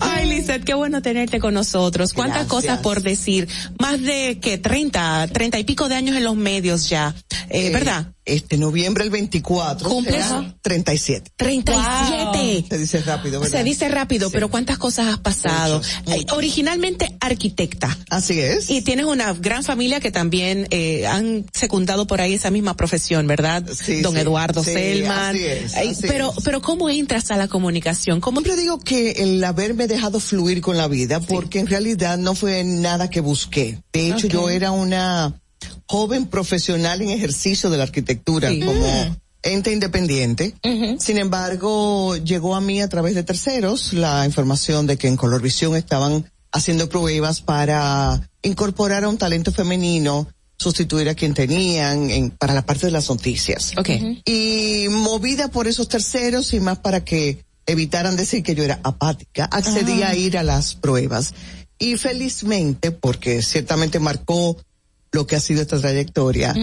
Ay, Lizeth, qué bueno tenerte con nosotros. Cuántas cosas por decir. Más de que 30, 30 y pico de años en los medios ya, eh, ¿verdad? Este noviembre el 24 ¿Cumples? será 37. 37. Se dice rápido, ¿verdad? Se dice rápido, pero ¿cuántas cosas has pasado? Originalmente arquitecta. Así es. Y tienes una gran familia que también eh, han secundado por ahí esa misma profesión, ¿verdad? Don sí. Eduardo Sí, Selman. así es, así pero, es. pero ¿cómo entras a la comunicación? ¿Cómo Siempre digo que el haberme dejado fluir con la vida, porque en realidad no fue nada que busqué. De hecho, yo era una joven profesional en ejercicio de la arquitectura Sí. como Mm. ente independiente. Sin embargo, llegó a mí a través de terceros la información de que en Colorvisión estaban haciendo pruebas para incorporar a un talento femenino, sustituir a quien tenían en, para la parte de las noticias. Okay. Y movida por esos terceros y más para que evitaran decir que yo era apática, accedí Ah. a ir a las pruebas. Y felizmente, porque ciertamente marcó lo que ha sido esta trayectoria,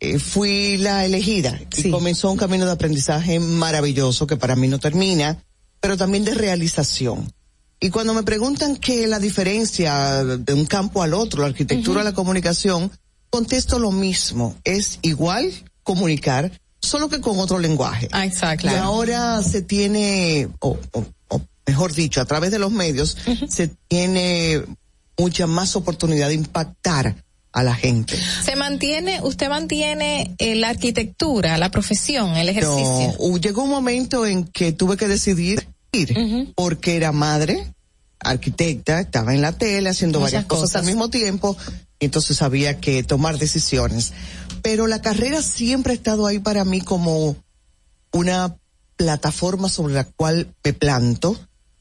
eh, fui la elegida y comenzó un camino de aprendizaje maravilloso que para mí no termina, pero también de realización. Y cuando me preguntan qué es la diferencia de un campo al otro, la arquitectura a la comunicación, contesto lo mismo. Es igual comunicar, solo que con otro lenguaje. Ah, exacto. Y ahora se tiene, o, o- o mejor dicho, a través de los medios, se tiene mucha más oportunidad de impactar a la gente. Se mantiene, usted mantiene eh, la arquitectura, la profesión, el ejercicio. No, llegó un momento en que tuve que decidir ir, porque era madre, arquitecta, estaba en la tele haciendo Muchas varias cosas, cosas. al mismo tiempo, y entonces había que tomar decisiones. Pero la carrera siempre ha estado ahí para mí como una plataforma sobre la cual me planto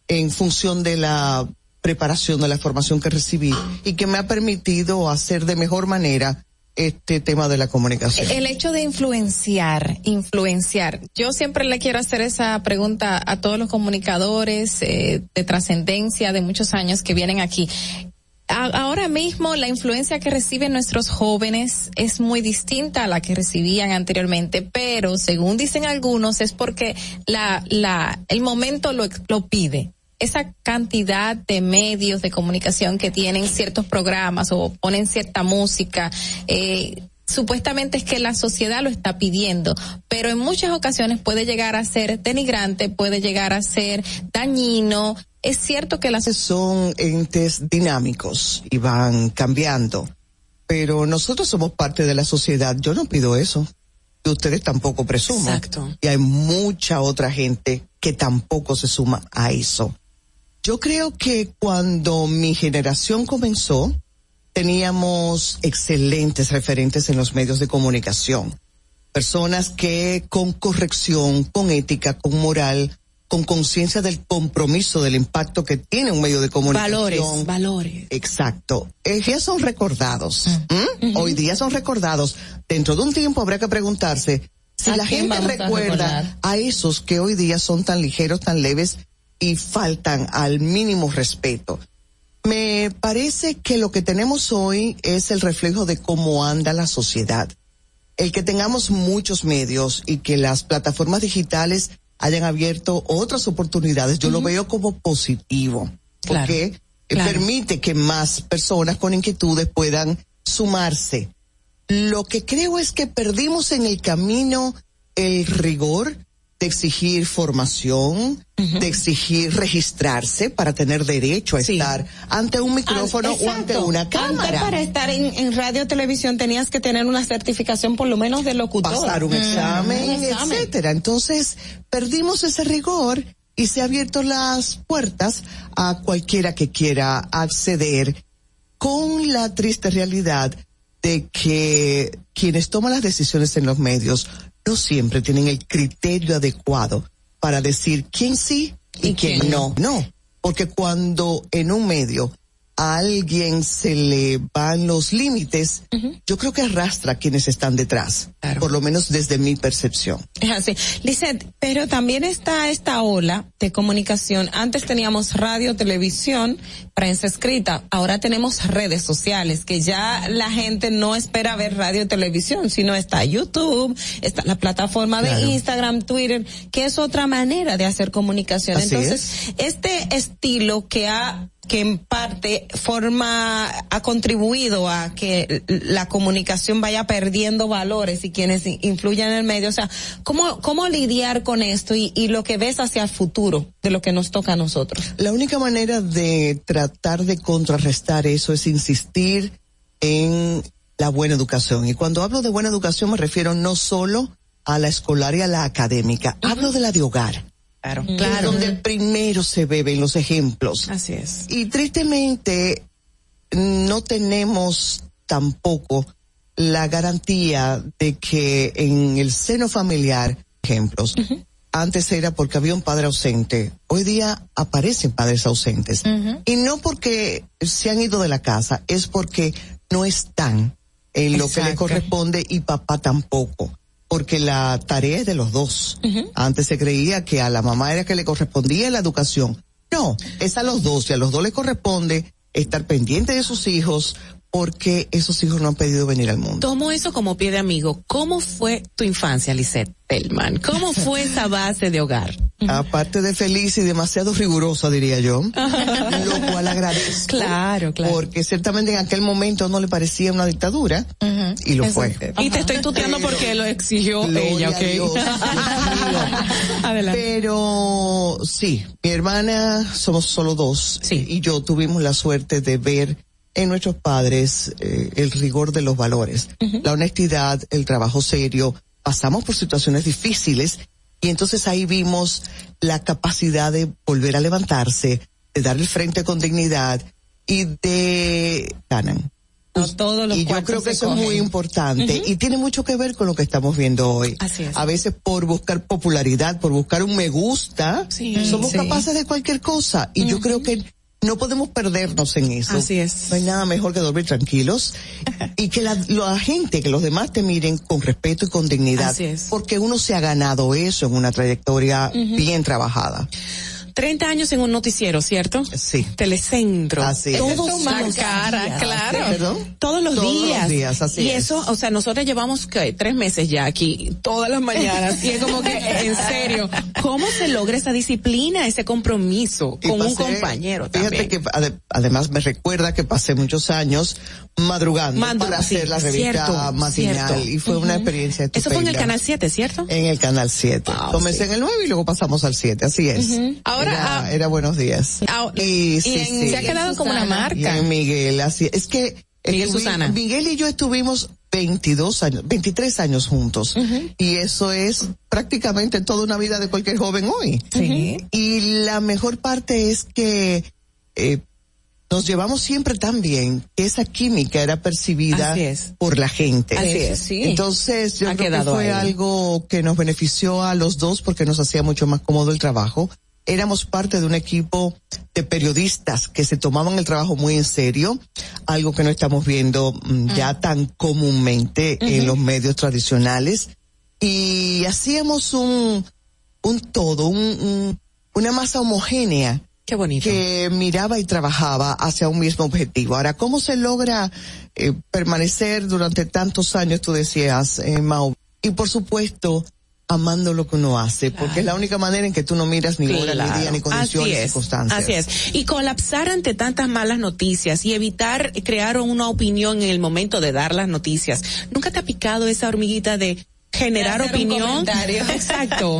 en función de la preparación de la formación que recibí y que me ha permitido hacer de mejor manera este tema de la comunicación. El hecho de influenciar, influenciar. Yo siempre le quiero hacer esa pregunta a todos los comunicadores eh, de trascendencia de muchos años que vienen aquí. Ahora mismo la influencia que reciben nuestros jóvenes es muy distinta a la que recibían anteriormente, pero según dicen algunos es porque la, el momento lo pide. Esa cantidad de medios de comunicación que tienen ciertos programas o ponen cierta música, eh, supuestamente es que la sociedad lo está pidiendo, pero en muchas ocasiones puede llegar a ser denigrante, puede llegar a ser dañino. Es cierto que las son entes dinámicos y van cambiando, pero nosotros somos parte de la sociedad. Yo no pido eso. Y ustedes tampoco presuman. Exacto. Y hay mucha otra gente que tampoco se suma a eso. Yo creo que cuando mi generación comenzó, teníamos excelentes referentes en los medios de comunicación. Personas que con corrección, con ética, con moral, con conciencia del compromiso, del impacto que tiene un medio de comunicación. Valores, valores. Exacto. Eh, ya son recordados. ¿m? Hoy día son recordados. Dentro de un tiempo habrá que preguntarse si ¿A la gente a recuerda a esos que hoy día son tan ligeros, tan leves y faltan al mínimo respeto. Me parece que lo que tenemos hoy es el reflejo de cómo anda la sociedad. El que tengamos muchos medios y que las plataformas digitales hayan abierto otras oportunidades, yo lo veo como positivo, Claro, porque eh, claro. permite que más personas con inquietudes puedan sumarse. Lo que creo es que perdimos en el camino el rigor de exigir formación, de exigir registrarse para tener derecho a estar ante un micrófono o ante una Antes cámara. para estar en, en radio televisión tenías que tener una certificación por lo menos de locutor. pasar un Mm, examen, un examen. etcétera. Entonces, perdimos ese rigor y se han abierto las puertas a cualquiera que quiera acceder con la triste realidad de que quienes toman las decisiones en los medios no siempre tienen el criterio adecuado para decir quién sí y, quién, quién no. No, porque cuando en un medio a alguien se le van los límites, yo creo que arrastra a quienes están detrás, por lo menos desde mi percepción. Es así. Lizeth, pero también está esta ola de comunicación. Antes teníamos radio, televisión, prensa escrita. Ahora tenemos redes sociales, que ya la gente no espera ver radio, televisión, sino está YouTube, está la plataforma de Claro. Instagram, Twitter, que es otra manera de hacer comunicación. Así Entonces, este estilo que ha que en parte forma, ha contribuido a que la comunicación vaya perdiendo valores y quienes influyen en el medio. O sea, ¿cómo, cómo lidiar con esto y, y lo que ves hacia el futuro de lo que nos toca a nosotros? La única manera de tratar de contrarrestar eso es insistir en la buena educación. Y cuando hablo de buena educación me refiero no solo a la escolar y a la académica, hablo de la de hogar. Claro, claro. Donde primero se beben los ejemplos. Así es. Y tristemente no tenemos tampoco la garantía de que en el seno familiar, ejemplos, antes era porque había un padre ausente, hoy día aparecen padres ausentes. Y no porque se han ido de la casa, es porque no están en lo que le corresponde y papá tampoco porque la tarea es de los dos. Antes se creía que a la mamá era que le correspondía la educación. No, es a los dos y a los dos le corresponde estar pendiente de sus hijos porque esos hijos no han pedido venir al mundo. Tomo eso como pie de amigo. ¿Cómo fue tu infancia, Lisette Pellman? ¿Cómo fue esa base de hogar? Aparte de feliz y demasiado rigurosa, diría yo, lo cual agradezco. Claro, claro. Porque ciertamente en aquel momento no le parecía una dictadura y lo fue. Y te estoy tuteando porque lo exigió ella, ¿ok? Adelante. Pero sí, mi hermana, somos solo dos. Sí. Y yo tuvimos la suerte de ver en nuestros padres eh, el rigor de los valores, la honestidad, el trabajo serio. Pasamos por situaciones difíciles y entonces ahí vimos la capacidad de volver a levantarse, de dar el frente con dignidad y de ganan. todos los y yo creo que eso es muy importante y tiene mucho que ver con lo que estamos viendo hoy. Así es. A veces por buscar popularidad, por buscar un me gusta, somos Sí. capaces de cualquier cosa y yo creo que no podemos perdernos en eso. Así es. No hay nada mejor que dormir tranquilos y que la, la gente, que los demás te miren con respeto y con dignidad. Así es. Porque uno se ha ganado eso en una trayectoria bien trabajada. 30 años en un noticiero, ¿cierto? Sí. Telecentro. Así es. Todos los cara, días. claro. ¿Perdón? Todos los Todos los días. días, así y es. eso, o sea, nosotros llevamos ¿qué? tres meses ya aquí, todas las mañanas. y es como que, en serio, ¿cómo se logra esa disciplina, ese compromiso Y con un compañero Fíjate también? que ade- además me recuerda que pasé muchos años madrugando Mando- para sí, hacer la revista cierto, matinal cierto. y fue una experiencia estupenda. Eso fue en el Canal 7, ¿cierto? En el Canal 7. Wow, Comencé sí. en el 9 y luego pasamos al 7, así es. Ahora, era, ah, era buenos días. Ah, y, y sí, en- sí. se ha quedado como una Y marca. en Miguel, así es que Miguel estuvi- Susana. Miguel y yo estuvimos 22 años, 23 años juntos. Y eso es prácticamente toda una vida de cualquier joven hoy. Sí. Y la mejor parte es que eh, nos llevamos siempre tan bien que esa química era percibida por la gente. Así es. Sí. Entonces, yo Ha creo que fue ahí. algo que nos benefició a los dos porque nos hacía mucho más cómodo el trabajo. Éramos parte de un equipo de periodistas que se tomaban el trabajo muy en serio, algo que no estamos viendo mm, ya tan comúnmente en los medios tradicionales. Y hacíamos un, un todo, un, un- una masa homogénea Qué bonito. que miraba y trabajaba hacia un mismo objetivo. Ahora, ¿cómo se logra eh, permanecer durante tantos años, tú decías, eh, Mau? Y por supuesto, amando lo que uno hace, porque es la única manera en que tú no miras ni hora, ni Claro. día, ni condiciones, Así ni es, circunstancias. Así es. Y colapsar ante tantas malas noticias y evitar crear una opinión en el momento de dar las noticias. ¿Nunca te ha picado esa hormiguita de generar opinión? comentario. Exacto.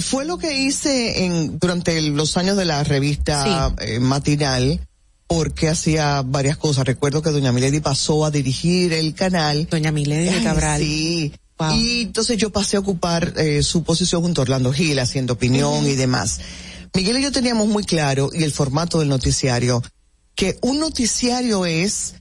Fue lo que hice en, durante el- los años de la revista eh, matinal, porque hacía varias cosas. Recuerdo que doña Milady pasó a dirigir el canal. Doña Milady de Ay, Cabral. Sí. Wow. Y entonces yo pasé a ocupar eh, su posición junto a Orlando Gil, haciendo opinión y demás. Miguel y yo teníamos muy claro, y el formato del noticiario, que un noticiario es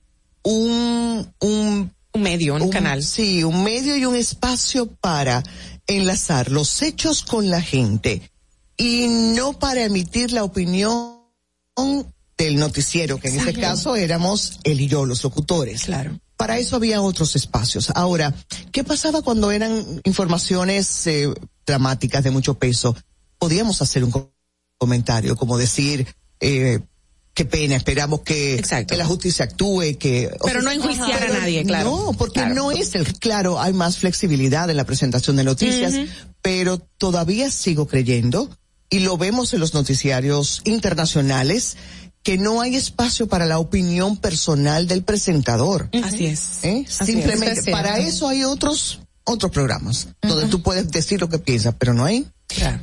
un, un Un medio, un, canal. Sí, un medio y un espacio para enlazar los hechos con la gente y no para emitir la opinión del noticiero, que en este caso éramos él y yo, los locutores. Claro. Para eso había otros espacios. Ahora, ¿qué pasaba cuando eran informaciones eh, dramáticas de mucho peso? Podíamos hacer un co- comentario, como decir, eh, qué pena, esperamos que, la justicia actúe, que... o Pero no enjuiciar a nadie, claro. No, porque Claro. no es el, claro, hay más flexibilidad en la presentación de noticias, pero todavía sigo creyendo, y lo vemos en los noticiarios internacionales, que no hay espacio para la opinión personal del presentador. Así es. ¿Eh? Así Simplemente es. Es para eso hay otros otros programas donde tú puedes decir lo que piensas, pero no hay.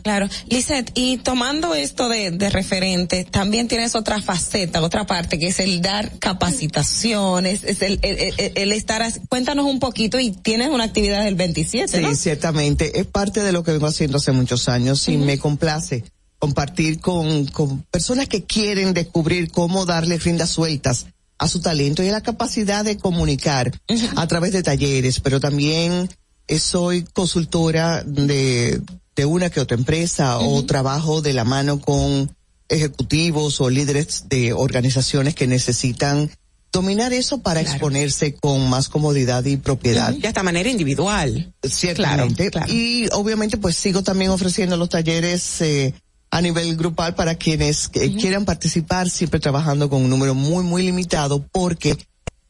Claro. Lizeth, y tomando esto de, de referente, también tienes otra faceta, otra parte, que es el dar capacitaciones, es el, el, el- el estar, cuéntanos un poquito y tienes una actividad del 27, Sí, ¿no? ciertamente. Es parte de lo que vengo haciendo hace muchos años y me complace compartir con, con personas que quieren descubrir cómo darle riendas sueltas a su talento y a la capacidad de comunicar a través de talleres, pero también eh, soy consultora de, de una que otra empresa o trabajo de la mano con ejecutivos o líderes de organizaciones que necesitan dominar eso para exponerse con más comodidad y propiedad. De esta manera individual. Ciertamente. Y obviamente pues sigo también ofreciendo los talleres eh, a nivel grupal para quienes eh, quieran participar, siempre trabajando con un número muy, muy limitado porque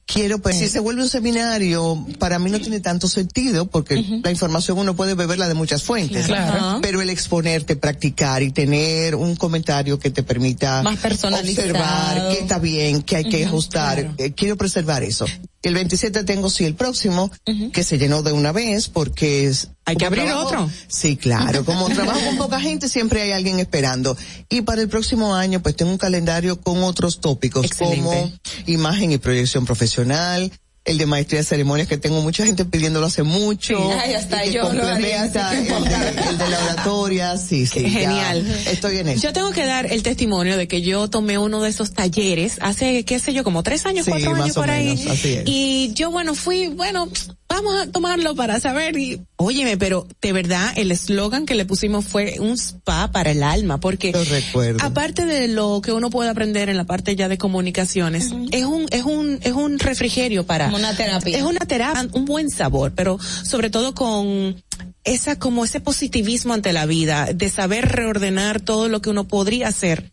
quiero, pues si se vuelve un seminario, para mí no tiene tanto sentido porque la información uno puede beberla de muchas fuentes. Claro. Pero el exponerte, practicar y tener un comentario que te permita Más observar qué está bien, qué hay que ajustar. Eh, quiero preservar eso. El 27 tengo sí el próximo, que se llenó de una vez porque es... Hay que abrir otro. Sí, claro. Como trabajo con poca gente, siempre hay alguien esperando. Y para el próximo año, pues tengo un calendario con otros tópicos Excelente. como imagen y proyección profesional, el de maestría de ceremonias que tengo mucha gente pidiéndolo hace mucho. Ay, hasta y que yo lo haría, el, de, el de la oratoria, sí, sí. Genial. Estoy en eso. Yo tengo que dar el testimonio de que yo tomé uno de esos talleres hace, qué sé yo, como tres años, Sí, cuatro años por ahí. menos. Y yo, bueno, fui, bueno, vamos a tomarlo para saber y, óyeme, pero de verdad el eslogan que le pusimos fue un spa para el alma, porque Lo recuerdo. aparte de lo que uno puede aprender en la parte ya de comunicaciones, es un, es un, es un refrigerio para. Como una terapia. Es una terapia, un buen sabor, pero sobre todo con esa, como ese positivismo ante la vida, de saber reordenar todo lo que uno podría hacer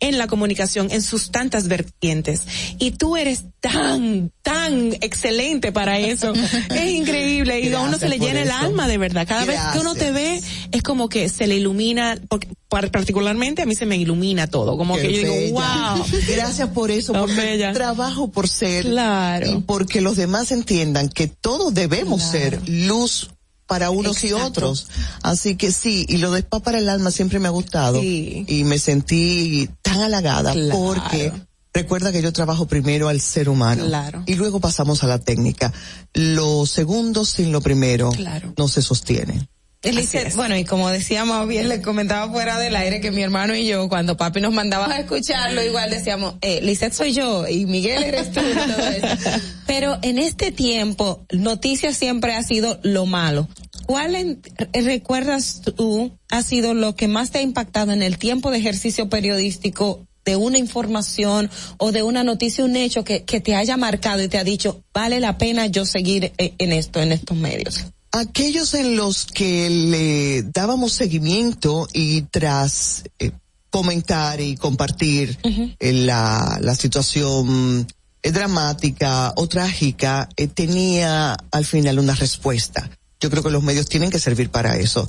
en la comunicación en sus tantas vertientes. Y tú eres tan, tan excelente para eso. es increíble. Y a uno se le por llena el alma de verdad. Cada vez que uno te ve, es como que se le ilumina, porque par- particularmente a mí se me ilumina todo. Como Qué que yo digo, wow. Gracias por eso, porque bella. trabajo por ser Claro. y porque los demás entiendan que todos debemos ser luz para unos y otros. Así que sí, y lo de spa para el alma siempre me ha gustado Sí. y me sentí tan halagada Claro. porque recuerda que yo trabajo primero al ser humano Claro. y luego pasamos a la técnica. Lo segundo sin lo primero Claro. no se sostiene. Elise, bueno, y como decíamos bien, le comentaba fuera del aire que mi hermano y yo, cuando papi nos mandaba a escucharlo, igual decíamos, eh, Lisette soy yo y Miguel eres tú y todo eso. Pero en este tiempo, noticias siempre ha sido lo malo. ¿Cuál en- recuerdas tú ha sido lo que más te ha impactado en el tiempo de ejercicio periodístico de una información o de una noticia, un hecho que, que te haya marcado y te ha dicho, vale la pena yo seguir eh, en esto, en estos medios? Aquellos en los que le dábamos seguimiento y tras eh, comentar y compartir eh, la, la situación eh, dramática o trágica, eh, tenía al final una respuesta. Yo creo que los medios tienen que servir para eso.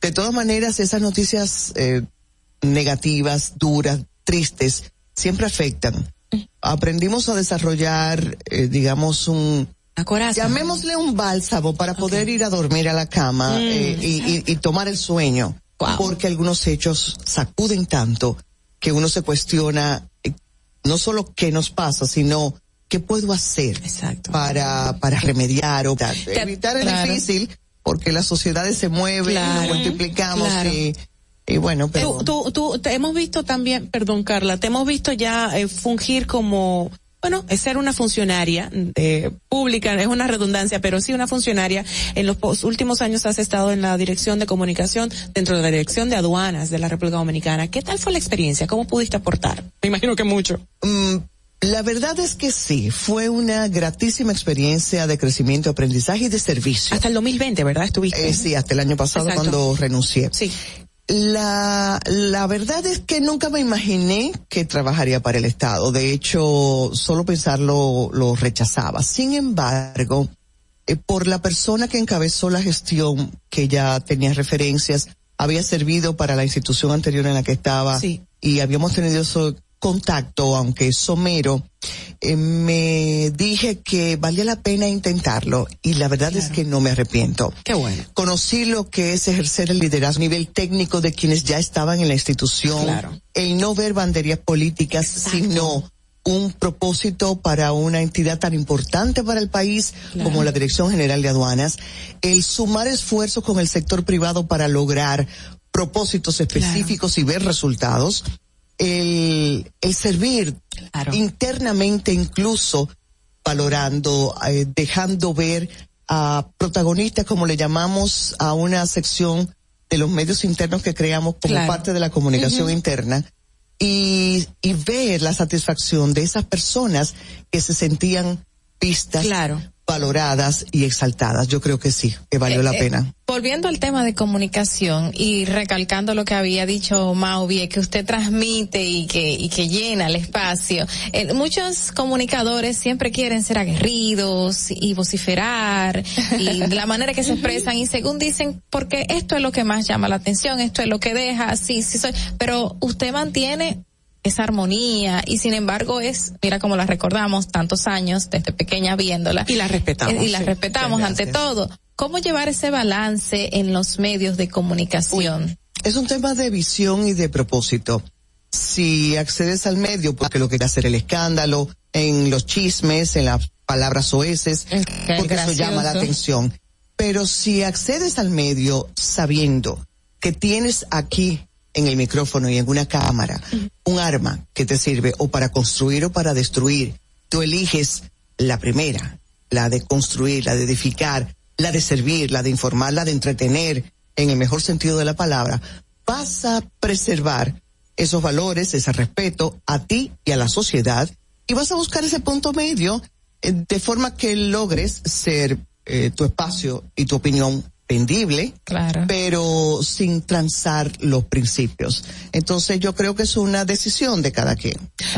De todas maneras, esas noticias negativas, duras, tristes, siempre afectan. Aprendimos a desarrollar, digamos, un, La coraza. llamémosle un bálsamo para poder ir a dormir a la cama Mm. eh, y, y- y tomar el sueño. Porque algunos hechos sacuden tanto que uno se cuestiona eh, no solo qué nos pasa, sino qué puedo hacer para, para remediar o evitar es claro. difícil porque las sociedades se mueven, Claro. nos multiplicamos Claro. y, y bueno, pero Tú, tú, tú- te hemos visto también, perdón Carla, te hemos visto ya eh, fungir como, bueno, es ser una funcionaria eh, pública, es una redundancia, pero sí una funcionaria. En los últimos años has estado en la dirección de comunicación dentro de la dirección de aduanas de la República Dominicana. ¿Qué tal fue la experiencia? ¿Cómo pudiste aportar? Me imagino que mucho. Mm, la verdad es que sí, fue una gratísima experiencia de crecimiento, aprendizaje y de servicio. Hasta el 2020, ¿verdad? Estuviste. Eh, sí, hasta el año pasado Exacto. cuando renuncié. Sí. La, la verdad es que nunca me imaginé que trabajaría para el Estado. De hecho, solo pensarlo lo rechazaba. Sin embargo, eh, por la persona que encabezó la gestión, que ya tenía referencias, había servido para la institución anterior en la que estaba Sí. y habíamos tenido esos contacto, aunque somero, eh, me dije que valía la pena intentarlo y la verdad es que no me arrepiento. Qué bueno. Conocí lo que es ejercer el liderazgo a nivel técnico de quienes ya estaban en la institución. Claro. El no ver banderías políticas, sino un propósito para una entidad tan importante para el país Claro. como la Dirección General de Aduanas, el sumar esfuerzos con el sector privado para lograr propósitos específicos y ver resultados, el, el servir internamente incluso valorando, eh, dejando ver a protagonistas, como le llamamos a una sección de los medios internos que creamos como Claro. parte de la comunicación interna y, y ver la satisfacción de esas personas que se sentían vistas, valoradas y exaltadas. Yo creo que sí, que valió la Eh, eh, pena. Volviendo al tema de comunicación y recalcando lo que había dicho Mauvie, que usted transmite y que, y que llena el espacio, eh, muchos comunicadores siempre quieren ser aguerridos y vociferar y la manera que se expresan y según dicen, porque esto es lo que más llama la atención, esto es lo que deja, sí, sí soy, pero usted mantiene esa armonía y sin embargo es, mira como la recordamos tantos años desde pequeña viéndola. Y la respetamos, Y la sí. respetamos ante todo. ¿Cómo llevar ese balance en los medios de comunicación? Es un tema de visión y de propósito. Si accedes al medio porque lo que quiere hacer el escándalo, en los chismes, en las palabras soeces, porque eso llama la atención. Pero si accedes al medio sabiendo que tienes aquí en el micrófono y en una cámara un arma que te sirve o para construir o para destruir, tú eliges la primera, la de construir, la de edificar, la de servir, la de informar, la de entretener, en el mejor sentido de la palabra, vas a preservar esos valores, ese respeto a ti y a la sociedad y vas a buscar ese punto medio eh, de forma que logres ser eh, tu espacio y tu opinión vendible, claro. pero sin transar los principios. Entonces yo creo que es una decisión de cada quien.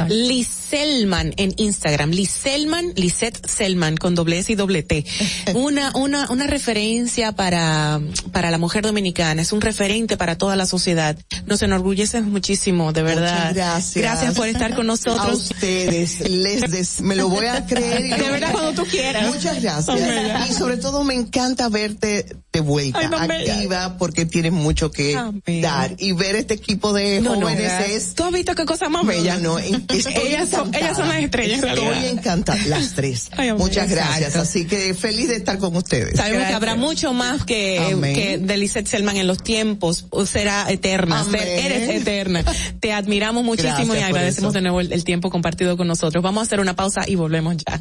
Liselman en Instagram, Liselman, Lisette Selman con doble S y doble T. Una, una, una referencia para, para la mujer dominicana, es un referente para toda la sociedad. Nos enorgullece muchísimo, de verdad. Muchas gracias. Gracias por estar con A nosotros. ustedes, les des- me lo voy a creer. y De verdad, cuando tú quieras. Muchas gracias. Amén. Y sobre todo me encanta verte vuelta, Ay, no, me- activa, porque tienes mucho que Amén. dar. Y ver este equipo de No, no, jóvenes gracias. es... ¿Tú has visto qué cosa más No, bella? no, no, ellas, son, ellas son las estrellas. Estoy encantada, las tres. Ay. Muchas gracias. Exacto. Así que feliz de estar con ustedes. Sabemos que habrá mucho más que, Amén. que de Selman en los tiempos. Será eterna. Amén. Eres eterna. Te admiramos muchísimo Gracias y agradecemos de nuevo el, el tiempo compartido con nosotros. Vamos a hacer una pausa y volvemos ya.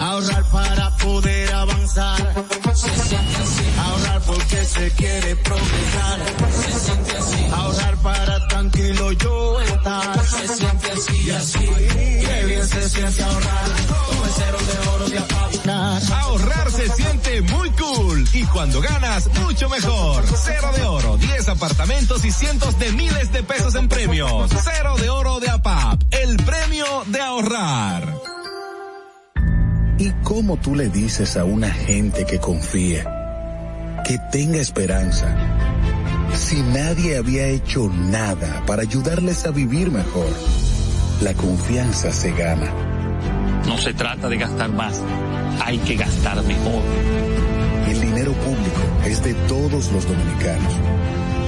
Ahorrar para poder avanzar. Se siente así. Ahorrar porque se quiere progresar. Se siente así. Ahorrar para tranquilo yo estar. Se siente así y así. Qué bien se siente ahorrar. Como el cero de oro de. Ahorrar se siente muy cool y cuando ganas mucho mejor. Cero de oro, 10 apartamentos y cientos de miles de pesos en premios. Cero de oro de APAP, el premio de ahorrar. ¿Y cómo tú le dices a una gente que confía, que tenga esperanza, si nadie había hecho nada para ayudarles a vivir mejor? La confianza se gana. No se trata de gastar más, hay que gastar mejor. El dinero público es de todos los dominicanos.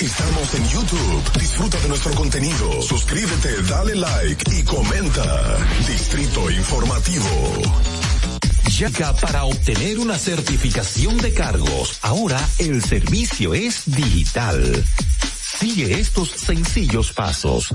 Estamos en YouTube. Disfruta de nuestro contenido. Suscríbete, dale like y comenta. Distrito Informativo. Yaca para obtener una certificación de cargos. Ahora el servicio es digital. Sigue estos sencillos pasos.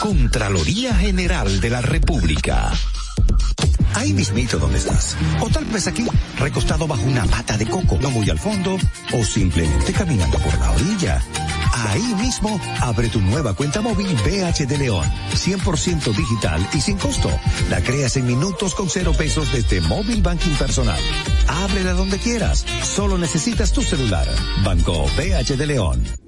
Contraloría General de la República. Ahí mismito donde estás. O tal vez aquí, recostado bajo una pata de coco, no muy al fondo, o simplemente caminando por la orilla. Ahí mismo, abre tu nueva cuenta móvil BH de León, 100% digital y sin costo. La creas en minutos con cero pesos desde Móvil Banking Personal. Ábrela donde quieras, solo necesitas tu celular. Banco BH de León.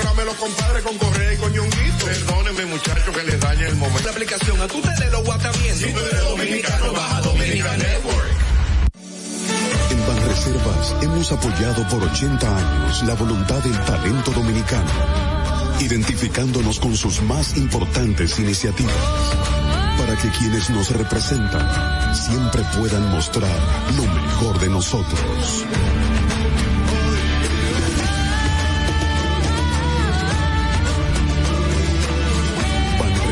programa los compadres con Correa y con Ñonguito. Perdónenme muchachos que les dañe el momento. La aplicación a tu tele lo guata viendo. Si tú eres dominicano, baja Dominican Network. En Banreservas hemos apoyado por 80 años la voluntad del talento dominicano, identificándonos con sus más importantes iniciativas, para que quienes nos representan siempre puedan mostrar lo mejor de nosotros.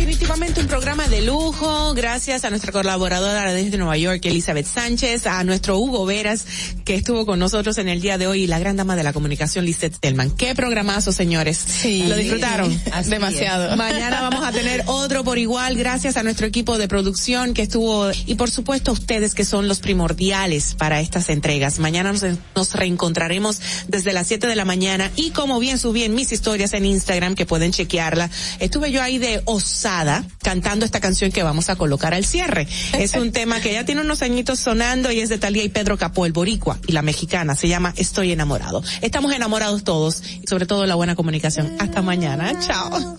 Definitivamente un programa de lujo, gracias a nuestra colaboradora desde Nueva York, Elizabeth Sánchez, a nuestro Hugo Veras, que estuvo con nosotros en el día de hoy, y la gran dama de la comunicación, Lizette Stelman. Qué programazo, señores. Sí. Lo disfrutaron. Así Demasiado. es. Mañana vamos a tener otro por igual, gracias a nuestro equipo de producción que estuvo, y por supuesto a ustedes que son los primordiales para estas entregas. Mañana nos, nos reencontraremos desde las 7 de la mañana, y como bien subí en mis historias en Instagram, que pueden chequearla, estuve yo ahí de cantando esta canción que vamos a colocar al cierre. Es un tema que ya tiene unos añitos sonando y es de Talía y Pedro Capó, el boricua y la mexicana. Se llama Estoy enamorado. Estamos enamorados todos y sobre todo la buena comunicación. Hasta mañana. Chao.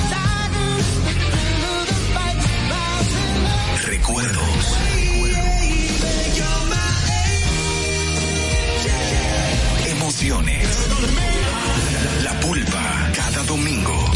Recuerdos. Emociones. La pulpa. Cada domingo,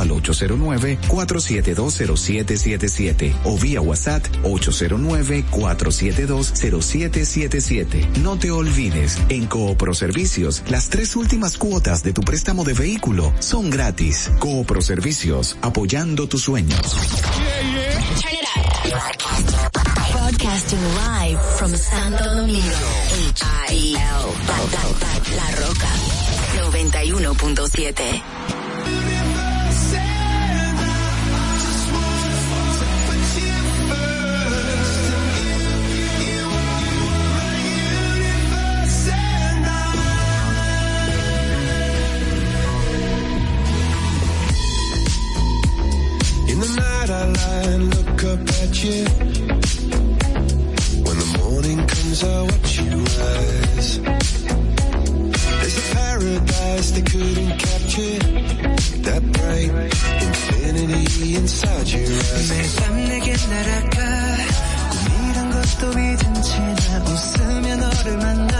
al 809-4720777 o vía WhatsApp 809-4720777. No te olvides, en Coopro Servicios, las tres últimas cuotas de tu préstamo de vehículo son gratis. Coopro Servicios, apoyando tus sueños. Turn it up. Broadcasting live from Santo Domingo. H-I-L. La Roca. 91.7. night I lie and look up at you. When the morning comes I watch you rise. There's a paradise they couldn't capture. That bright infinity inside your eyes. 매일 밤 내게 날아가 꿈이란 것도 잊은 채나 웃으며 너를 만나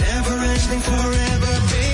Never ending forever baby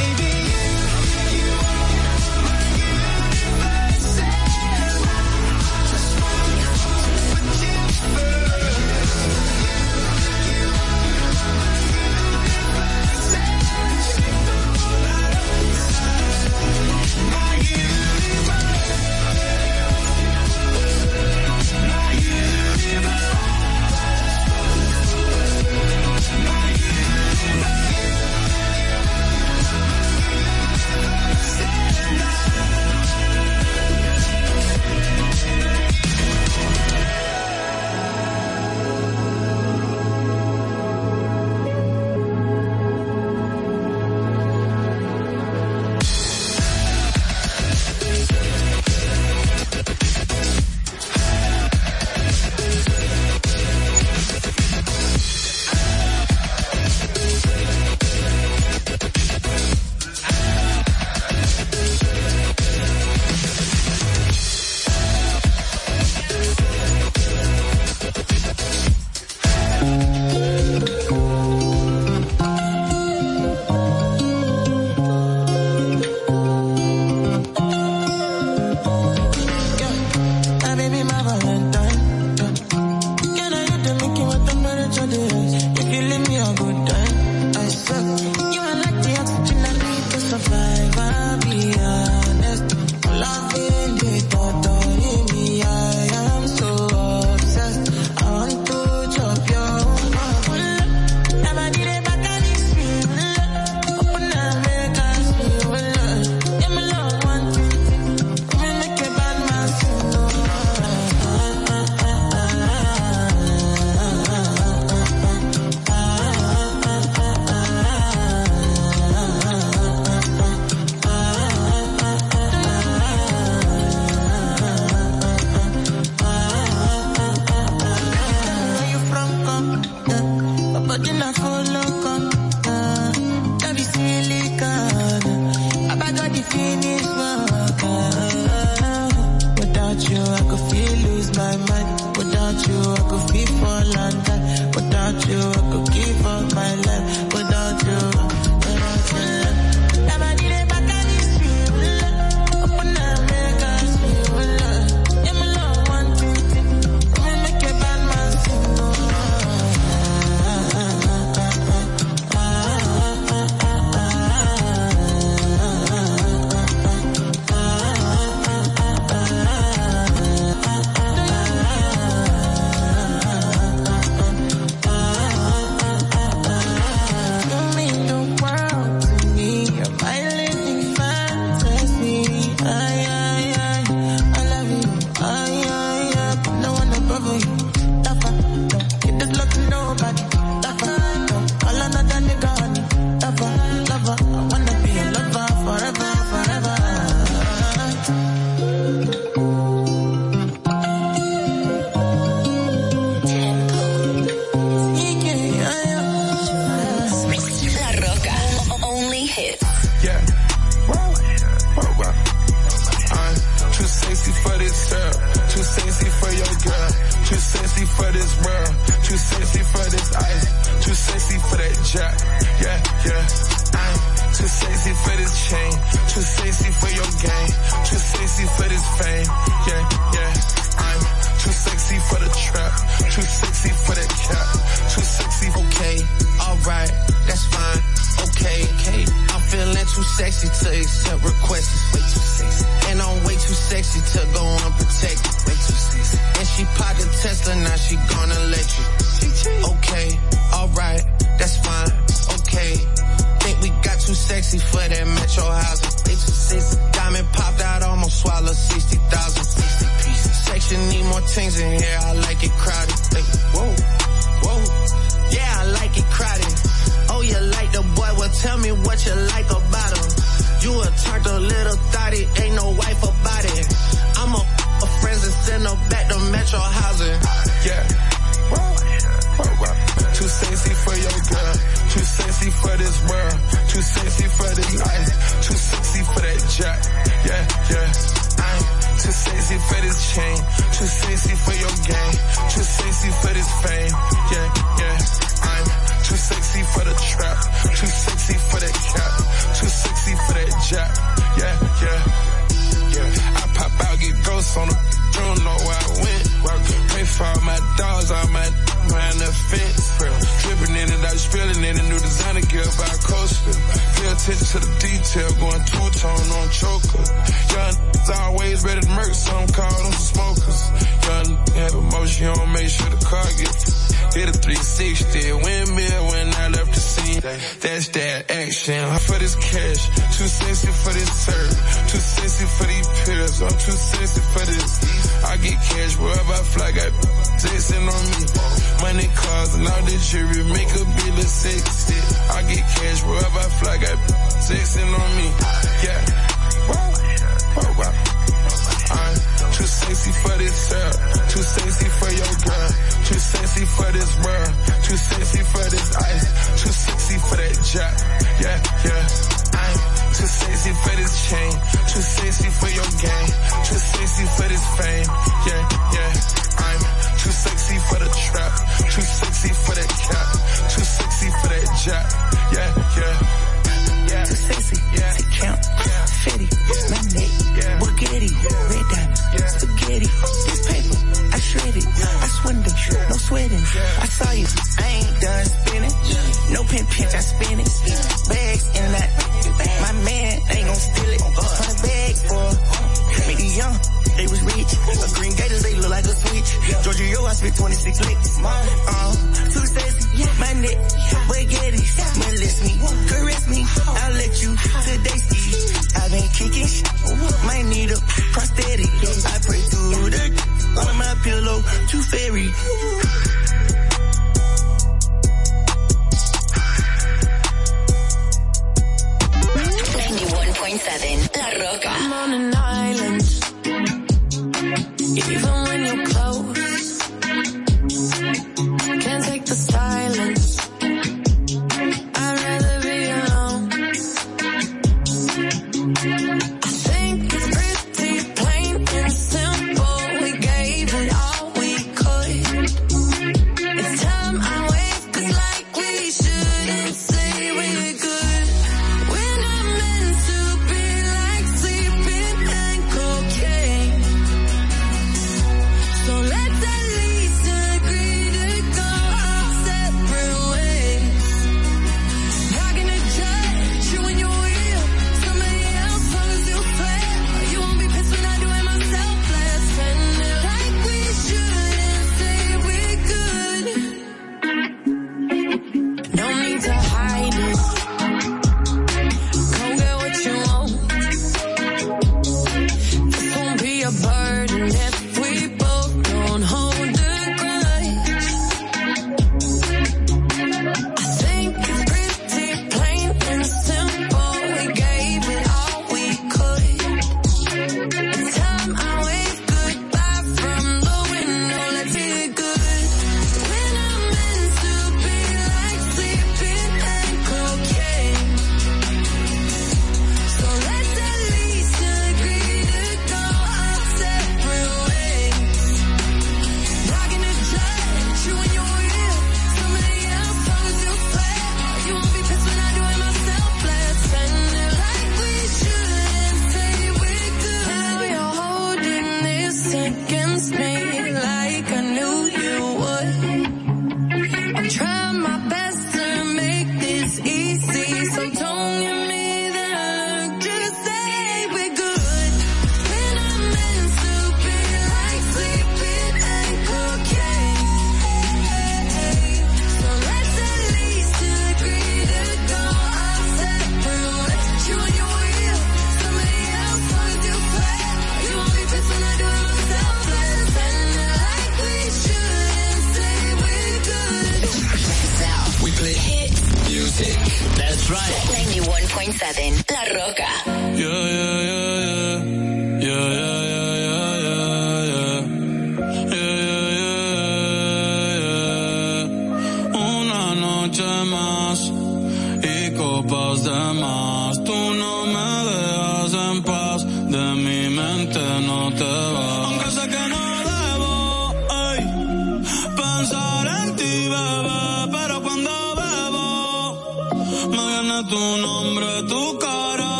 I suck.